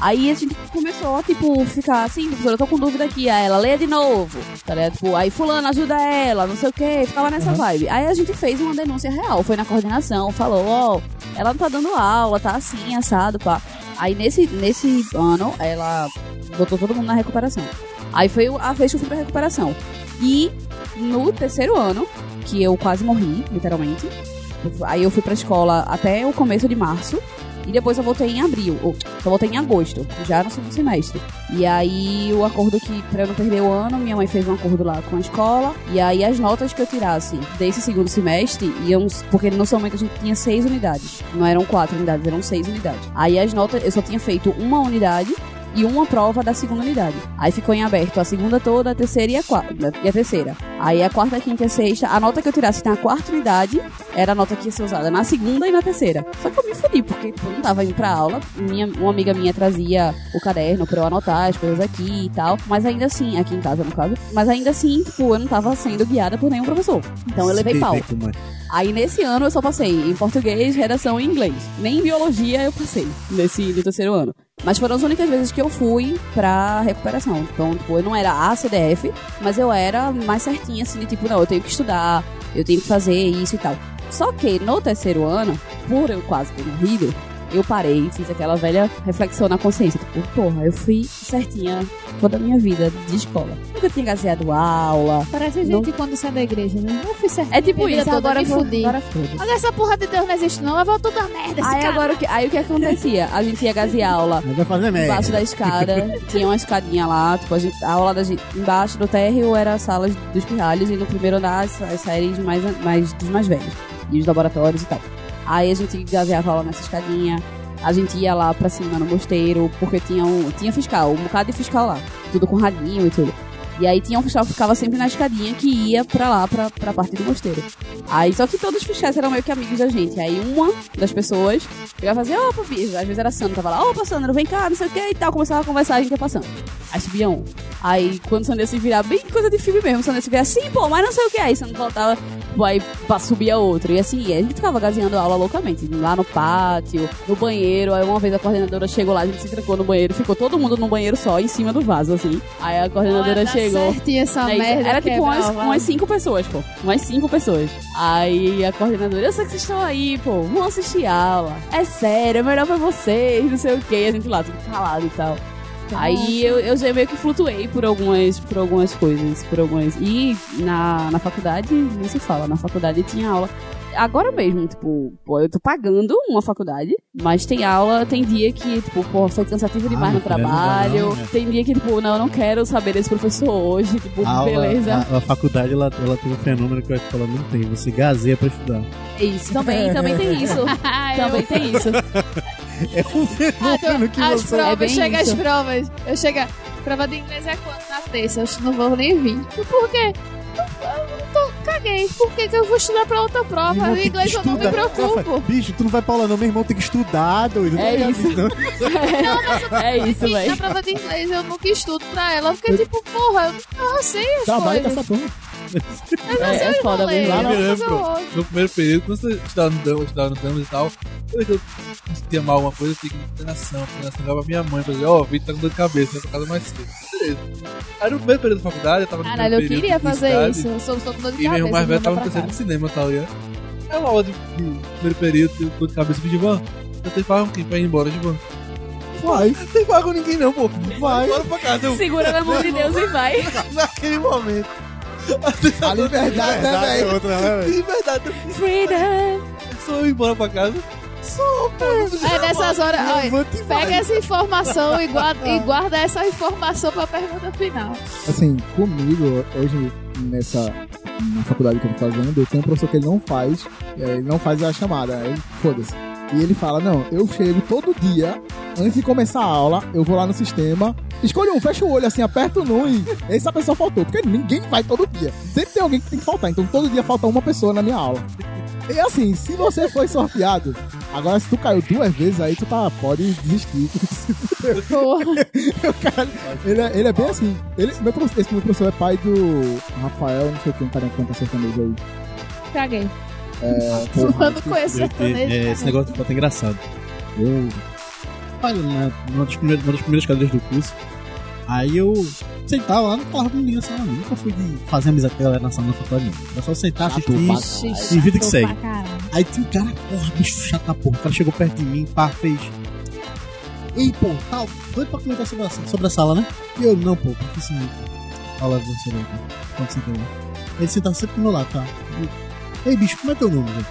Aí a gente começou a, tipo, ficar assim, professora, eu tô com dúvida aqui. Aí ela, lê de novo. Tá ligado? Tipo, aí fulano ajuda ela, não sei o quê. Ficava nessa vibe. Aí a gente fez uma denúncia real, foi na coordenação, falou, ó, ela não tá dando aula, tá assim, assado, pá. Aí nesse, nesse ano, ela botou todo mundo na recuperação. Aí foi a vez que eu fui pra recuperação. E no terceiro ano, que eu quase morri, literalmente, Aí eu fui pra escola até o começo de março. E depois eu voltei em abril. Ou, só voltei em agosto, já no segundo semestre. E aí o acordo que, pra eu não perder o ano, minha mãe fez um acordo lá com a escola. E aí as notas que eu tirasse desse segundo semestre iam. Porque no seu momento a gente tinha seis unidades. Não eram quatro unidades, eram seis unidades. Aí as notas, eu só tinha feito uma unidade e uma prova da segunda unidade. Aí ficou em aberto a segunda toda, a terceira e a quarta. E a terceira. Aí a quarta, a quinta e a sexta, a nota que eu tirasse na quarta unidade era a nota que ia ser usada na segunda e na terceira. Só que eu me fudi, porque tipo, eu não tava indo pra aula. Minha, uma amiga minha trazia o caderno pra eu anotar as coisas aqui e tal. Mas ainda assim, aqui em casa no caso, mas ainda assim, tipo, eu não tava sendo guiada por nenhum professor. Então eu levei pau. Aí nesse ano eu só passei em português, redação e inglês. Nem em biologia eu passei nesse no terceiro ano. Mas foram as únicas vezes que eu fui pra recuperação. Então, tipo, eu não era a CDF, mas eu era mais certinha, assim, de tipo, não, eu tenho que estudar, eu tenho que fazer isso e tal. Só que no terceiro ano, por eu quase ter morrido, eu parei fiz aquela velha reflexão na consciência. Tipo, porra, eu fui certinha toda a minha vida de escola. Nunca tinha gaseado aula. Parece a gente quando sai da igreja, né? Eu fui certo. É tipo isso, toda, agora me fudi. Agora Agora essa porra de Deus não existe, não. Leva tudo a merda, esse Aí cara. agora o que, aí o que acontecia? A gente ia gasear aula Mas vai fazer merda. embaixo da escada, <laughs> tinha uma escadinha lá, tipo, a, gente, a aula da gente, embaixo do térreo era a sala dos pirralhos e no primeiro andar as, as séries mais, mais dos mais velhos, e os laboratórios e tal. Aí a gente gaseava aula nessa escadinha, a gente ia lá pra cima no mosteiro, porque tinha, um, tinha fiscal, um bocado de fiscal lá, tudo com radinho e tudo. E aí tinha um fiscal que ficava sempre na escadinha que ia pra lá, pra, pra parte do mosteiro. Aí, só que todos os fiscais eram meio que amigos da gente. Aí uma das pessoas pegava e fazia, opa, bicho. Às vezes era Sandro, tava lá, opa, Sandro, vem cá, não sei o que e tal. Começava a conversar, a gente ia passando. Aí subia um. Aí quando o Sandro ia se virar, bem coisa de filme mesmo, o Sandro ia se virar assim, pô, mas não sei o que. Aí Sandro voltava, aí subia outro. E assim, a gente ficava gazeando a aula loucamente. Lá no pátio, no banheiro. Aí uma vez a coordenadora chegou lá, a gente se trancou no banheiro. Ficou todo mundo no banheiro só, em cima do vaso, assim. Aí a coordenadora tá chegou. certinho essa É merda. Era tipo umas, umas cinco pessoas, pô. Umas cinco pessoas. Aí a coordenadora, eu sei que vocês estão aí, pô, vão assistir aula. É sério, é melhor pra vocês, não sei o que. A gente lá, tudo calado e tal. Aí eu, eu já meio que flutuei por algumas, por algumas coisas, por algumas. E na, na faculdade, nem se fala, na faculdade tinha aula. Agora mesmo, tipo, pô, eu tô pagando uma faculdade, mas tem aula, tem dia que, tipo, pô, foi cansativo demais no meu filho, não dá trabalho. não, né? Tem dia que, tipo, não, eu não quero saber desse professor hoje, tipo, A, aula- beleza. a, a faculdade ela, ela tem um fenômeno que a escola não tem. Você gazeia pra estudar. É isso, também, também tem isso. <laughs> Ah, também tem isso. <laughs> É um fenômeno que as você. É provas, bem chega isso. as provas. Eu chego. Prova de inglês é quando? Na terça. Eu não vou nem vir. Por quê? Eu, eu tô, caguei. Por que, que eu vou estudar pra outra prova? Irmão, O inglês eu não me estudar. preocupo. Bicho, tu não vai pra aula não, meu irmão tem que estudar, doido. É Não isso. não. É isso, Sim, <laughs> velho. na prova de inglês eu nunca estudo pra ela. Porque, tipo, porra, eu não sei as Trabalha com coisas. essa porra. É, é foda Falei, mesmo. Lá no eu lembro. No primeiro período, quando você estudava no Damos, estudava no Damos e tal, toda vez que eu sentia mal alguma coisa, eu tinha que ir na coordenação, coordenação ligava pra minha mãe pra dizer, ó, o Vitor tá com dor de cabeça, vai pra casa mais cedo. Beleza. Aí no primeiro período da faculdade, eu tava no Caralho, eu primeiro queria período de fazer isso. Eu sou, sou com dor de E meu cabeça. irmão mais velho tava no terceiro de cinema, tá ligado? Aí uma aula de, de primeiro período, eu dor de cabeça, eu falei, Givan, eu tenho falar com quem pra ir embora, Givan. Vai, Não tem falar com ninguém não, pô. vai. Bora pra casa, eu, Segura na mão de Deus e vai. <laughs> naquele momento. A liberdade é né, velho? De verdade, eu fiz Freedom. só eu ir embora pra casa. Só, pô. Aí nessas horas, olha, pega essa informação e guarda, e guarda essa informação pra pergunta final. Assim, comigo, hoje, nessa na faculdade que eu tô fazendo, eu tenho um professor que ele não faz, é, ele não faz a chamada, ele, foda-se. E ele fala, não, eu chego todo dia, antes de começar a aula, eu vou lá no sistema, escolho um, fecha o olho assim, aperta o nu e essa pessoa faltou, porque ninguém vai todo dia. Sempre tem alguém que tem que faltar, então todo dia falta uma pessoa na minha aula. E assim, se você foi sorteado, agora se tu caiu duas vezes, aí tu tá, pode desistir. Caralho, <laughs> ele, é, ele é bem assim. Ele, meu, esse meu professor é pai do Rafael, não sei quem, um cara que canta sertanejo aí. Caguei. É, porra, Eu conheço sertanejo. é, esse negócio de foto é engraçado. Eu. Olha, na, numa, das primeiras, uma das primeiras cadeiras do curso, aí eu sentava lá, não falava com ninguém na sala, não. Nunca fui de fazer amizade com a galera na sala da faculdade. Era só sentar, Chato assistir. E vida que segue. Aí tinha um cara, porra, bicho chato da porra. O cara chegou perto de mim, pá, fez. Ei, pô, tal, doido pra comentar sobre a, sobre a sala, né? E eu, não, pô, porque assim. Fala você não, pô. Quando você entendeu? Ele sentava sempre do meu lado, tá? Ei, bicho, como é teu nome, velho?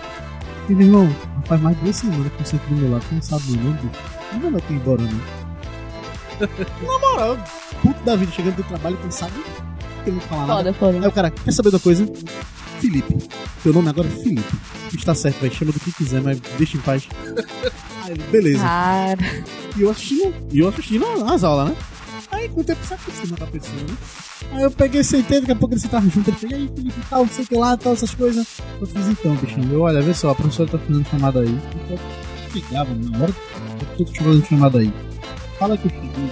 E meu irmão, faz mais de duas semanas que você meu lado, tu não sabe meu nome, bicho. Não vai não ir embora, não. <laughs> Na moral, puto da vida, chegando do trabalho, quem sabe, eu não falar nada. Foda, foda. Aí o cara, quer saber da coisa? Felipe. Teu nome agora é Felipe. Está certo, vai. Chama do que quiser, mas deixa em paz. <laughs> Aí, ele, beleza. Cara. E eu assistindo, e eu assistindo as aulas, né? Aí com o tempo por cima da pessoa, né? Aí eu peguei, sentei, daqui a pouco ele sentava junto, ele falou, e aí, Felipe, tal, não sei o que lá, tal, essas coisas. Eu fiz então, bichão. Eu, olha, vê só, a professora tá fazendo chamada aí. Eu ligava na hora que eu tô te fazendo chamada aí. Fala que eu cheguei.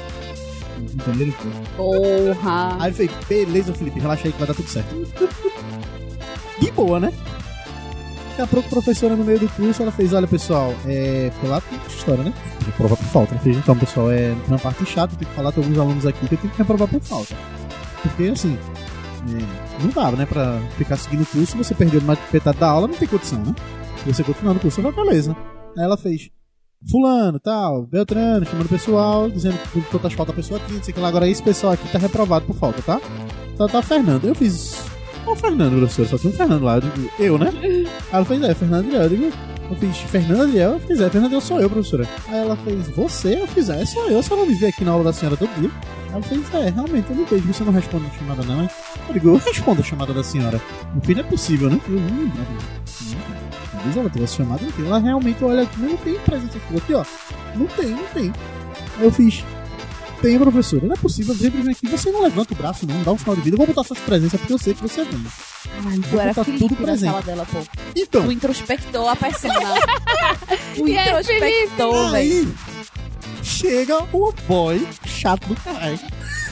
Entendeu? pô? Porra. Aí ele fez, beleza, Felipe, relaxa aí que vai dar tudo certo. De boa, né? Daqui a pouco a professora no meio do curso, ela fez, olha pessoal, é. Porque lá tem história, né? Tem que provar por falta. Ela fez, então, pessoal, é uma parte chata, eu tenho que falar com alguns alunos aqui que eu tenho que reprovar por falta. Porque assim, é, não dava, né? Pra ficar seguindo o curso, você perdeu mais de metade da aula, não tem condição, né? Você continuar no curso, vai beleza. Aí ela fez. Fulano, tal, Beltrano, chamando o pessoal, dizendo que quantas faltas a pessoa tinha, não sei o que lá. Agora esse pessoal aqui tá reprovado por falta, tá? Tá, tá Fernando. Eu fiz. Ó, o Fernando, professor, só tinha um Fernando lá. Eu digo, eu, né? Aí ela fez, é, Fernando. Eu digo, eu fiz Fernando Adriel, eu fiz, é, Fernando Adriel sou eu, professora. Aí ela fez, você? Eu fiz, é, sou eu, a senhora me vê aqui na aula da senhora todo dia. Ela fez, é, realmente, eu não vejo, você não responde a chamada não, hein? Eu respondo a chamada da senhora. Meu filho é possível, né? Eu, hum, não, Talvez ela tivesse chamado, não. Ela realmente olha aqui, mas não tem presença aqui, ó. Não tem, não tem. Aí eu fiz. Tem, professora. Não é possível. Sempre vem aqui. Você não levanta o braço, não. Dá um sinal de vida. Eu vou botar suas presenças porque eu sei que você vem. Caralho, tu Vou era botar Felipe tudo presente. sala dela, pô. Então, Tu introspectou a persona. <laughs> E é introspectou, velho. aí chega o boy chato do caralho.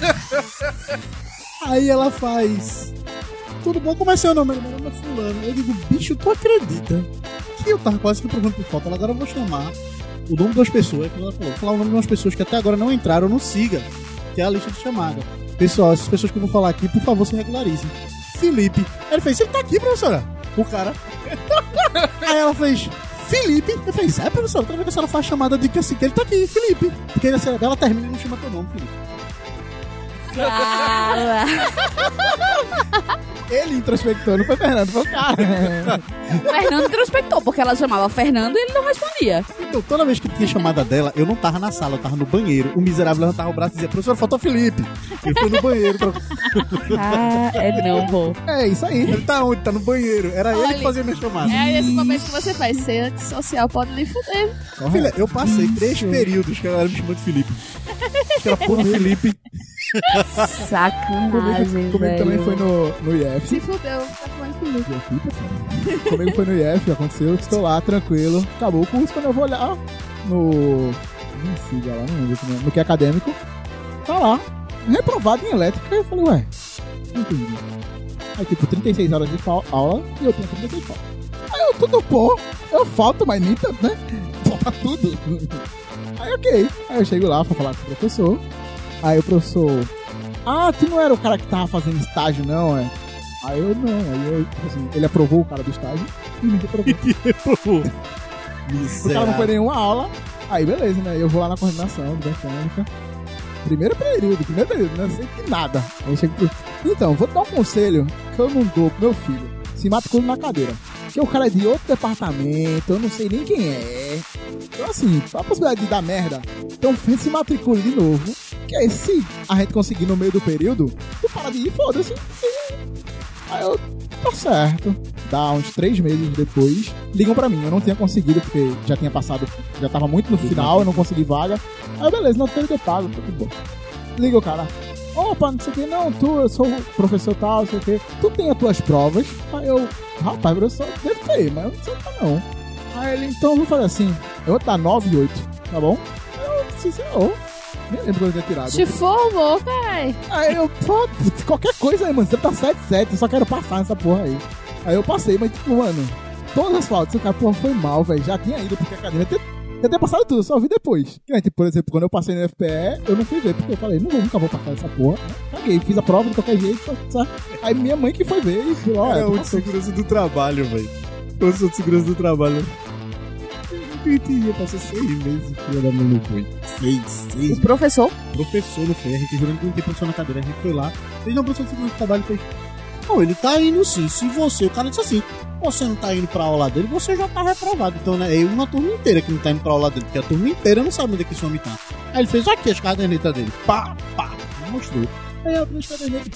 <laughs> aí ela faz. Tudo bom? Como é seu nome? Meu nome é Fulano. Eu digo, bicho, tu acredita que eu tava quase que provando por falta? Agora eu vou chamar o nome das pessoas, que ela falou, falar o nome de umas pessoas que até agora não entraram no Siga, que é a lista de chamada. Pessoal, essas pessoas que eu vou falar aqui, por favor, se regularizem. Felipe. Aí ele fez, ele tá aqui, professora. O cara. <laughs> Aí ela fez, Felipe. Eu falei, é, professor, toda vez que a senhora faz chamada de que assim, que ele tá aqui, Felipe. Porque ele, assim, ela termina e não chama teu nome, Felipe. Cara. <laughs> Ele introspectou, não foi Fernando, foi o cara. <laughs> Fernando introspectou, porque ela chamava Fernando e ele não respondia. Então, toda vez que tinha chamada dela, eu não tava na sala, eu tava no banheiro. O miserável levantava o braço e dizia, professor, faltou Felipe. Eu fui no banheiro. pra- <laughs> Ah, é não, pô. É isso aí. Ele tá onde? Tá no banheiro. Era ele Olha. que fazia minha chamada. É aí nesse momento que você faz ser antissocial, pode lhe fuder. Filha, eu passei três períodos que a galera me chamou de Felipe. Que era porra Felipe. Sacanagem, Comigo velho. também foi no, no IF. Se fudeu, tá falando comigo. Comigo foi no IF, aconteceu, estou lá, tranquilo. Acabou o curso, quando eu vou olhar no... Nem siga lá, não lembro como é, no que é acadêmico. Tá lá, reprovado em elétrica. Eu falei, ué, não entendi. Aí, tipo, 36 horas de aula e eu tenho 36 faltas. Aí eu, tudo bom, eu falto, mas nem tanto, né? <laughs> Falta tudo. <laughs> Aí, ok. Aí eu chego lá, vou falar com o professor. Aí o professor, ah, tu não era o cara que tava fazendo estágio, não, é? Aí eu, não. Aí eu, tipo assim, ele aprovou o cara do estágio e me reprovou. <laughs> O cara não foi nenhuma aula. Aí beleza, né? Eu vou lá na coordenação de mecânica. Primeiro período, primeiro período, não sei de nada. Aí eu chego pro... Então, vou te dar um conselho que eu não dou pro meu filho. Se matricule na cadeira. Porque o cara é de outro departamento, eu não sei nem quem é. Então, assim, a possibilidade de dar merda, então se matricule de novo. Que aí, se a gente conseguir no meio do período, tu para de ir, foda-se. Aí eu, tá certo. Dá uns três meses depois, ligam pra mim. Eu não tinha conseguido, porque já tinha passado, já tava muito no final, eu não consegui vaga. Aí beleza, não tem que eu pago, tudo bom. Liga o cara. Opa, não sei o que, não, tu, eu sou o professor tal, não sei o que. Tu tem as tuas provas? Aí eu, rapaz, professor, deve ter, mas eu não sei tá não. Aí ele, então eu vou fazer assim, eu vou dar 9 e 8, tá bom? Eu disse, senhor, nem lembro que eu tinha tirado. Te formou, carai. Aí eu, pô, qualquer coisa aí, mano. Você tá 7-7, eu só quero passar nessa porra aí. Aí eu passei, mas tipo, mano, todas as faltas, o cara, porra, foi mal, velho. Já tinha ido porque a academia já tinha- passado tudo, eu só vi depois. Que nem, tipo, por exemplo, quando eu passei no FPE, eu não fui ver, porque eu falei, não vou, nunca vou passar essa porra. Caguei, fiz a prova de qualquer jeito, só, só. Aí minha mãe que foi ver e falou, ó, É o de segurança do trabalho, velho. Professor de segurança do trabalho. Eu entendi, eu passei seis meses, filha da mãe não foi. Seis, seis O professor, professor não foi. A gente jurando que não tem professor na cadeira. A gente foi lá, fez uma professor de segurança do trabalho e fez. Não, ele tá indo sim. Se você, o cara disse assim, você não tá indo pra aula dele, você já tá reprovado. Então, né, é uma turma inteira que não tá indo pra aula dele, porque a turma inteira não sabe onde é que esse homem tá. Aí ele fez aqui as cadernetas dele. Pá, pá, mostrou. Aí eu abri as cadernetas,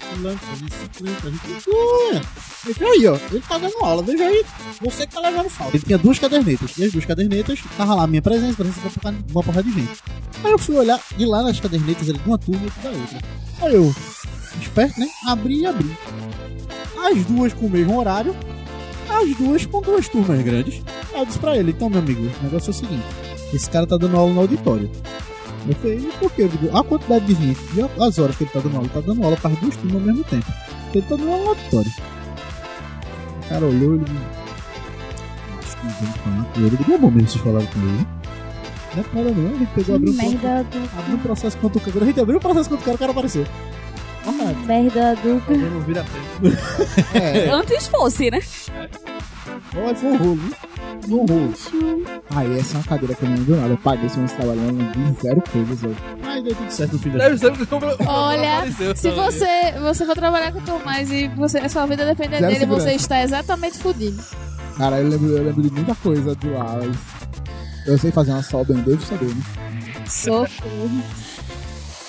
fulano, presença, fulano, presença, fulano. Ele falou, aí, ó, ele tá dando aula, veja aí, você que tá levando falta. Ele tinha duas cadernetas, e as duas cadernetas, tava lá minha presença, presença porra- uma porra de gente. Aí eu fui olhar, e lá nas cadernetas era de uma turma e da outra. Aí eu, esperto, né? Abri e abri. As duas com o mesmo horário, as duas com duas turmas grandes. Aí eu disse pra ele, então, meu amigo, o negócio é o seguinte: esse cara tá dando aula no auditório. Eu falei, e por quê? Digo, a quantidade de gente e as horas que ele tá dando aula, ele tá dando aula para as duas turmas ao mesmo tempo. Ele tá dando aula no auditório. O cara olhou e ele. Acho que vamos falar com ele. Digo, é bom mesmo vocês falaram com ele. Não é nada não, a gente pegou, abriu um, do... um processo contra o cara. A gente abriu o processo contra o cara, o cara apareceu. Ah, Merda do... Não vira tempo. É, <laughs> Antes fosse, né? olha, foi um rolo, um rolo. aí essa é uma cadeira que eu não lembro nada. Eu paguei mês trabalhando, não vi zero coisas, velho. Mas deu tudo certo no fim da Olha, Se você, você for trabalhar com o Tomás e você, a sua vida depender Zero dele, você segurança. está exatamente fudido. Cara, eu lembro, eu lembro de muita coisa do mas eu sei fazer uma sol bem, devo saber, né? Socorro.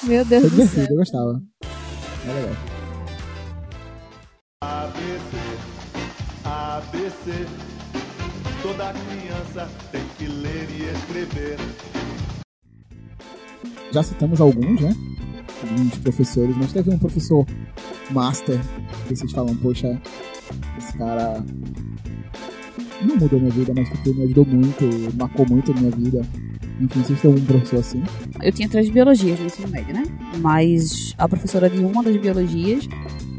Meu Deus Foi do céu. divertido, eu gostava. É legal. ABC, ABC. Toda criança tem que ler e escrever. Já citamos alguns, né? Alguns professores, mas teve um professor master que vocês falam, poxa, esse cara não mudou minha vida, mas tipo, me ajudou muito, marcou muito a minha vida. Enfim, vocês têm um professor assim. Eu tinha três biologias no ensino médio, né? Mas a professora de uma das biologias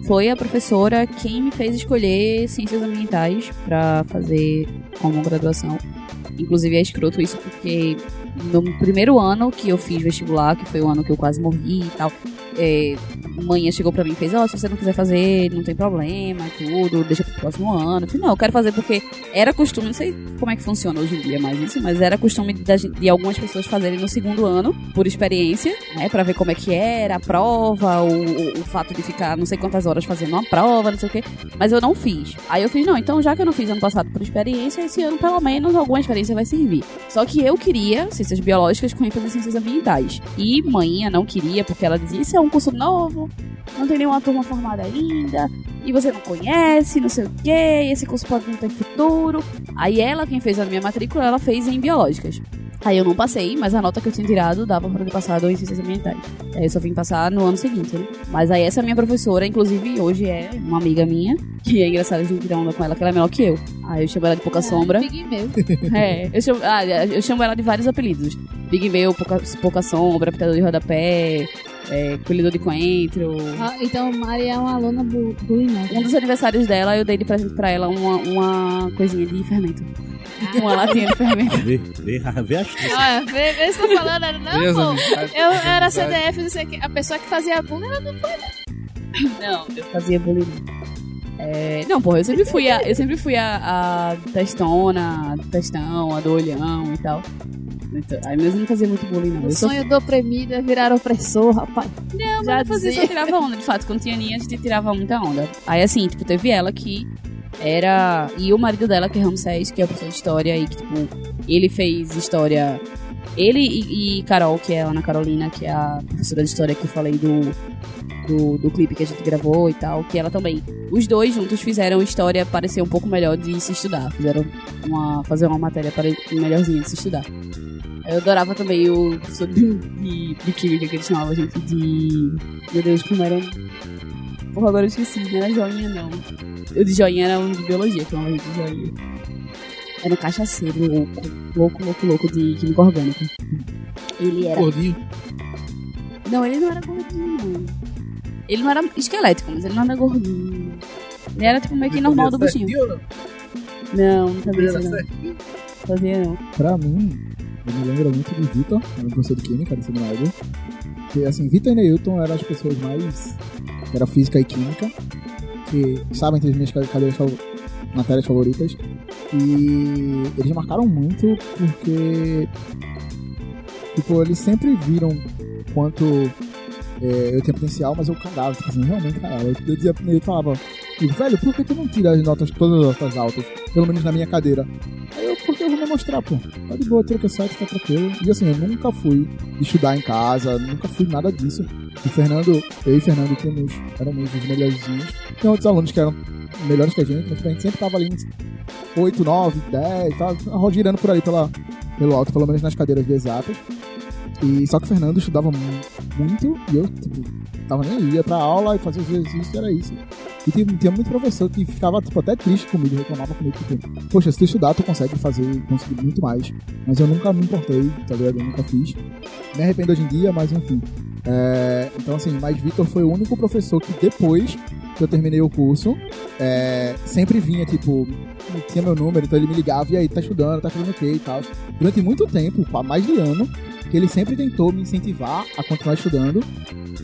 foi a professora quem me fez escolher ciências ambientais pra fazer como graduação. Inclusive é escroto isso porque no primeiro ano que eu fiz vestibular, que foi o ano que eu quase morri e tal, é, manhã chegou pra mim e fez, ó, se você não quiser fazer, não tem problema, tudo, deixa pro próximo ano. Eu falei, não, eu quero fazer porque era costume, não sei como é que funciona hoje em dia mais isso, mas era costume gen- de, algumas pessoas fazerem no segundo ano, por experiência, né, pra ver como é que era a prova, o, o, o fato de ficar não sei quantas horas fazendo uma prova, não sei o quê. Mas eu não fiz. Aí eu fiz, não, então já que eu não fiz ano passado por experiência, esse ano pelo menos alguma experiência vai servir. Só que eu queria ciências biológicas com ênfase em ciências ambientais. E manhã não queria, porque ela dizia, isso é um curso novo, não tem nenhuma turma formada ainda, e você não conhece, não sei o quê, e esse curso pode não ter futuro. Aí ela, quem fez a minha matrícula, ela fez em biológicas. Aí eu não passei, mas a nota que eu tinha tirado dava pra ter passado em ciências ambientais. Aí eu só vim passar no ano seguinte, né? Mas aí essa minha professora, inclusive hoje é uma amiga minha, que é engraçado a gente tirar onda com ela, que ela é menor que eu. Aí eu chamo ela de pouca sombra. Big meu. <laughs> É, eu chamo, ah, eu chamo ela de vários apelidos. Big Meu, pouca, pouca sombra, pitador de rodapé, é, colhedor de coentro. Ah, então Mari é uma aluna bu bullying. Um dos aniversários dela, eu dei de presente pra ela uma, uma coisinha de fermento. Uma latinha de fermento. Vê, vê, vê as Olha, vê, vê se tá falando. Não, Beleza, pô. Eu era. CDF, não sei o quê. A pessoa que fazia bullying era do Não, eu fazia bullying. É, não, porra, eu sempre fui a, eu sempre fui a, a testona, a testão, a do olhão e tal. Então, aí mesmo eu não fazia muito bullying, não. O Eu só sonho do oprimido é virar opressor, rapaz. Não, Já mas fazia, só tirava onda, de fato. Quando tinha Aninha, a gente tirava muita onda. Aí, assim, tipo, teve ela que era... E o marido dela, que é Ramsés, que é o professor de história, e que, tipo, ele fez história... Ele e, e Carol, que é a Ana Carolina, que é a professora de história que eu falei do, do, do clipe que a gente gravou e tal, que ela também. Os dois juntos fizeram história parecer um pouco melhor de se estudar. Fizeram uma, fazer uma matéria pare- melhorzinha de se estudar. Eu adorava também o professor de, de, química que eles chamavam a gente de. Meu Deus, como era. Porra, agora eu esqueci, não era joinha não. O de joinha era um de biologia, que chamava a gente de joinha. Era um cachaceiro louco. Louco, louco, louco de química orgânica. Ele era. Gordinho. Não, ele não era gordinho. Ele não era esquelético, mas ele não era gordinho. Ele era tipo meio que normal do bichinho. Não? Não, Ele isso era não. Fazia não. Pra mim, eu me lembro muito do Vitor, era um professor de química do seminário. Que, assim, Vitor e Neilton eram as pessoas mais. era física e química, que estavam entre as minhas cadeiras, matérias favoritas. E eles marcaram muito porque. Tipo, eles sempre viram quanto é, eu tinha potencial, mas eu cagava, tipo assim, realmente cagava. Eu, eu dizia pro Neilton, falava, velho, por que tu não tira as notas, todas as notas altas? Pelo menos na minha cadeira. Aí eu, porque eu vou me mostrar, pô. Tá de boa, tira que site, tá tranquilo. E assim, eu nunca fui estudar em casa, nunca fui nada disso. E Fernando, eu e Fernando tínhamos, éramos os melhorzinhos. Tem outros alunos que eram melhores que a gente, mas a gente sempre tava ali uns 8, 9, 10, tava girando por aí pela, pelo alto, pelo menos nas cadeiras de exatas. E só que o Fernando estudava mu- muito e eu, tipo, tava nem ia pra aula e fazia os exercícios, era isso. E tinha, tinha muito professor que ficava, tipo, até triste comigo, reclamava comigo, tipo, poxa, se tu estudar, tu consegue fazer, conseguir muito mais. Mas eu nunca me importei, tá ligado? Eu nunca fiz. Me arrependo hoje em dia, mas enfim. É, então, assim, mas Vitor foi o único professor que depois que eu terminei o curso, é, sempre vinha, tipo, tinha meu número, então ele me ligava, e aí, tá estudando, tá fazendo o quê e tal. Durante muito tempo, mais de ano, que ele sempre tentou me incentivar a continuar estudando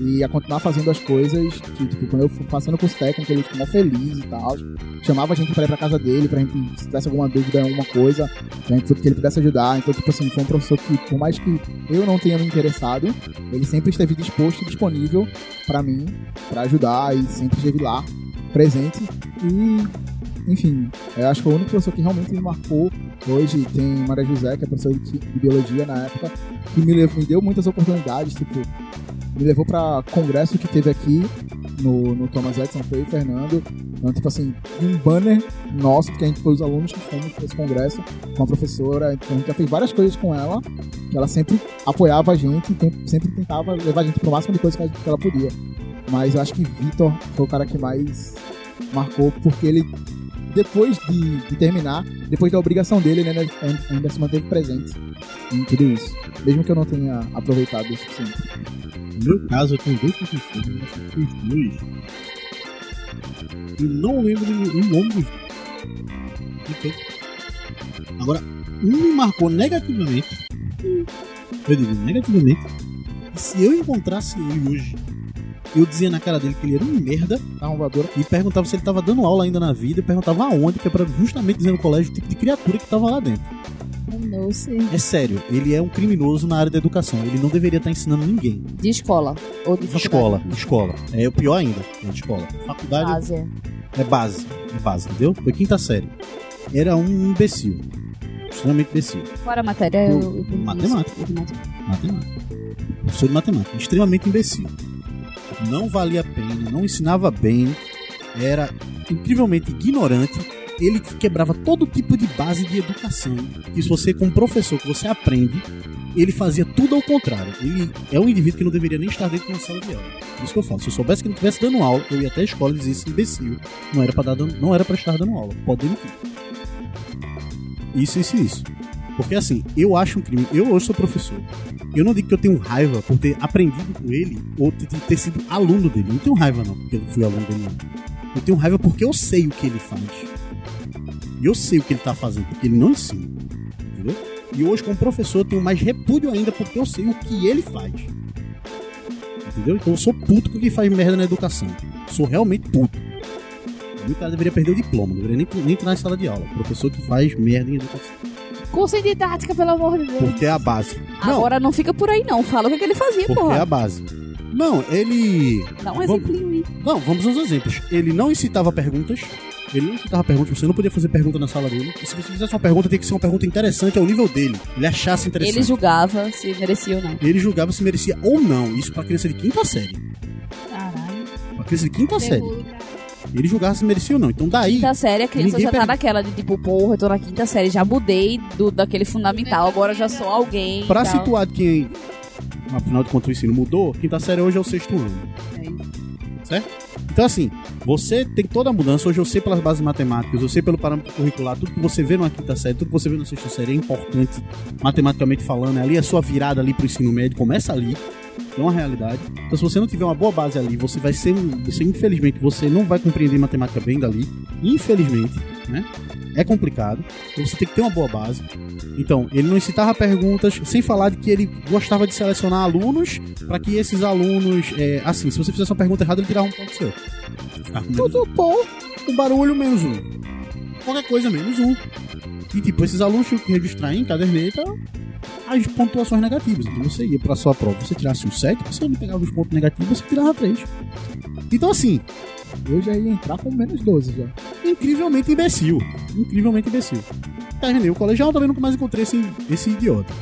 e a continuar fazendo as coisas que, tipo, quando eu fui passando curso técnico, ele ficou feliz e tal. Chamava a gente pra ir pra casa dele, pra gente, se tivesse alguma dúvida alguma coisa, pra gente, que ele pudesse ajudar. Então, tipo assim, foi um professor que, por mais que eu não tenha me interessado, ele sempre esteve disposto e disponível pra mim, pra ajudar e sempre esteve lá, presente. E, enfim, eu acho que o único professor que realmente me marcou hoje tem Maria José, que é professora de, biologia na época, que me, lev- me deu muitas oportunidades, tipo, me levou pra congresso que teve aqui no, no Thomas Edison, foi o Fernando. Então, tipo assim, um banner nosso, porque a gente foi os alunos que fomos pra esse congresso com a professora, então a gente já fez várias coisas com ela, que ela sempre apoiava a gente, tem- sempre tentava levar a gente pro máximo de coisas que ela podia. Mas eu acho que Vitor foi o cara que mais marcou, porque ele, depois de, de terminar, depois da obrigação dele, né, ainda- se manteve presente em tudo isso. Mesmo que eu não tenha aproveitado o suficiente. No meu caso, eu tenho dois professores, eu que os dois. Eu não lembro de nenhum nome dos dois. Agora, um me marcou negativamente. Eu digo negativamente. E se eu encontrasse ele hoje, eu dizia na cara dele que ele era um merda Tá uma voadora. e perguntava se ele tava dando aula ainda na vida e perguntava aonde, que é pra justamente dizer no colégio o tipo de criatura que tava lá dentro. Não sei. É sério, ele é um criminoso na área da educação. Ele não deveria estar ensinando ninguém. De escola. Ou de faculdade. Escola, escola. É o pior ainda, é de escola. Faculdade Ásia. é base, é base, entendeu? Foi quinta série. Era um imbecil. Extremamente imbecil. Qual era a matéria? Do- Eu- eu- matemática. Matemática. Matemática. Professor de matemática. Extremamente imbecil. Não valia a pena, não ensinava bem, era incrivelmente ignorante. Ele quebrava todo tipo de base de educação. Que se você, como professor, que você aprende, ele fazia tudo ao contrário. Ele é um indivíduo que não deveria nem estar dentro de uma sala de aula. Isso que eu falo. Se eu soubesse que ele estivesse dando aula, eu ia até a escola e dizia esse imbecil. Não era para não era para estar dando aula. Pode demitir. Isso, isso, isso. Porque assim, eu acho um crime. Eu hoje sou professor. Eu não digo que eu tenho raiva por ter aprendido com ele ou ter, ter sido aluno dele. Eu não tenho raiva não, porque eu fui aluno dele não. Eu tenho raiva porque eu sei o que ele faz. E eu sei o que ele tá fazendo, porque ele não ensina. Entendeu? E hoje, como professor, eu tenho mais repúdio ainda porque eu sei o que ele faz. Entendeu? Então eu sou puto com quem faz merda na educação. Sou realmente puto. E o cara deveria perder o diploma, não deveria nem, nem entrar na sala de aula. Professor que faz merda em educação. Curso em didática, pelo amor de Deus. Porque é a base. Não, Agora não fica por aí, não. Fala o que, que ele fazia, porque é porra. a base. Não, ele. Dá um exemplinho aí. Não, vamos aos exemplos. Ele não incitava perguntas. Ele não incitava perguntas, você não podia fazer pergunta na sala dele. E se você fizesse uma pergunta, tem que ser uma pergunta interessante ao nível dele. Ele achasse interessante. Ele julgava se merecia ou não. Ele julgava se merecia ou não. Isso pra criança de quinta série. Caralho. Pra criança de quinta série. Ele julgava se merecia ou não. Então daí. Quinta série, a criança já tá per- naquela de tipo, porra, eu tô na quinta série, já mudei do, daquele fundamental, agora eu já sou alguém. Pra situar quem. Afinal de contas, o ensino mudou, quinta série hoje é o sexto ano. Certo? Então, assim, você tem toda a mudança. Hoje eu sei pelas bases matemáticas, eu sei pelo parâmetro curricular, tudo que você vê numa quinta série, tudo que você vê na sexta série é importante, matematicamente falando. Ali a sua virada ali pro ensino médio começa ali. É uma realidade. Então, se você não tiver uma boa base ali, você vai ser, você infelizmente, você não vai compreender matemática bem dali. Infelizmente, né? É complicado. Então, você tem que ter uma boa base. Então, ele não incitava perguntas, sem falar de que ele gostava de selecionar alunos para que esses alunos, é, assim, se você fizesse uma pergunta errada, ele tirava um ponto seu. Menos Tudo bom. O barulho menos um. Qualquer coisa menos um. E tipo, esses alunos tinham que registrar em caderneta as pontuações negativas. Então você ia pra sua prova, você tirasse um 7, você não pegava os pontos negativos, você tirava 3. Então assim, Eu já ia entrar com menos 12 já. incrivelmente imbecil. Incrivelmente imbecil. Terminei o colegial, também nunca mais encontrei esse, esse idiota.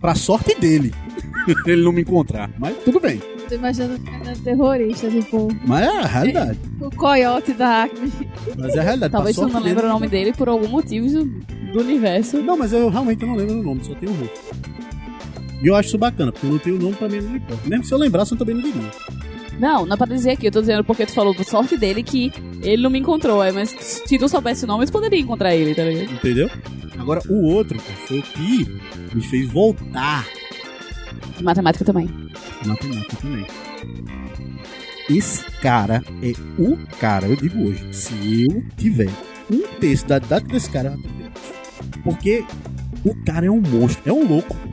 Pra sorte dele. <laughs> ele não me encontrar. Mas tudo bem. Tô imaginando ficando terrorista, tipo, Mas é a realidade. o coiote da Acme. Mas é a realidade. Pra Talvez tu não lembre dele- o nome dele por algum motivo do, do universo. Não, mas eu realmente não lembro o nome, só tenho o rosto. E eu acho isso bacana, porque eu não tenho o nome pra mim não importa. Mesmo se eu lembrasse, eu também não diria. Não, não é pra dizer aqui, eu tô dizendo porque tu falou da sorte dele que ele não me encontrou. é, Mas se tu soubesse o nome, tu poderia encontrar ele, tá ligado? Entendeu? Agora, o outro foi o que me fez voltar Matemática também. a matemática também. Esse cara é o cara, eu digo hoje. Se eu tiver um terço da idade desse cara, eu vou ter. Porque o cara é um monstro, é um louco. <laughs>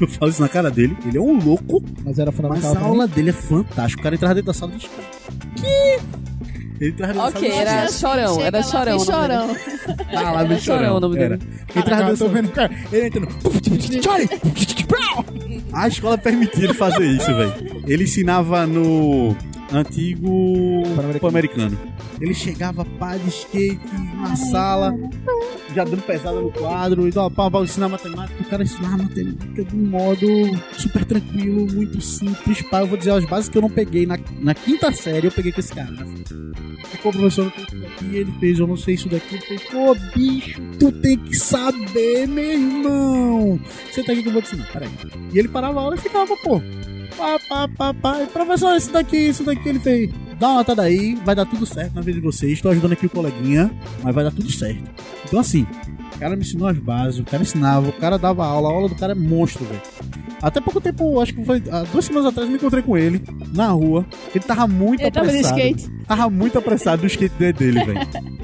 Eu falo isso na cara dele, ele é um louco, Mas era mas fundamental a pra mim. aula dele é fantástica. O cara entrava dentro da sala de escola. Que? Ele entrava dentro Ok, da sala de era chorão, Chega era chorão. chorão. Ah, lá Era chorão o nome dele. Entrava dentro tô da- cara. Ele entrando. A escola permitia ele fazer isso, velho. Ele ensinava no antigo Pan-Americano. Ele chegava pá de skate na sala, já dando pesada no quadro, e ó, pá, pá, ensinar matemática. O cara ensinava matemática de um modo super tranquilo, muito simples. Pá, eu vou dizer as bases que eu não peguei. Na, na quinta série eu peguei com esse cara. Ficou o professor daqui, ele fez, eu não sei isso daqui. Eu falei, pô, bicho, tu tem que saber, meu irmão. Senta aqui que eu vou te ensinar, peraí. E ele parava a aula e ficava, pô. Pá, pá, pá, pá. E, professor, isso daqui, isso daqui, ele fez. Dá uma nota daí, vai dar tudo certo na vida de vocês. Estou ajudando aqui o coleguinha, mas vai dar tudo certo. Então, assim, o cara me ensinou as bases, o cara ensinava, o cara dava aula, a aula do cara é monstro, velho. Até pouco tempo, acho que foi há duas semanas atrás, eu me encontrei com ele. na rua. Ele tava muito Ele tava de apressado. skate. Tava muito apressado do skate dele, dele, velho.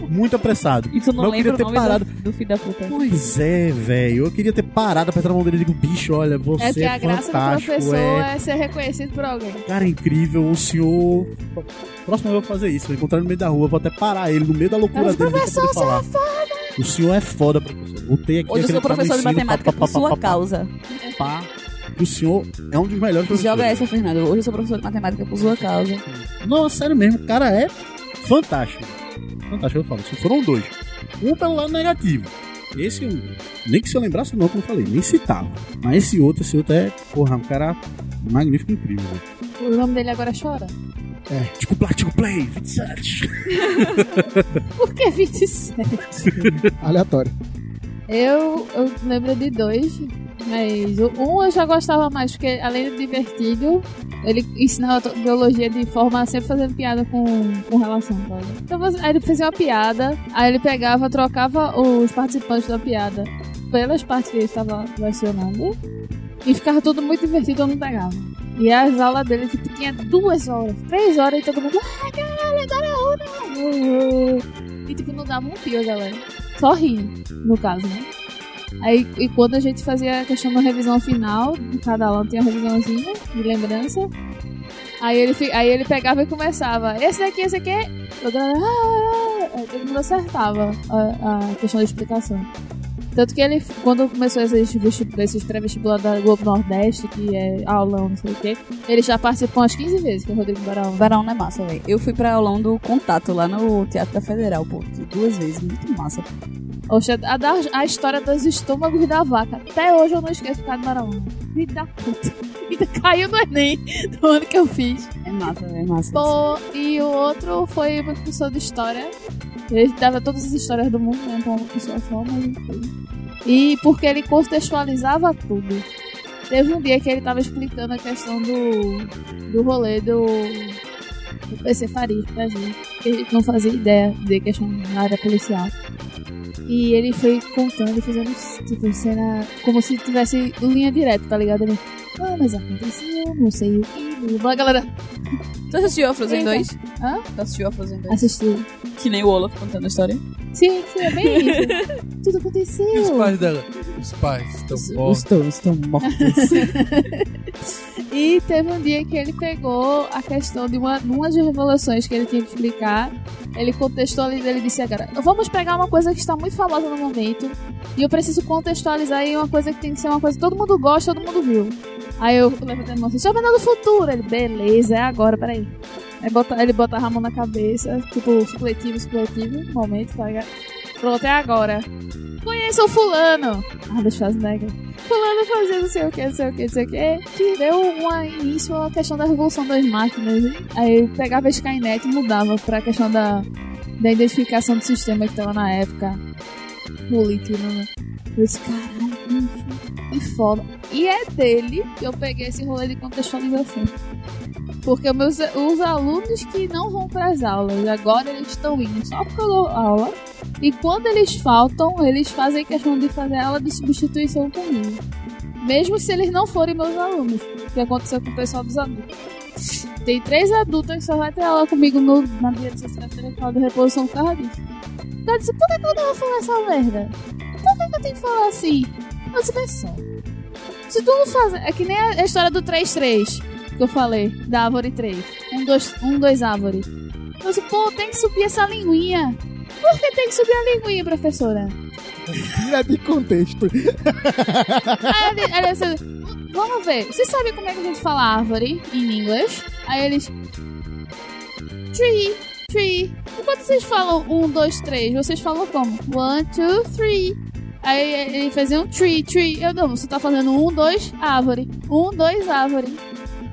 Muito apressado. Tu não Mas eu queria ter parado. do, do filho da puta. Pois é, velho. Eu queria ter parado, apertar a mão dele e digo, bicho, olha, você É que é, a graça do fantástico, professor é é... ser reconhecido por alguém. Cara, é incrível, o senhor. Próximo eu vou fazer isso, vou encontrar ele no meio da rua, vou até parar ele no meio da loucura Mas, dele professor, poder falar. O senhor é foda, professor. Botei aqui Hoje eu sou no professor de matemática pá, por pá, sua causa. pá. O senhor é um dos melhores professores. Joga essa, Fernando. Hoje eu sou professor de matemática por sua causa. Não, sério mesmo, o cara é fantástico. Fantástico, eu falo. Foram dois. Um pelo lado negativo. Esse, um, nem que se eu lembrasse não, como eu falei, nem citava. Mas esse outro, esse outro é, porra, um cara magnífico, incrível. velho. O nome dele agora chora. Tico Play, Tico Play, 27. Por que 27? <laughs> Aleatório. Eu, eu lembro de dois, mas o um eu já gostava mais, porque além de divertido, ele ensinava biologia de forma sempre fazendo piada com, com relação. tá ligado? Então, aí ele fazia uma piada, aí ele pegava, trocava os participantes da piada pelas partes que ele estava lecionando, e ficava tudo muito divertido, eu não pegava. E as aulas dele, tipo, tinha duas horas, três horas, e todo mundo, ah, caralho, agora é hora! E, tipo, não dava um pio, galera. Só rindo, no caso, né? Aí, e quando a gente fazia a questão da revisão final, cada aula tinha uma revisãozinha de lembrança. Aí ele, aí ele pegava e começava, esse daqui, esse aqui, toda, ah, aí todo mundo acertava a, a questão da explicação. Tanto que ele, quando começou esses, esses pré-vestibular da Globo Nordeste, que é aulão, não sei o quê, ele já participou umas 15 vezes, que é o Rodrigo Barão. Varão não é massa, velho. Eu fui pra aulão do contato lá no Teatro da Federal, pô. Duas vezes, muito massa. Oxe, a, da- a história dos estômagos da vaca. Até hoje eu não esqueço o cara do. Filho da puta. <laughs> Ainda caiu no Enem do ano que eu fiz. É massa. É massa. Pô, e o outro foi uma professor de história. Ele dava todas as histórias do mundo, né? Então, uma pessoa só, mas enfim. E porque ele contextualizava tudo. Teve um dia que ele tava explicando a questão do, do rolê do, do PC Farid pra gente. Que a gente não fazia ideia de questão na área policial. E ele foi contando e fazendo, tipo, cena como se tivesse linha direta, tá ligado? Ele, ah, mas aconteceu, não sei o que, blá, blá. galera Tu assistiu a Frozen Eita. 2? Hã? Tu assistiu a Frozen 2? assistiu. Que nem o Olaf contando a história. Sim, sim, é bem isso. <laughs> Tudo E os aconteceu. pais dela? Os pais estão Os mortos. estão, estão mortos. <laughs> E teve um dia que ele pegou a questão de uma, uma das revelações que ele tinha que explicar. Ele contextualizou, ele disse agora, vamos pegar uma coisa que está muito famosa no momento e eu preciso contextualizar em uma coisa que tem que ser uma coisa que todo mundo gosta, todo mundo viu. Aí eu levantei a mão assim, Jovem do Futuro. Ele, beleza, é agora, peraí. Aí bota, ele botava a mão na cabeça, tipo, supletivo, supletivo, momento, tá ligado? Pronto, é agora. Conheça o fulano. Ah, deixa fazer, né? Fulano fazia não sei o que, não sei o que, não sei o que, que deu uma início à questão da revolução das máquinas. hein? Aí eu pegava a Skynet e mudava pra questão da, da identificação do sistema que tava na época. Político, né? Eu disse, que foda. E é dele que eu peguei esse rolê de contextualização. Porque meus, os alunos que não vão para as aulas, agora eles estão indo só porque eu dou aula. E quando eles faltam, eles fazem questão de fazer aula de substituição comigo. Mesmo se eles não forem meus alunos. O que aconteceu com o pessoal dos adultos. Tem três adultos que só vai ter aula comigo no, na dia de sexta-feira que fala de reposição por causa disso. Eu disse, por que, eu não vou falar essa merda? Por que, que eu tenho que falar assim? Eu disse, vê só. Se tu não faz. É que nem a história do 3-3 que eu falei, da Árvore 3. Um, dois, um, dois Árvore. Eu disse, pô, tem que subir essa linguinha. Por que tem que subir a linguinha, professora? Tira de contexto. Aí ele disse, vamos ver, você sabe como é que a gente fala árvore em inglês? Aí eles. Tree, tree. E quando vocês falam um, dois, três, vocês falam como? One, two, three. Aí ele fazia um tree, tree. Eu não, você tá fazendo um, dois, árvore. Um, dois, árvore.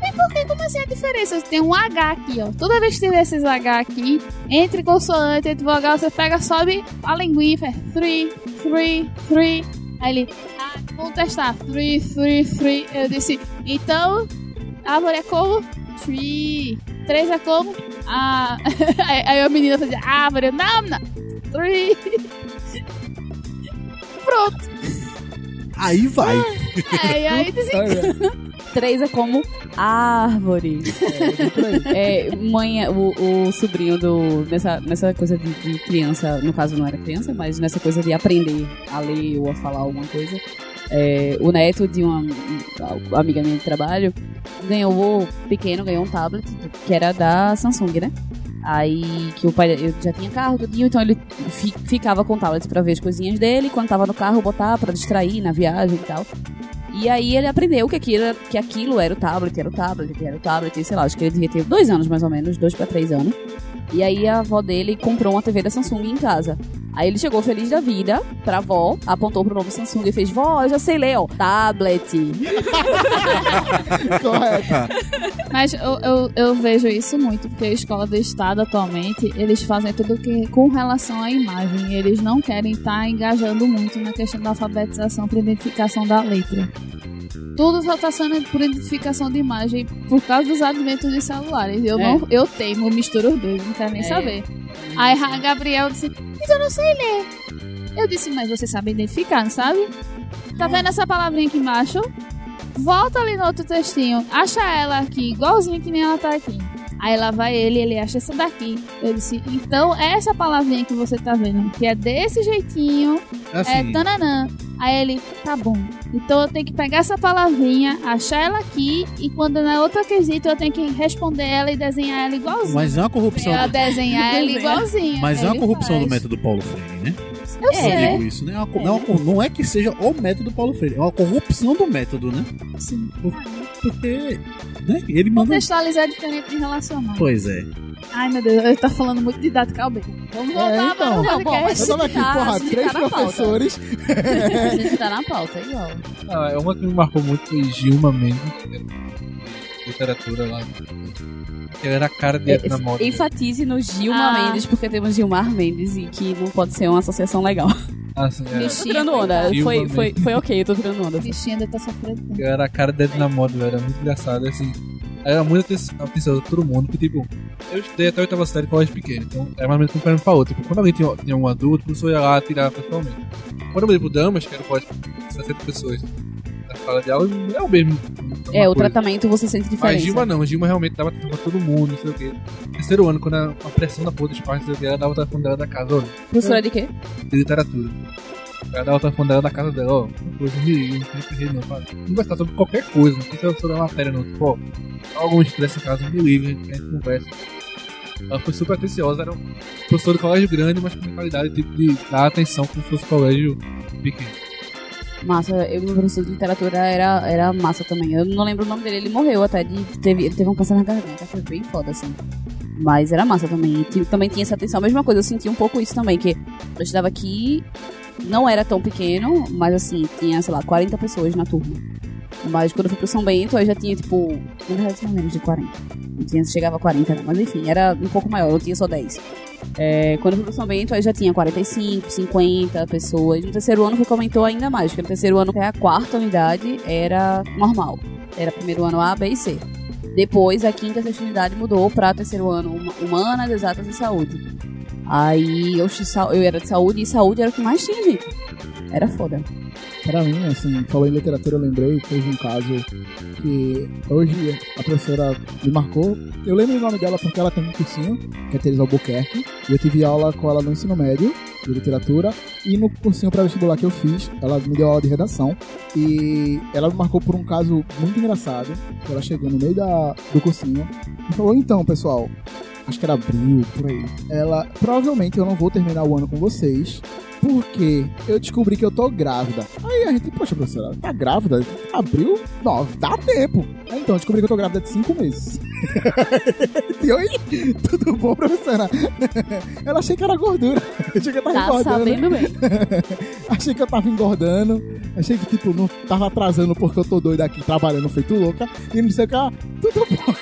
E por que? Como assim a diferença? Tem um H aqui, ó. Toda vez que tiver esses H aqui, entre consoante, entre vogal, você pega, sobe a linguinha e faz three, three, three. Aí ele, ah, vamos testar. Three, three, three. Eu disse, então, árvore é como? Tree. Três é como? Ah. <laughs> aí, a menina fazia, árvore. Eu, Não, não. Three. <laughs> Pronto. Aí vai. É, e aí dizem Três é como árvore. É, mãe, o, o sobrinho do. Nessa, nessa coisa de, de criança, no caso não era criança, mas nessa coisa de aprender a ler ou a falar alguma coisa. É, o neto de uma, amiga minha de trabalho ganhou, pequeno ganhou um tablet que era da Samsung, né? Aí que o pai eu já tinha carro, tudinho, então ele fi- ficava com o tablet pra ver as coisinhas dele, quando tava no carro botar pra distrair na viagem e tal. E aí ele aprendeu que aquilo, que aquilo era o tablet, era o tablet, era o tablet, sei lá, acho que ele devia ter dois anos mais ou menos, dois pra três anos. E aí a avó dele comprou uma TV da Samsung em casa. Aí ele chegou feliz da vida pra avó, apontou pro novo Samsung e fez, vó, eu já sei ler, ó, tablet. <laughs> Correto. Mas eu, eu, eu vejo isso muito, porque a escola do estado atualmente, eles fazem tudo que com relação à imagem. Eles não querem estar engajando muito na questão da alfabetização para identificação da letra. Tudo só está sendo por identificação de imagem por causa dos adventos de celulares. Eu, É. não, eu teimo, misturo os dois, não quero nem É. saber. Aí a Gabriel disse, mas eu não sei ler. Eu disse, mas você sabe identificar, não sabe? Tá vendo essa palavrinha aqui embaixo? Volta ali no outro textinho, acha ela aqui, igualzinho que nem ela tá aqui. Aí lá vai ele, ele acha essa daqui. Eu disse, então essa palavrinha que você tá vendo, que é desse jeitinho, é Assim, tananã. Aí ele, tá bom. Então eu tenho que pegar essa palavrinha, achar ela aqui, e quando na outra quesito eu tenho que responder ela e desenhar ela igualzinho. Mas é uma corrupção. Ela desenhar ela Desenha. igualzinha. Mas é uma corrupção faz. do método Paulo Freire, né? Eu Eu sei. digo isso, né? É uma Não, é co- não é que seja o método Paulo Freire, é uma corrupção do método, né? Sim. Porque né? ele manda. Contextualizar é diferente de relacionar. Pois é. Ai, meu Deus, ele tá falando muito didática bem. Vamos voltar É, então. para o Não, bom, mas- Eu tava aqui, Tá, porra, a gente três tá professores. A gente tá na pauta, é igual. ah, é uma que me marcou muito foi Gilma Mendes, que era literatura lá. Ela era a cara dele na moda. Enfatize no Gilma Ah. Mendes, porque temos Gilmar Mendes e que não pode ser uma associação legal. Ah, sim, é. Tô Bichinha, tirando onda. Gilma Foi, Mendes. foi, foi ok, eu tô tirando onda. Bichinha ainda tá sofrendo. Era a cara dele na moda, velho. Era muito engraçado, assim. Era muito aten- atencioso pra todo mundo, que tipo, eu estudei até a oitava série em colégio pequeno, então era mais ou menos comparando pra outra. Tipo, quando alguém tinha, tinha um adulto, o professor ia lá tirar pessoalmente. Quando eu mudei pro Damas, que era um colégio de 60 pessoas na sala de aula, é o mesmo. É, uma o coisa. tratamento você sente Mas diferença. Gilma não, Gilma realmente dava telefone pra todo mundo, não sei o quê. Terceiro ano, quando a, pressão da porra dos pais, não sei o quê, ela dava o telefone dela da casa, ó, Professora de quê? de literatura. Ela dava o telefone dela da casa dela, ó, coisa, liga, não fala. Conversar sobre qualquer coisa, não precisa sobre a matéria, não. Tipo, ó, algum estresse em casa, me liga, a gente, conversa. Ela foi super atenciosa, era um professor de colégio grande, mas com mentalidade tipo, de dar atenção como se fosse colégio pequeno. Massa, eu, meu professor de literatura era, era massa também. Eu não lembro o nome dele, ele morreu até. De, teve, ele teve um câncer na garganta, foi bem foda, assim. Mas era massa também. E também tinha essa atenção. A mesma coisa, eu senti um pouco isso também, que eu estudava aqui, não era tão pequeno, mas assim, tinha, sei lá, 40 pessoas na turma. Mas quando eu fui pro São Bento, aí já tinha, tipo, na verdade tinha menos de 40. Não tinha, chegava a 40, não. Mas enfim, era um pouco maior, eu tinha só 10. É, quando eu fui pro São Bento, aí já tinha 45, 50 pessoas. No terceiro ano que aumentou ainda mais, porque no terceiro ano, que é a quarta unidade, era normal. Era primeiro ano A, B e C. Depois, a quinta e sexta unidade mudou pra terceiro ano huma- Humanas, Exatas e Saúde. Aí eu, eu era de saúde e saúde era o que mais tinha, gente. Era foda. Pra mim, assim, falou em literatura, eu lembrei, teve um caso que hoje a professora me marcou. Eu lembro o nome dela porque ela tem um cursinho, que é Teresa Albuquerque, e eu tive aula com ela no ensino médio de literatura, e no cursinho pré-vestibular que eu fiz, ela me deu aula de redação, e ela me marcou por um caso muito engraçado, ela chegou no meio da, do cursinho e falou, então, pessoal, acho que era abril, por aí. Ela, provavelmente eu não vou terminar o ano com vocês, porque eu descobri que eu tô grávida. Aí a gente, poxa, professora, tá grávida? Abril? Não, dá tempo. Aí, então, eu descobri que eu tô grávida de cinco meses. <laughs> e oi, tudo bom, professora? <laughs> Ela achei que era gordura. <laughs> Achei que eu tava Tá engordando. sabendo bem. Achei que eu tava engordando. Achei que, tipo, não tava atrasando porque eu tô doido aqui trabalhando feito louca. E não sei o que. ah, Tudo bom.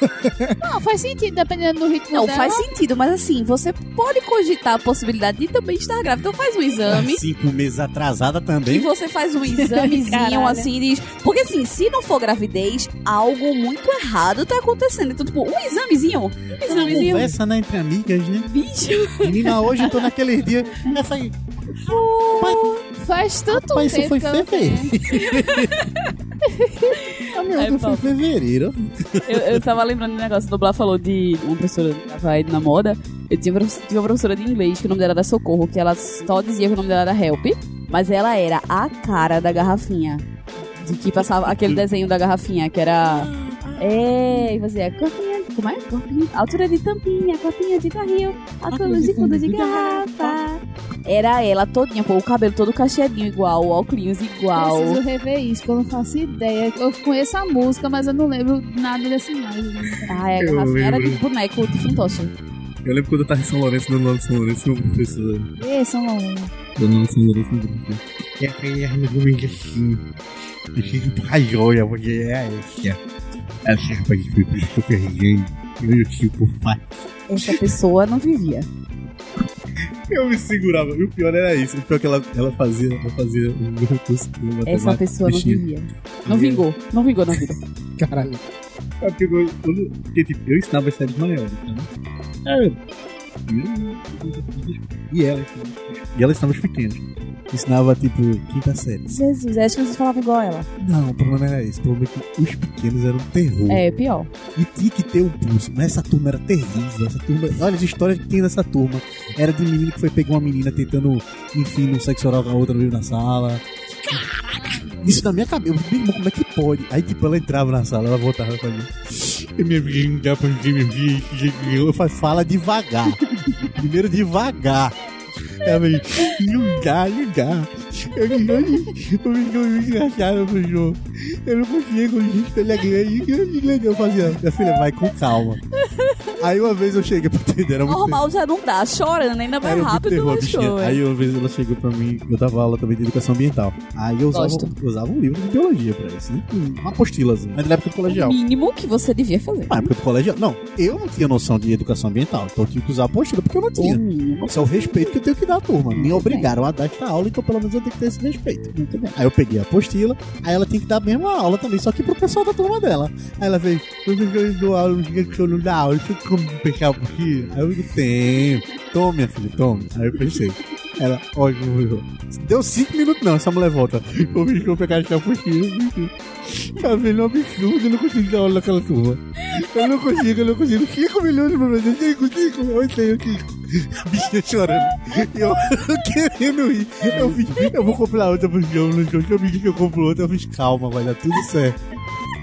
Não, faz sentido, dependendo do ritmo Não, dela. faz sentido, mas assim, você pode cogitar a possibilidade de também estar grávida. Então faz um exame. Cinco meses atrasada E também. você faz um examezinho Caralho. assim e diz. Porque assim, se não for gravidez, algo muito errado tá acontecendo. Então, tipo, um examezinho. Um Uma examezinho. conversa, né, entre amigas, né? Bicho. Menina, hoje eu tô naqueles dias. Essa aí. Pai, Faz tanto isso tempo foi eu não tenho. fevereiro. <laughs> A minha É, outra foi fevereiro. Eu, eu tava lembrando do negócio, o Blá falou de uma professora que tava aí na moda. Eu tinha, tinha uma professora de inglês que o nome dela era Socorro, que ela só dizia que o nome dela era Help, mas ela era a cara da garrafinha. De que passava aquele desenho da garrafinha, que era. É, e fazia corpinha, como é? Corpinha, altura de tampinha, corpinha de barril, altura de fundo de garrafa. Era ela todinha, pô, o cabelo todo cacheadinho igual, o óculos igual. Preciso rever isso, que eu não faço ideia. Eu conheço a música, mas eu não lembro nada dessa imagem. Ah, é, a garrafinha era de boneco de fantoche. Eu lembro quando eu tava em São Lourenço, dando aula em São Lourenço, tinha uma professora Ê, São Lourenço. dando aula em São Lourenço no grupo. E aí, a minha amiga assim. Eu fico pra joia, porque é essa. Essa rapaz que super gay. Eu tipo, pai. Essa pessoa não vivia. Eu me segurava. E o pior era isso. O pior é que ela, ela fazia, ela fazia um curso de matemática. Essa pessoa não vivia. Não vingou. Não vingou na vida. Caralho. É porque eu, eu, porque, tipo, eu ensinava as séries maiores, tá? É. E ela. E ela ensinava os pequenos. Ensinava, tipo, quinta série. Jesus, acho que vocês falavam igual ela. Não, o problema era esse. O problema é que os pequenos eram terror. É, pior. E tinha que ter um pulso. Mas essa turma era terrível. Essa turma. Olha as histórias que tem nessa turma. Era de menino que foi pegar uma menina tentando, enfim, no sexo oral com a outra mesmo na sala. Isso na minha cabeça. Eu, Meu irmão, como é que pode? Aí, tipo, ela entrava na sala, ela voltava pra mim. Eu falei, fala devagar. Primeiro devagar. Ela dá, não dá. Eu me muito engraçado, professor. Eu não consigo, gente, ele é grande. Eu fazia, minha filha, vai com calma. Aí uma vez eu cheguei pra era muito Normal já não dá. Chorando, ainda mais era rápido terror, no show. Aí uma vez ela chegou pra mim, eu dava aula também de educação ambiental. Aí eu usava, eu usava um livro de biologia pra isso, né? Uma apostilazinha. Mas na época do O colegial. mínimo que você devia fazer. Na época do colegial. Não, eu não tinha noção de educação ambiental, então eu tinha que usar apostila porque eu não tinha. O mínimo. Isso é o respeito que eu tenho que dar à turma. Me Muito obrigaram a dar esta aula, então pelo menos eu tenho que ter esse respeito. Muito bem. Aí eu peguei a apostila, aí ela tinha que dar a mesma aula também, só que pro pessoal da turma dela. Aí ela veio, professor, eu dou aula, não que senhor não dá aula, deixa eu como pegar a apostila. Aí eu digo, tem. Tome, minha filha, tome. Aí eu pensei. Ela, professor. Deu cinco minutos não, essa mulher volta. Ô, bicho, vou pegar essa apostila. Tá vendo um absurdo, eu não consigo dar aula naquela turma. Eu não consigo, eu não consigo. Cinco minutos, professor, cinco, cinco. Eu tenho cinco. A bichinha chorando. Eu <laughs> querendo ir. Eu fiz, eu vou comprar outra pro jogo no jogo. Eu vi que eu compro outra, eu fiz, calma, vai dar tudo certo.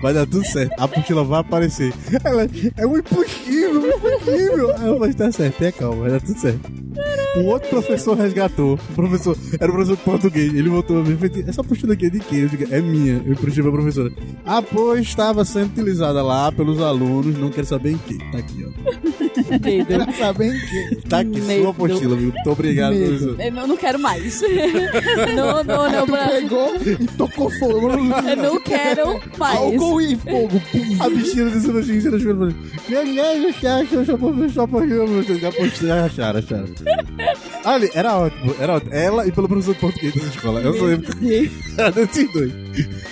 Vai dar tudo certo. A apostila vai aparecer. Ela, é um impossível, impossível. Aí eu falei, tá certo, tenha calma, vai dar tudo certo. Um outro professor resgatou. O professor, era o professor de português. Ele voltou a mim e essa apostila aqui é de quem? Eu digo, é minha. Eu puxei pra professora. Ah, pois estava sendo utilizada lá pelos alunos, não quero saber em que. Tá aqui, ó. Medo. Quero saber em que. Tá aqui, Medo. sua apostila, viu? Muito obrigado, Medo. professor. Eu não quero mais. <laughs> não, não, não. Tu pra- pegou e tocou fogo. Eu não quero mais. Álcool e fogo. A bichinha disse pra gente, ela chegou e falou: Meu Deus, você acha que eu professor apostila? Você já apostila, acharam, acharam. <laughs> Ali, era ótimo, era ótimo. Ela e pelo professor de português dessa escola. Eu só lembro <laughs> era desses dois.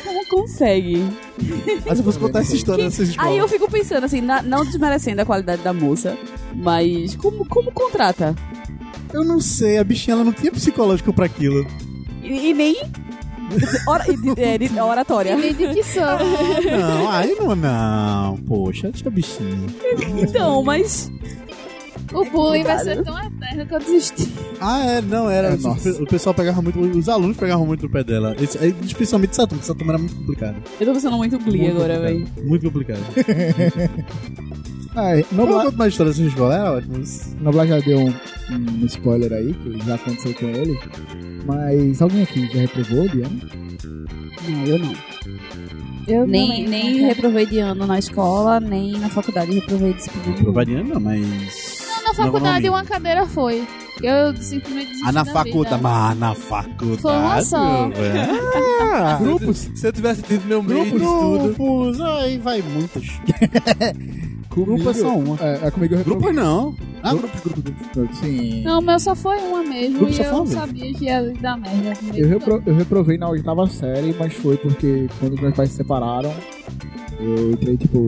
Como consegue? Mas eu fosse contar essa história dessas escolas. Aí eu fico pensando assim, na- não desmerecendo a qualidade da moça, mas como, como contrata? Eu não sei, a bichinha ela não tinha psicológico pra aquilo. E, e nem. Ora, e de- é, de- oratória. Nem de são. Não, aí não, não. Poxa, deixa a bichinha. Então, mas. O bullying vai ser tão eterno que eu desisti. Ah, é, não, era. É, o- nossa. o pessoal pegava muito, os alunos pegavam muito no pé dela. Esse- aí, especialmente essa turma, essa turma era muito complicada. Eu tô pensando muito Glee Muito agora, complicado. velho. Muito complicado. <laughs> Ai, Não Noblar, conta mais história dessa escola, era ótimo. Noblar já deu um, um spoiler aí, que já aconteceu com ele. Mas alguém aqui já reprovou de ano? Não, eu não. Eu Nem, também, nem reprovei de ano na escola, nem na faculdade reprovei disciplina. Provadinha não, mas. Na faculdade uma cadeira foi. Eu simplesmente desisti Ah, na da faculdade. Mas na faculdade. Foi uma só. Ah, Grupos? Se eu tivesse tido meu meio de Grupos, estudo. grupos, aí vai. <laughs> Comigo, Grupo é só uma. É, é comigo eu. Grupos não. Ah, grupos, grupos, grupos. Sim. Não, o meu só foi uma mesmo. Grupo e eu sabia que ia dar merda. Eu, repro- eu reprovei na oitava série, mas foi porque quando meus pais se separaram, eu entrei, tipo,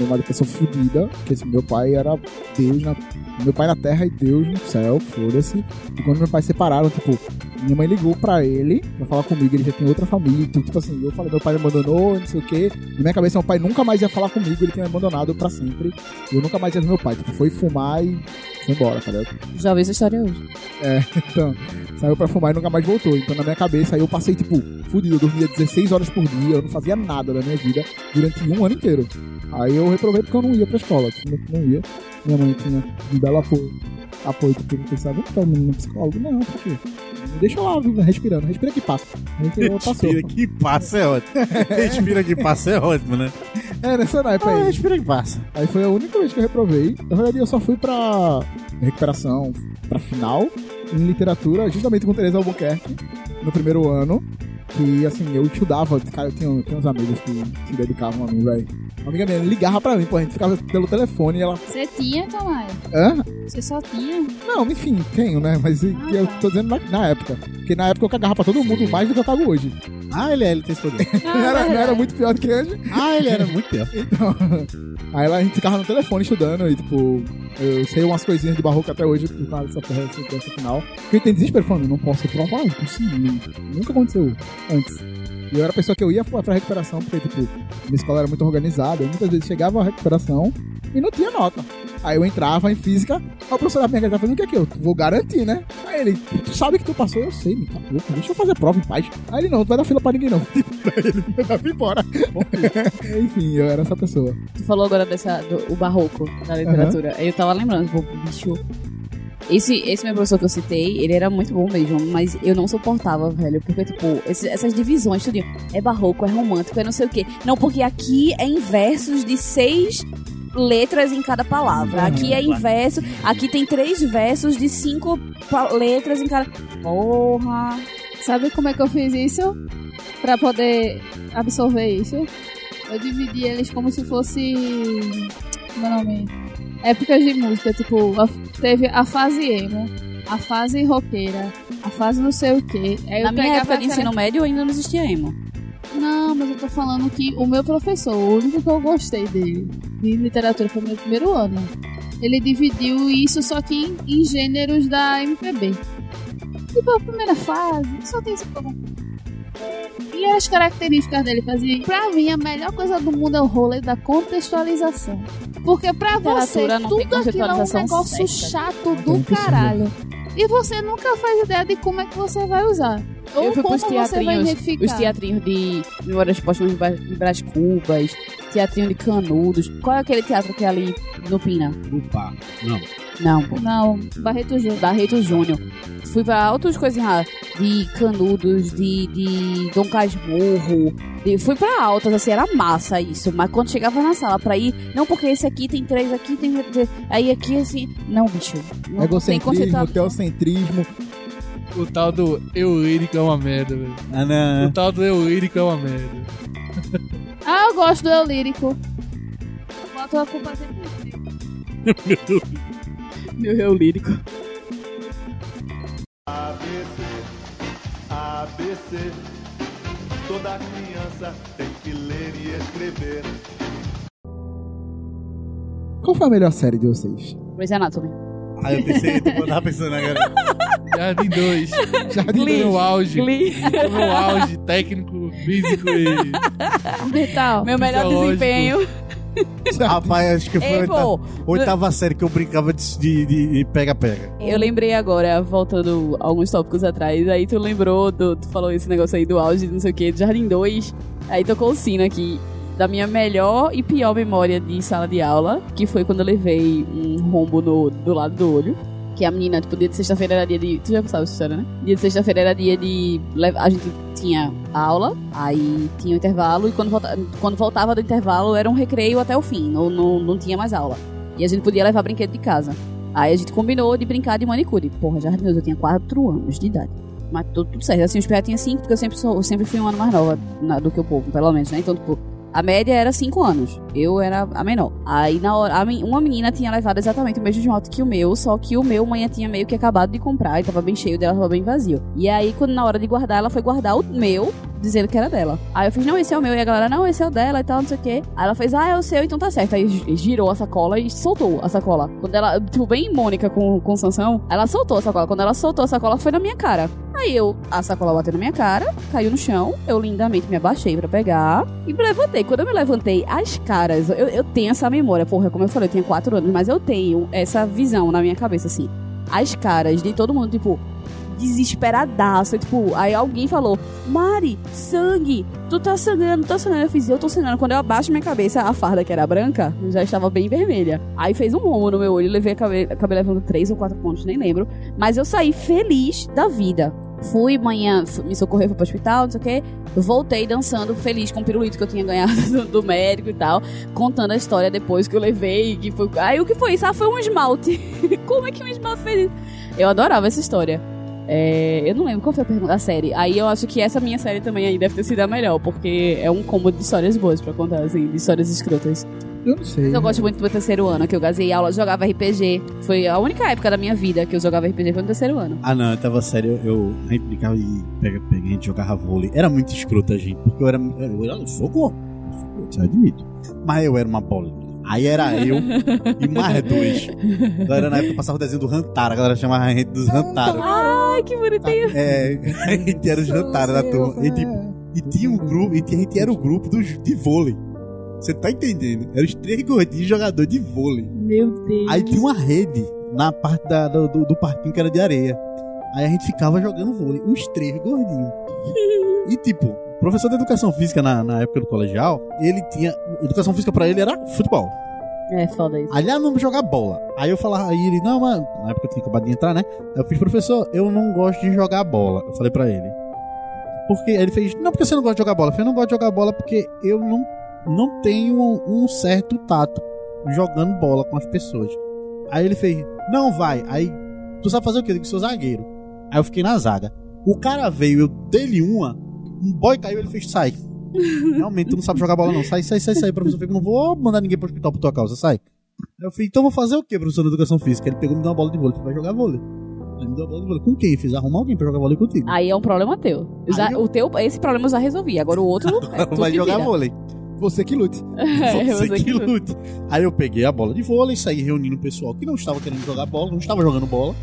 numa depressão fodida, porque assim, meu pai era Deus na. Meu pai na terra e Deus no céu, foda-se. E quando meus pais se separaram, tipo, Minha mãe ligou pra ele, pra falar comigo, ele já tem outra família. Então, tipo assim, eu falei, meu pai me abandonou, não sei o quê. Na minha cabeça, meu pai nunca mais ia falar comigo, ele tinha me abandonado pra sempre. E eu nunca mais ia ver meu pai. Tipo, foi fumar e foi embora, tá ligado? Já ouvi essa história hoje. <laughs> Então, saiu pra fumar e nunca mais voltou. Então, na minha cabeça, aí eu passei, tipo, fudido. Eu dormia 16 horas por dia, eu não fazia nada da minha vida durante um ano inteiro. Aí eu reprovei porque eu não ia pra escola, simplesmente não ia. Minha mãe tinha um belo apoio. Apoio, não pensava, vamos pra menino psicólogo? Não, por quê? Me deixa lá, respirando. Respira que passa. Respira, que passa é ótimo. <laughs> Respira que passa é ótimo, né? É, nessa naipe Ah, aí. respira que passa. Aí foi a única vez que eu reprovei. Na verdade, eu só fui pra recuperação, pra final, em literatura, justamente com Teresa Albuquerque, no primeiro ano. Que, assim, eu estudava, cara, eu tinha, eu tinha uns amigos que se dedicavam a mim, velho. Uma amiga minha ligava pra mim, pô, a gente ficava pelo telefone e ela. Você tinha, Tomás? Hã? Você só tinha? Não, enfim, tenho, né? Mas eu tô dizendo na, na época. Porque na época eu cagava pra todo mundo mais do que eu cago hoje. Ah, ele é, ele tem esse poder. <laughs> Não, Não era, não era verdade. muito pior do que hoje. Ah, ele era muito pior. Então, <laughs> aí lá a gente ficava no telefone estudando e, tipo, eu sei umas coisinhas de barroco até hoje por causa dessa porra, dessa, final. Porque tenho desespero falando, não posso provar, impossível. Nunca aconteceu antes. E eu era a pessoa que eu ia pra recuperação, porque, tipo, minha escola era muito organizada. Eu muitas vezes chegava à recuperação e não tinha nota. Aí eu entrava em física, aí o professor da minha casa tá fazendo o que aqui? Eu vou garantir, né? Aí ele, tu sabe que tu passou? Eu sei, me tá louco, deixa eu fazer prova em paz. Aí ele, não, tu vai dar fila pra ninguém não. <laughs> Tipo, pra ele me mandava embora. <laughs> Enfim, eu era essa pessoa. Tu falou agora dessa, do o barroco da literatura. Aí eu tava lembrando, pô, bicho. Esse, esse meu professor que eu citei, ele era muito bom mesmo, mas eu não suportava, velho. Porque, tipo, esse- essas divisões, tudo é barroco, é romântico, é não sei o quê. Não, porque aqui é em versos de seis letras em cada palavra. Aqui é em verso, aqui tem três versos de cinco letras em cada. Porra! Sabe como é que eu fiz isso? Pra poder absorver isso? Eu dividi eles como se fosse. Como é nome? Épocas de música. Tipo, teve a fase emo, a fase roqueira, a fase não sei o quê. Aí Na minha época de ensino médio ainda não existia emo. Não, mas eu tô falando que o meu professor, o único que eu gostei dele, de literatura, foi meu primeiro ano. Ele dividiu isso só que em, em gêneros da MPB. Tipo, a primeira fase, só tem esse povo. E as características dele fazia. Pra mim, a melhor coisa do mundo é o rolê da contextualização. Porque pra você, tudo aquilo é um negócio certa. chato do caralho. E você nunca faz ideia de como é que você vai usar. Ou eu fui como pros você vai identificar. os teatrinhos de Memórias Póstumas de Brás Cubas, teatrinho de Canudos. Qual é aquele teatro que é ali no Pina? Opa, não. Não. Não, Barreto Júnior. Barreto Júnior. Fui pra outras coisas lá, de Canudos, de, de Dom Casmurro. de- fui pra altas, assim, era massa isso. Mas quando chegava na sala pra ir, não, porque esse aqui tem três, aqui tem. Aí aqui, assim. Não, bicho. Não tem Egocentrismo, teocentrismo. O tal do eu lírico é uma merda, velho. Ah, O não. tal do eu lírico é uma merda. Ah, eu gosto do eu lírico. Eu boto a culpa sempre nele. <laughs> Meu eu lírico. ABC, ABC. Toda criança tem que ler e escrever. Qual foi a melhor série de vocês? Grey's Anatomy. Ah, eu pensei, eu tava pensando agora. Jardim 2. Jardim No meu auge. Glee. No meu auge técnico, físico e. Mental. Meu melhor desempenho. <laughs> Rapaz, acho que foi Ei, a oitava, oitava série que eu brincava de pega-pega. Eu lembrei agora, voltando alguns tópicos atrás, aí tu lembrou, do, tu falou esse negócio aí do auge, não sei o que, do Jardim 2, aí tocou o sino aqui da minha melhor e pior memória de sala de aula, que foi quando eu levei um rombo no, do lado do olho. Que a menina, tipo, dia de sexta-feira era dia de. Tu já sabe essa história, né? Dia de sexta-feira era dia de. A gente tinha aula, aí tinha o intervalo, e quando, volta... quando voltava do intervalo era um recreio até o fim, não, não, não tinha mais aula. E a gente podia levar brinquedo de casa. Aí a gente combinou de brincar de manicure. Porra, já eu tinha 4 anos de idade. Mas tudo, tudo certo. Assim, os PA tinha 5, porque eu sempre, sou, eu sempre fui um ano mais nova na- do que o povo, pelo menos, né? Então, tipo, a média era 5 anos. Eu era a menor. Aí, na hora, uma menina tinha levado exatamente o mesmo esmalte que o meu, só que o meu, manhã tinha meio que acabado de comprar e tava bem cheio dela, tava bem vazio. E aí, quando na hora de guardar, ela foi guardar o meu dizendo que era dela. Aí eu fiz, não, esse é o meu. E a galera, não, esse é o dela e tal, não sei o quê. Aí ela fez, ah, é o seu, então tá certo. Aí gi- girou a sacola e soltou a sacola. Quando ela, tipo, bem Mônica com, com Sansão, ela soltou a sacola. Quando ela soltou a sacola, foi na minha cara. Aí eu, a sacola bateu na minha cara, caiu no chão, eu lindamente me abaixei pra pegar e me levantei. Quando eu me levantei, as caras, eu, eu tenho essa memória, porra, como eu falei, eu tinha quatro anos, mas eu tenho essa visão na minha cabeça, assim. As caras de todo mundo, tipo, desesperadaço. Tipo, aí alguém falou: Mari, sangue, tu tá sangrando, tá sangrando. Eu fiz, eu tô sangrando. Quando eu abaixo minha cabeça, a farda que era branca já estava bem vermelha. Aí fez um momo no meu olho, levei a cabe- acabei levando três ou quatro pontos, nem lembro. Mas eu saí feliz da vida. Fui manhã, me socorrer, fui pro hospital, não sei o quê. Voltei dançando, feliz com o pirulito que eu tinha ganhado <laughs> do, do médico e tal. Contando a história depois que eu levei. Que foi... Aí o que foi isso? Ah, foi um esmalte. <laughs> Como é que um esmalte fez isso? Eu adorava essa história. É, eu não lembro qual foi a pergunta da série. Aí eu acho que essa minha série também aí deve ter sido a melhor, porque é um combo de histórias boas pra contar, assim, de histórias escrotas. Eu não sei. Mas eu gosto muito do meu terceiro ano, que eu gazei aula, jogava RPG. Foi a única época da minha vida que eu jogava RPG foi no terceiro ano. Ah, não, eu tava sério. Eu, a gente brincava e pega, pega, a gente jogava vôlei. Era muito escroto a gente, porque eu era. Eu, era- eu sou gordo. Eu sou gordo, isso eu admito. Mas eu era uma bola. Aí era eu e mais dois. Então era na época passava o desenho do Rantaro, a galera chamava a gente dos Rantaros. Ai, que bonitinho. É, a gente era os Rantaros da turma. E, tipo, e tinha um grupo, e a gente era o grupo dos, de vôlei. Você tá entendendo? Eram os três gordinhos jogadores de vôlei. Meu Deus. Aí tinha uma rede na parte da- do, do, parquinho que era de areia. Aí a gente ficava jogando vôlei, os três gordinhos. E tipo, professor de educação física na, na época do colegial, ele tinha. Educação física pra ele era futebol. É foda isso. Aliás, vamos jogar bola. Aí eu falava, aí ele, não, mas na época eu tinha acabado de entrar, né? Aí eu fiz, professor, eu não gosto de jogar bola. Eu falei pra ele. Porque aí ele fez, não, porque você não gosta de jogar bola? Eu falei, eu não gosto de jogar bola porque eu não, não tenho um certo tato jogando bola com as pessoas. Aí ele fez, não vai. Aí, tu sabe fazer o quê? Eu digo, sou zagueiro. Aí eu fiquei na zaga. O cara veio, eu dei-lhe uma, um boy caiu, ele fez, sai. Realmente, tu não sabe jogar bola, não. Sai, sai, sai, sai, professor. Eu não vou mandar ninguém pro hospital por tua causa, sai. Aí eu falei, então vou fazer o quê, professor de educação física? Ele pegou e me deu uma bola de vôlei, falei, vai jogar vôlei. Aí me deu uma bola de vôlei. Com quem? Fiz arrumar alguém pra jogar vôlei contigo. Aí é um problema teu. Eu já- eu- o teu. Esse problema eu já resolvi. Agora o outro. <laughs> É, tu vai que jogar vira. vôlei. Você que lute. <laughs> É, Você, você que luta. lute. Aí eu peguei a bola de vôlei, saí reunindo o pessoal que não estava querendo jogar bola, não estava jogando bola,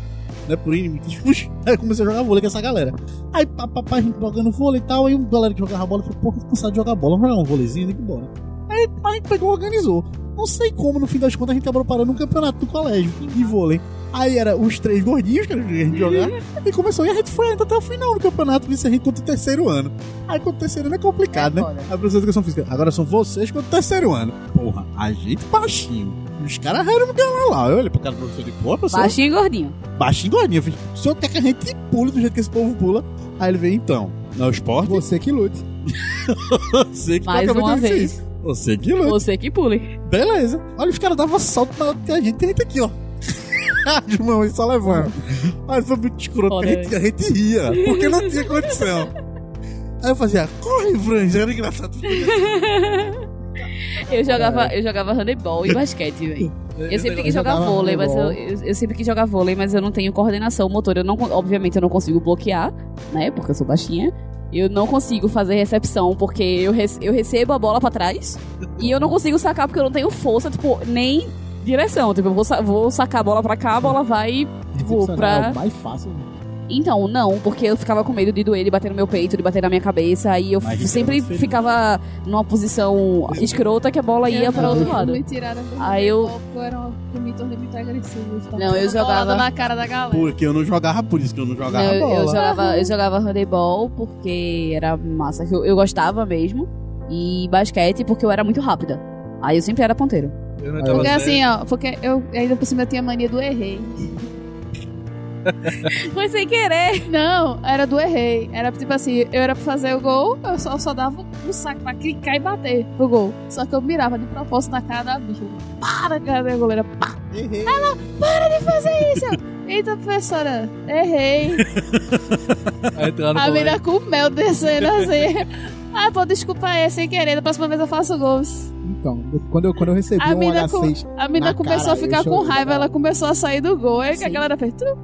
né? Por motivos. <laughs> Aí comecei a jogar vôlei com essa galera. Aí papapá, a gente jogando vôlei e tal. Aí a galera que jogava bola falou: Pô, tô cansado de jogar bola, vamos jogar um vôleizinho, que bora. Aí a gente pegou e organizou. Não sei como, no fim das contas, a gente acabou parando um campeonato do colégio de vôlei. Aí era os três gordinhos que a gente jogar. E começou, e a gente foi ainda até o final do campeonato, vice a gente contra o terceiro ano. Aí contra o terceiro ano é complicado, É né? foda. A professora de educação física. Agora são vocês contra o terceiro ano. Porra, a gente baixinho. Os caras eram me lá lá. Eu olhei pro cara do professor de porra, professor. Baixinho e gordinho. Baixinho e gordinho. Eu falei, o senhor quer que a gente pule do jeito que esse povo pula? Aí ele veio, então, no esporte, Você que lute. <laughs> você que Mais toca uma vez. Você que luta. Você que pule. Beleza. Olha, os caras davam salto na hora que a gente, a gente aqui, ó. <laughs> As mãos só levando. Mas foi muito escroto, Foda, a gente, a gente ria, porque não tinha condição. Aí eu fazia, corre, Franja, era engraçado. <laughs> <laughs> Eu jogava, eu jogava handebol e basquete, velho. Eu sempre quis jogar vôlei, mas eu, eu, eu sempre quis jogar vôlei, mas eu não tenho coordenação motora. Eu não, obviamente eu não consigo bloquear, né? Porque eu sou baixinha. Eu não consigo fazer recepção porque eu, rece- eu recebo a bola pra trás e eu não consigo sacar porque eu não tenho força, tipo, nem direção. Tipo, eu vou, sa- vou sacar a bola pra cá, a bola vai, tipo, É pra. o mais fácil. Então, não, porque eu ficava com medo de doer, de bater no meu peito, de bater na minha cabeça. Aí eu Mas sempre é muito ficava numa posição escrota que a bola ia para outro lado. Me tiraram do Aí eu- era uma, eu me tornei muito agressivo. Não, eu jogava- na cara da galera. Porque eu não jogava, por isso que eu não jogava Não, eu, bola. eu jogava, eu jogava handebol porque era massa, que eu, eu gostava mesmo. E basquete porque eu era muito rápida. Aí eu sempre era ponteiro. Eu não Porque assim, ó, porque eu ainda por cima eu tinha mania do errei. <laughs> Foi sem querer. Não, era do errei. Era tipo assim, eu era pra fazer o gol, eu só, só dava um saco pra clicar e bater pro gol. Só que eu mirava de propósito na cara da bicha. Para, cara, a goleira. Pá, Errei. para de fazer isso! <laughs> Eita, professora, errei. <laughs> A mina com mel descendo assim. Ah, pô, desculpa aí, sem querer. Da próxima vez eu faço gols. Então, quando eu, quando eu recebi A um mina com- H6 A mina Na começou cara, a ficar com raiva, ela começou a sair do gol. Aí que a galera fez. Tru,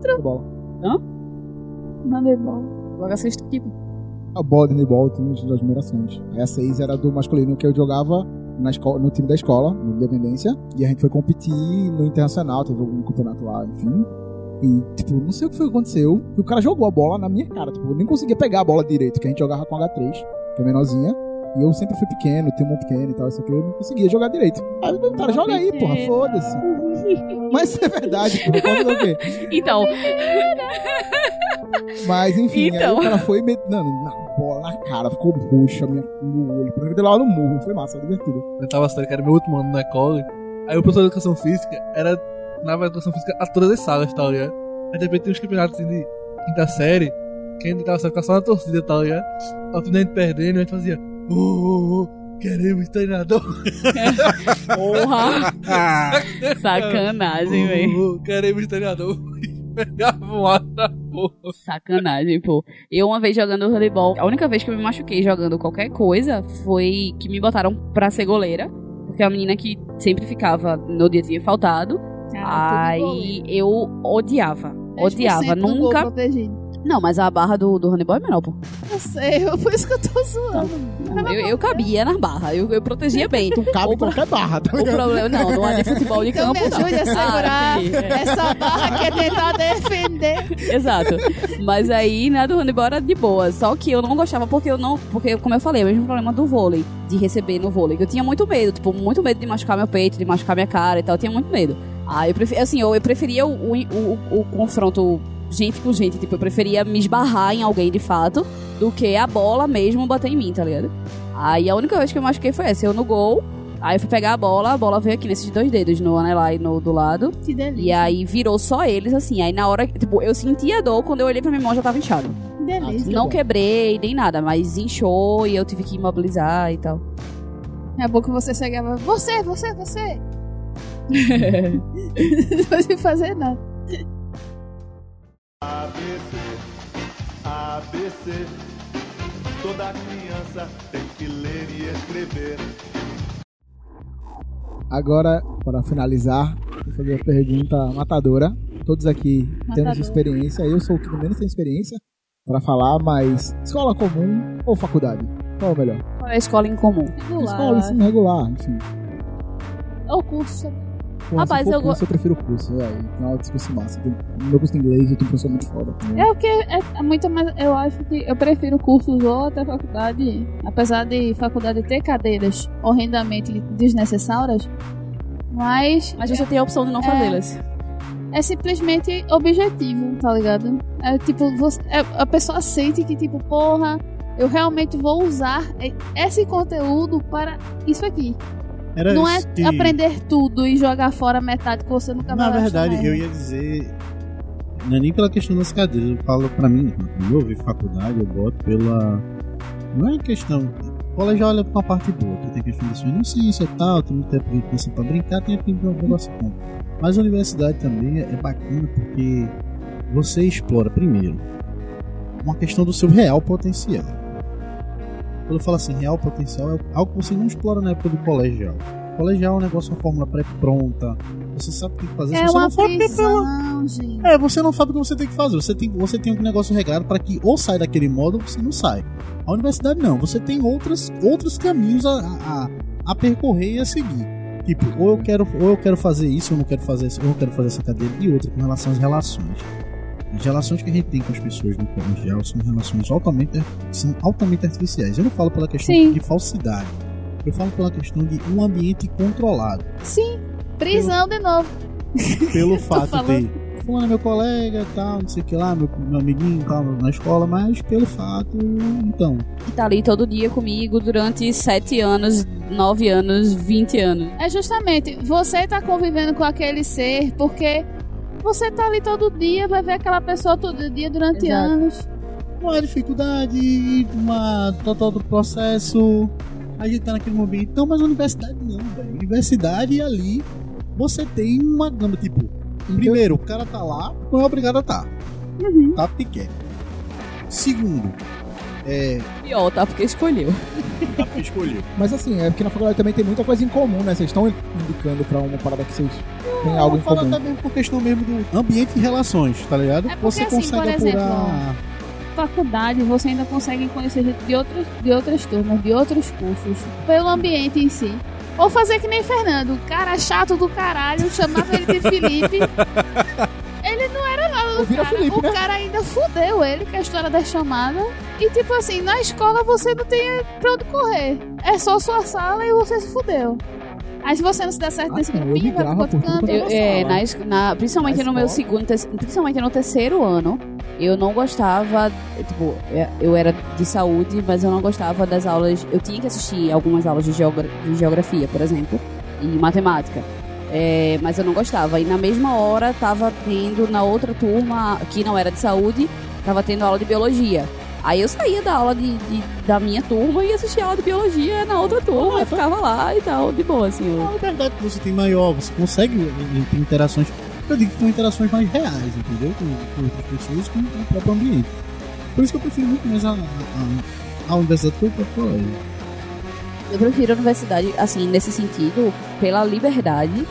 de bola. mandei bola. Joga sexto tipo. a bola de handball tinha as duas numerações. Aí a 6 era do masculino que eu jogava na escola, no time da escola, no Independência. E a gente foi competir no Internacional, teve algum campeonato lá, enfim. E, tipo, não sei o que foi que aconteceu. E o cara jogou a bola na minha cara. Tipo, eu nem conseguia pegar a bola direito, que a gente jogava com H3, que é menorzinha. E eu sempre fui pequeno, tenho mão pequeno e tal, isso aqui, eu não conseguia jogar direito. Aí o cara, joga aí, porra, foda-se. Mas é verdade, porra, foda-se o quê? <laughs> Então, Mas enfim, Então. aí o cara foi metendo na bola, na cara, ficou roxa, minha, no olho. Por lá no murro, foi massa, divertido. Eu tava sério, que era meu último ano na escola. Aí o professor de educação física era na educação física a todas as salas, tá ligado? Aí de repente tem uns campeonatos assim, de quinta série, que a gente tava ficar só na torcida, tá ligado? A gente perdendo, a gente fazia. Ô, ô, queremos treinador. porra! <laughs> <laughs> Sacanagem, velho. Ô, ô, queremos treinador. Sacanagem, pô. Eu uma vez jogando voleibol, a única vez que eu me machuquei jogando qualquer coisa foi que me botaram pra ser goleira. Porque a menina que sempre ficava no dia tinha faltado. Ah, aí eu odiava. Odiava. Nunca. Não, mas a barra do, do handball é menor, pô. Eu sei, por isso que eu tô zoando. Eu, eu cabia na barra. Eu, eu protegia bem. Tu cabe O em qualquer barra, tá O ligado? problema, não, não é de futebol de Então campo, me não. ajude a segurar Ah, entendi. É. essa barra que é tentar defender. Exato. Mas aí, né, do handebol era de boa. Só que eu não gostava porque eu não. Porque, como eu falei, é o mesmo problema do vôlei, de receber no vôlei. Eu tinha muito medo, tipo, muito medo de machucar meu peito, de machucar minha cara e tal. Eu tinha muito medo. Ah, eu preferia, assim, eu, eu preferia o, o, o- o confronto gente com gente. Tipo, eu preferia me esbarrar em alguém de fato do que a bola mesmo bater em mim, tá ligado? Aí a única vez que eu machuquei foi essa, eu no gol. Aí eu fui pegar a bola, a bola veio aqui nesses dois dedos, no anelar e no do lado. Que delícia. E aí virou só eles, assim. Aí na hora, tipo, eu senti a dor, quando eu olhei pra minha mão já tava inchado. Que delícia. Não quebrei nem nada, mas inchou e eu tive que imobilizar e tal. É bom que você chegava, você, você, você. <laughs> Não pode fazer nada. ABC, ABC. Toda criança tem que ler e escrever. Agora, para finalizar, vou fazer a pergunta matadora. Todos aqui temos experiência. Eu sou o que menos tem experiência para falar, mas escola comum ou faculdade? Qual é o melhor? Qual é a escola em comum? Escola, ensino regular, enfim. Ou curso. Porra, Rapaz, se for eu go- curso, eu prefiro curso. É, tem uma discussão massa. Tem- No meu curso de inglês, eu tenho um professor muito foda. É o que é, é muito mais. Eu acho que eu prefiro cursos ou até faculdade. Apesar de faculdade ter cadeiras horrendamente desnecessárias. Mas Mas você tem a opção de não É. fazê-las. é simplesmente objetivo, tá ligado? É tipo, você, é- a pessoa sente que, tipo, porra, eu realmente vou usar esse conteúdo para isso aqui. Era não é que- aprender tudo e jogar fora metade que você nunca vai Na verdade, eu ia dizer. Não é nem pela questão das cadeiras, eu falo pra mim, quando eu vi faculdade, eu boto pela. Não é questão. O colégio olha pra uma parte boa, que tem questão da sua inocência e tal, tem muito tempo que pensa pra brincar, tem tempo pra um negócio bom. Mas a universidade também é bacana porque você explora, primeiro, uma questão do seu real potencial. Quando eu falo assim, real potencial é algo que você não explora na época do colegial. Colegial é um negócio, uma fórmula pré-pronta. Você sabe o que fazer. É você uma não sabe, prisão, gente. é, você não sabe o que você tem que fazer. Você tem, você tem um negócio regrado para que ou sai daquele modo ou você não sai. A universidade não. Você tem outras, outros caminhos a, a, a percorrer e a seguir. Tipo, ou eu quero, ou eu quero fazer isso, ou eu não quero fazer isso, ou eu quero fazer essa cadeira. E outra com relação às relações. As relações que a gente tem com as pessoas no colegial são relações altamente, são altamente artificiais. Eu não falo pela questão Sim. de falsidade. Eu falo pela questão de um ambiente controlado Sim, prisão de novo. pelo <laughs> fato falando. de fulano é meu colega, tal, não sei o que lá, meu, meu amiguinho, tal, na escola, mas pelo fato, então, Que tá ali todo dia comigo durante sete anos, nove anos, vinte anos. É justamente, você tá convivendo com aquele ser porque você tá ali todo dia, vai ver aquela pessoa todo dia durante Exato. anos. uma dificuldade, uma total do processo, a gente tá naquele momento, não, mas universidade não, velho, universidade ali, você tem uma gama, tipo, primeiro, o cara tá lá, não é obrigado a estar, Uhum. tá porque quer. Segundo, é, Pior, tá? Porque escolheu. tá porque escolheu. Mas assim, é porque na faculdade também tem muita coisa em comum, né? Vocês estão indicando pra uma parada que vocês têm algo em comum. até mesmo por questão mesmo do ambiente e relações, tá ligado? É porque, Você assim, consegue por exemplo, apurar faculdade você ainda consegue conhecer gente de outras, de outras turmas, de outros cursos, pelo ambiente em si. Ou fazer que nem Fernando, o cara chato do caralho, chamava ele de Felipe. <laughs> Ou vira cara. Felipe, o né? cara ainda fudeu ele com a história da chamada. E tipo assim, na escola você não tem pra onde correr. É só sua sala e você se fudeu. Aí se você não se der certo Ah, nesse grupinho, vai pro outro canto. Eu- é, na, na- principalmente Na no meu segundo, te- principalmente no terceiro ano, eu não gostava, tipo, é, eu era de saúde, mas eu não gostava das aulas. Eu tinha que assistir algumas aulas de, geogra- de geografia, por exemplo, e matemática. É, mas eu não gostava. E na mesma hora tava tendo na outra turma, que não era de saúde, tava tendo aula de biologia. Aí eu saía da aula de, de- da minha turma e assistia aula de biologia na outra turma, e ficava lá e tal, de boa, assim. eu- A liberdade que você tem maior, você consegue eh, ter interações. Eu digo que são interações mais reais, entendeu? Com, outras pessoas, com, com o próprio ambiente. Por isso que eu prefiro muito mais a, a, a universidade que o próprio colégio. Eu prefiro a universidade, assim, nesse sentido, pela liberdade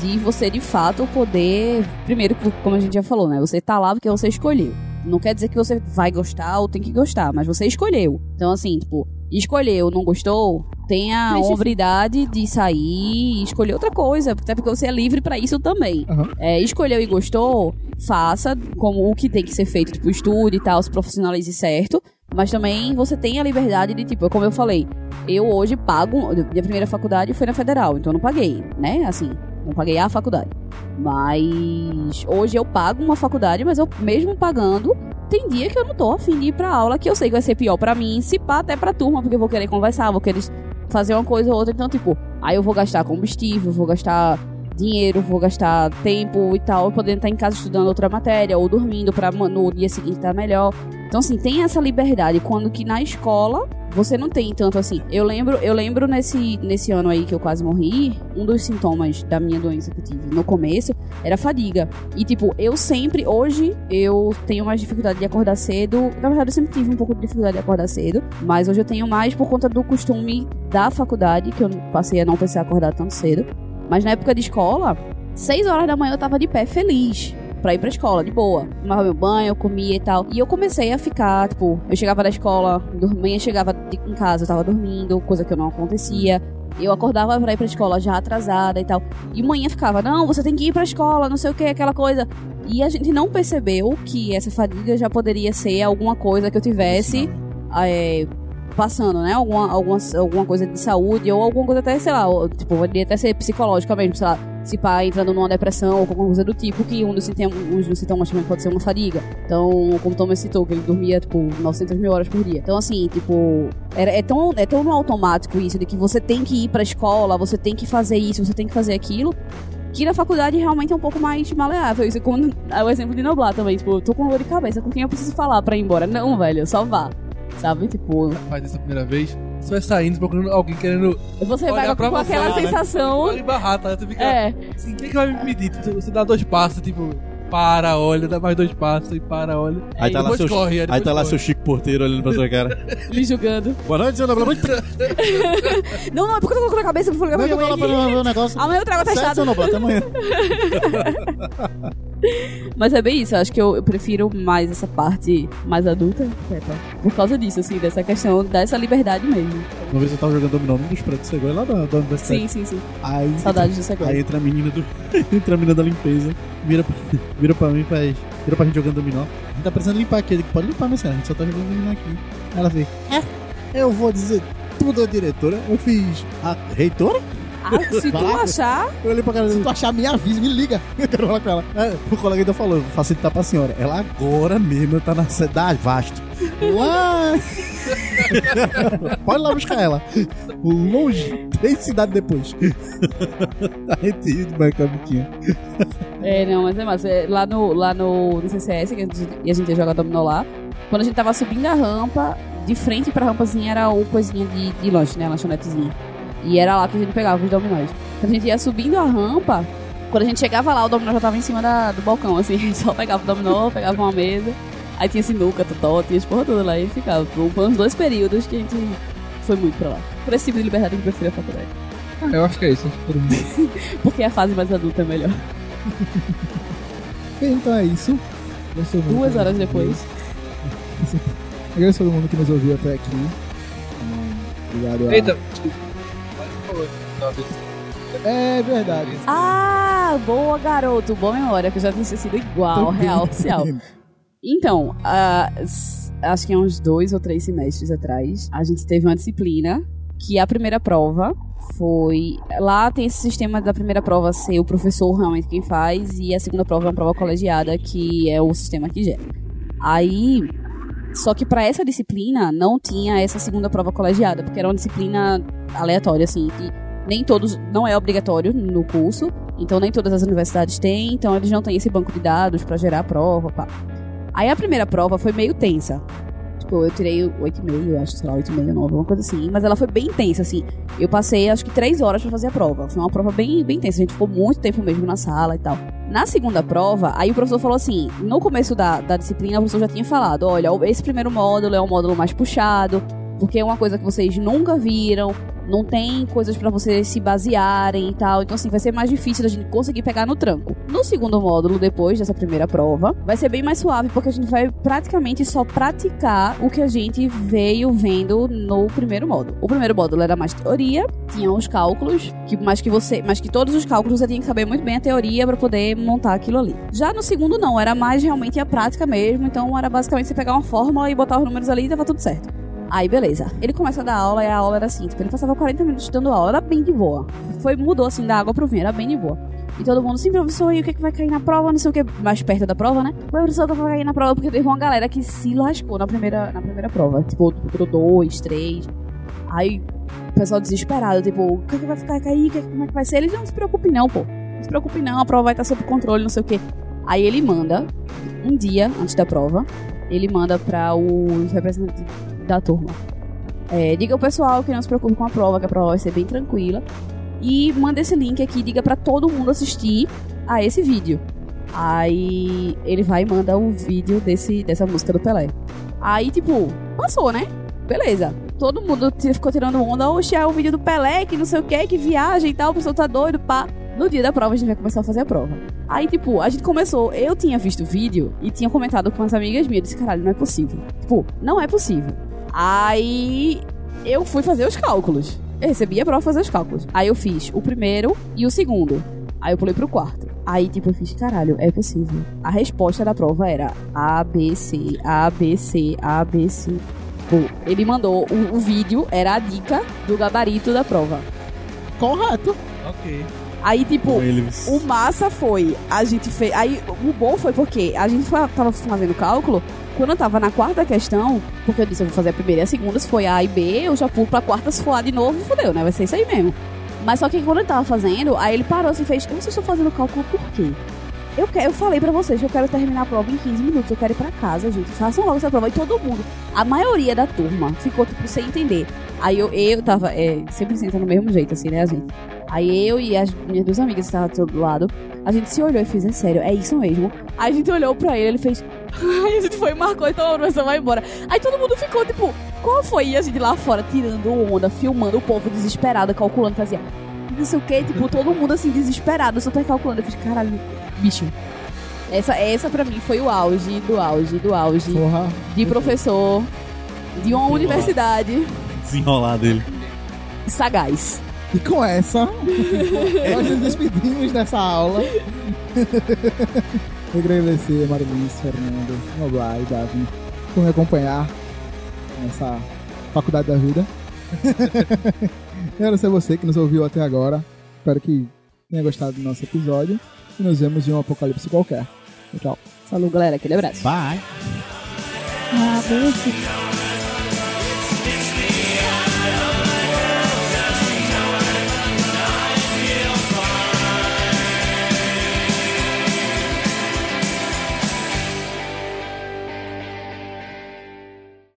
de você, de fato, poder. Primeiro, como a gente já falou, né? Você tá lá porque você escolheu. Não quer dizer que você vai gostar ou tem que gostar, mas você escolheu. Então, assim, tipo, escolheu, não gostou, tenha a hombridade de sair e escolher outra coisa, até porque você é livre pra isso também. Aham. É, escolheu e gostou, faça como o que tem que ser feito, tipo, estude e tal, se profissionalize certo. Mas também você tem a liberdade de, tipo, como eu falei, eu hoje pago. Minha primeira faculdade foi na federal, então eu não paguei, né? Assim, não paguei a faculdade. Mas hoje eu pago uma faculdade, mas eu mesmo pagando, tem dia que eu não tô afim de ir pra aula, que eu sei que vai ser pior pra mim, se pá até pra turma, porque eu vou querer conversar, vou querer fazer uma coisa ou outra. Então, tipo, aí eu vou gastar combustível, vou gastar dinheiro, vou gastar tempo e tal, podendo estar em casa estudando outra matéria ou dormindo pra no dia seguinte estar melhor. Então, assim, tem essa liberdade, quando que na escola você não tem tanto assim. Eu lembro, eu lembro nesse, nesse ano aí que eu quase morri, um dos sintomas da minha doença que eu tive no começo era fadiga. E, tipo, eu sempre, hoje, eu tenho mais dificuldade de acordar cedo. Na verdade, eu sempre tive um pouco de dificuldade de acordar cedo, mas hoje eu tenho mais por conta do costume da faculdade, que eu passei a não precisar acordar tanto cedo. Mas na época de escola, 6 horas da manhã eu tava de pé feliz pra ir pra escola, de boa. Tomava meu banho, eu comia e tal. E eu comecei a ficar, tipo, eu chegava da escola, dormia, chegava de- em casa, eu tava dormindo, coisa que eu não acontecia. Eu acordava pra ir pra escola já atrasada e tal. E manhã ficava, não, você tem que ir pra escola, não sei o que, aquela coisa. E a gente não percebeu que essa fadiga já poderia ser alguma coisa que eu tivesse é, passando, né? Alguma, alguma, alguma coisa de saúde ou alguma coisa até, sei lá, tipo, poderia até ser psicológica mesmo, sei lá, se pá entrando numa depressão ou alguma coisa do tipo, que um dos sintomas, um dos sintomas também pode ser uma fadiga. Então, como Thomas citou, que ele dormia, tipo, 900 mil horas por dia. Então, assim, tipo, era, é, tão, é tão automático isso, de que você tem que ir pra escola, você tem que fazer isso, você tem que fazer aquilo, que na faculdade realmente é um pouco mais maleável. Isso é como é o exemplo de Noblar também. Tipo, tô com dor de cabeça, com quem eu preciso falar pra ir embora? Não, velho, só vá. Sabe? Tipo, Faz isso a primeira vez, você vai saindo procurando alguém querendo você Olhar vai com, pra com você, aquela né? sensação. embarrar, tá? Você fica É, assim, quem que vai me medir? Tu- Você dá dois passos, tipo, para, olha, dá mais dois passos e para, olha. Aí tá lá seu, corre, aí depois tá lá seu Chico Porteiro olhando pra sua cara. <laughs> me julgando. Boa noite. Boa noite. <laughs> Não, não, é porque eu tô colocando a cabeça pra falar Não, pra eu minha vou lá mãe pra aqui. ver o negócio. Amanhã eu trago até amanhã. <laughs> <laughs> Mas é bem isso, eu acho que eu, eu prefiro mais essa parte mais adulta, Peppa, por causa disso, assim, dessa questão dessa liberdade mesmo. Uma vez eu tava jogando dominó num dos prédios do Segoi, lá da, da universidade. Sim, sim, sim. Aí, Saudades do segredo. Aí entra a menina do. <laughs> entra a menina da limpeza, vira, pra- <laughs> vira pra mim e faz. Vira pra gente jogando dominó. A gente tá precisando limpar aqui. Ele pode limpar, minha senhora. A gente só tá jogando dominó aqui. Aí ela vem. É, eu vou dizer tudo à diretora. Eu fiz. A reitora? Ah, se tu achar, Eu olhei pra cara Se tu achar, me avisa, me liga. <laughs> Eu quero falar com ela. É, o colega ainda falou, vou facilitar pra senhora. Ela agora mesmo tá na cidade vasto. Lá. <laughs> Pode lá buscar ela. Longe, três cidades depois. <laughs> A gente com a biquinha. É, não, mas é massa. É, Lá no, lá no, no CCS, que a gente, e a gente ia jogar dominó lá, quando a gente tava subindo a rampa, de frente pra rampazinha era o coisinha de, de lanche, né? A lanchonetezinha. E era lá que a gente pegava os dominós. Quando a gente ia subindo a rampa, quando a gente chegava lá, o dominó já tava em cima da, do balcão, assim. A <laughs> gente só pegava o dominó, pegava uma mesa. Aí tinha sinuca, totó, tinha as porra toda lá e ficava. Foi uns dois períodos que a gente foi muito pra lá. Por esse tipo de liberdade que eu prefiro a faculdade. Ah, eu acho que é isso. <laughs> Porque a fase mais adulta é melhor. Então é isso. Duas horas depois. <laughs> Agradeço a todo mundo que nos ouviu até aqui. Obrigado a... Eita, É verdade. Ah, boa, garoto. Boa memória, que eu já tinha sido igual, real, oficial. Então, s- acho que há uns dois ou três semestres atrás, a gente teve uma disciplina que a primeira prova foi. Lá tem esse sistema da primeira prova ser o professor realmente quem faz, e a segunda prova é uma prova colegiada, que é o sistema que gera. Aí. Só que pra essa disciplina não tinha essa segunda prova colegiada, porque era uma disciplina aleatória, assim, que nem todos. Não é obrigatório no curso, então nem todas as universidades têm, então eles não têm esse banco de dados pra gerar a prova, pá. Aí a primeira prova foi meio tensa. Tipo, eu tirei 8,5, eu acho, sei lá, 8,5, 9, alguma coisa assim. Mas ela foi bem intensa, assim. Eu passei, acho que 3 horas pra fazer a prova. Foi uma prova bem, bem intensa. A gente ficou muito tempo mesmo na sala e tal. Na segunda prova, aí o professor falou assim: no começo da, da disciplina, o professor já tinha falado: olha, esse primeiro módulo é um módulo mais puxado, porque é uma coisa que vocês nunca viram, não tem coisas pra vocês se basearem e tal. Então, assim, vai ser mais difícil da gente conseguir pegar no tranco. No segundo módulo, depois dessa primeira prova, vai ser bem mais suave, porque a gente vai praticamente só praticar o que a gente veio vendo no primeiro módulo. O primeiro módulo era mais teoria, tinha os cálculos, que mais que você, mas que todos os cálculos você tinha que saber muito bem a teoria pra poder montar aquilo ali. Já no segundo não, era mais realmente a prática mesmo, então era basicamente você pegar uma fórmula e botar os números ali e tava tudo certo. Aí, beleza. Ele começa a dar aula e a aula era assim, tipo, ele passava 40 minutos dando aula, era bem de boa. Foi, mudou assim da água pro vinho, era bem de boa. E todo mundo, sim, professor, e o que, é que vai cair na prova? Não sei o que, mais perto da prova, né? O professor, o que vai cair na prova? Porque teve uma galera que se lascou na primeira, na primeira prova. Tipo, tirou dois, três. Aí, o pessoal desesperado, tipo, o que, é que vai ficar cair? É que- como é que vai ser? Ele, não se preocupe não, pô. Não se preocupe não, a prova vai estar sob controle, não sei o que. Aí ele manda, um dia antes da prova, ele manda para os representantes da turma. É, diga ao pessoal que não se preocupe com a prova, que a prova vai ser bem tranquila. E manda esse link aqui, diga pra todo mundo assistir a esse vídeo. Aí ele vai e manda o vídeo desse, dessa música do Pelé. Aí, tipo, passou, né? Beleza. Todo mundo ficou tirando onda. Oxe, é o vídeo do Pelé, que não sei o que, que viaja e tal, o pessoal tá doido, pá. No dia da prova, a gente vai começar a fazer a prova. Aí, tipo, a gente começou. Eu tinha visto o vídeo e tinha comentado com as amigas minhas. Eu disse, caralho, não é possível. Tipo, não é possível. Aí eu fui fazer os cálculos. Eu recebi a prova fazer os cálculos. Aí eu fiz o primeiro e o segundo. Aí eu pulei pro quarto. Aí, tipo, eu fiz, caralho, é possível. A resposta da prova era A, B, C, A, B, C, A, B, C. Pô, ele mandou o, o vídeo, era a dica do gabarito da prova. Correto. Ok. Aí, tipo, o massa foi, a gente fez. Aí, o bom foi porque a gente foi, tava fazendo cálculo. Quando eu tava na quarta questão, porque eu disse, eu vou fazer a primeira e a segunda, se foi A e B, eu já pulo pra quarta, se for A de novo, fodeu, né? Vai ser isso aí mesmo. Mas só que quando ele tava fazendo, aí ele parou assim e fez: Vocês estão fazendo cálculo por quê? Eu, quero, eu falei pra vocês que eu quero terminar a prova em 15 minutos, eu quero ir pra casa, gente. Façam logo essa prova. E todo mundo, a maioria da turma, ficou, tipo, sem entender. Aí eu, eu tava, é, sempre senta no mesmo jeito, assim, né, a gente. Aí eu e as minhas duas amigas que estavam do lado, a gente se olhou e fez, é sério, é isso mesmo. Aí a gente olhou pra ele, ele fez, <laughs> aí a gente foi marcou, então a professora vai embora. Aí todo mundo ficou, tipo, qual foi? E a gente lá fora, tirando onda, filmando o povo desesperado, calculando, fazia, não sei o que, tipo, todo mundo assim, desesperado, super calculando. Eu fiz, caralho, bicho. Essa, essa pra mim foi o auge do auge do auge Porra. de professor de uma universidade Desenrolar dele. sagaz. E com essa, <laughs> nós nos despedimos dessa aula. <laughs> Agradecer a Marilis, Fernando, Noblar e Davi por me acompanhar nessa faculdade da vida. <laughs> Agradecer a você que nos ouviu até agora. Espero que tenha gostado do nosso episódio. E nos vemos em um apocalipse qualquer. Tchau. Falou, galera. Aquele abraço. Bye. Ah.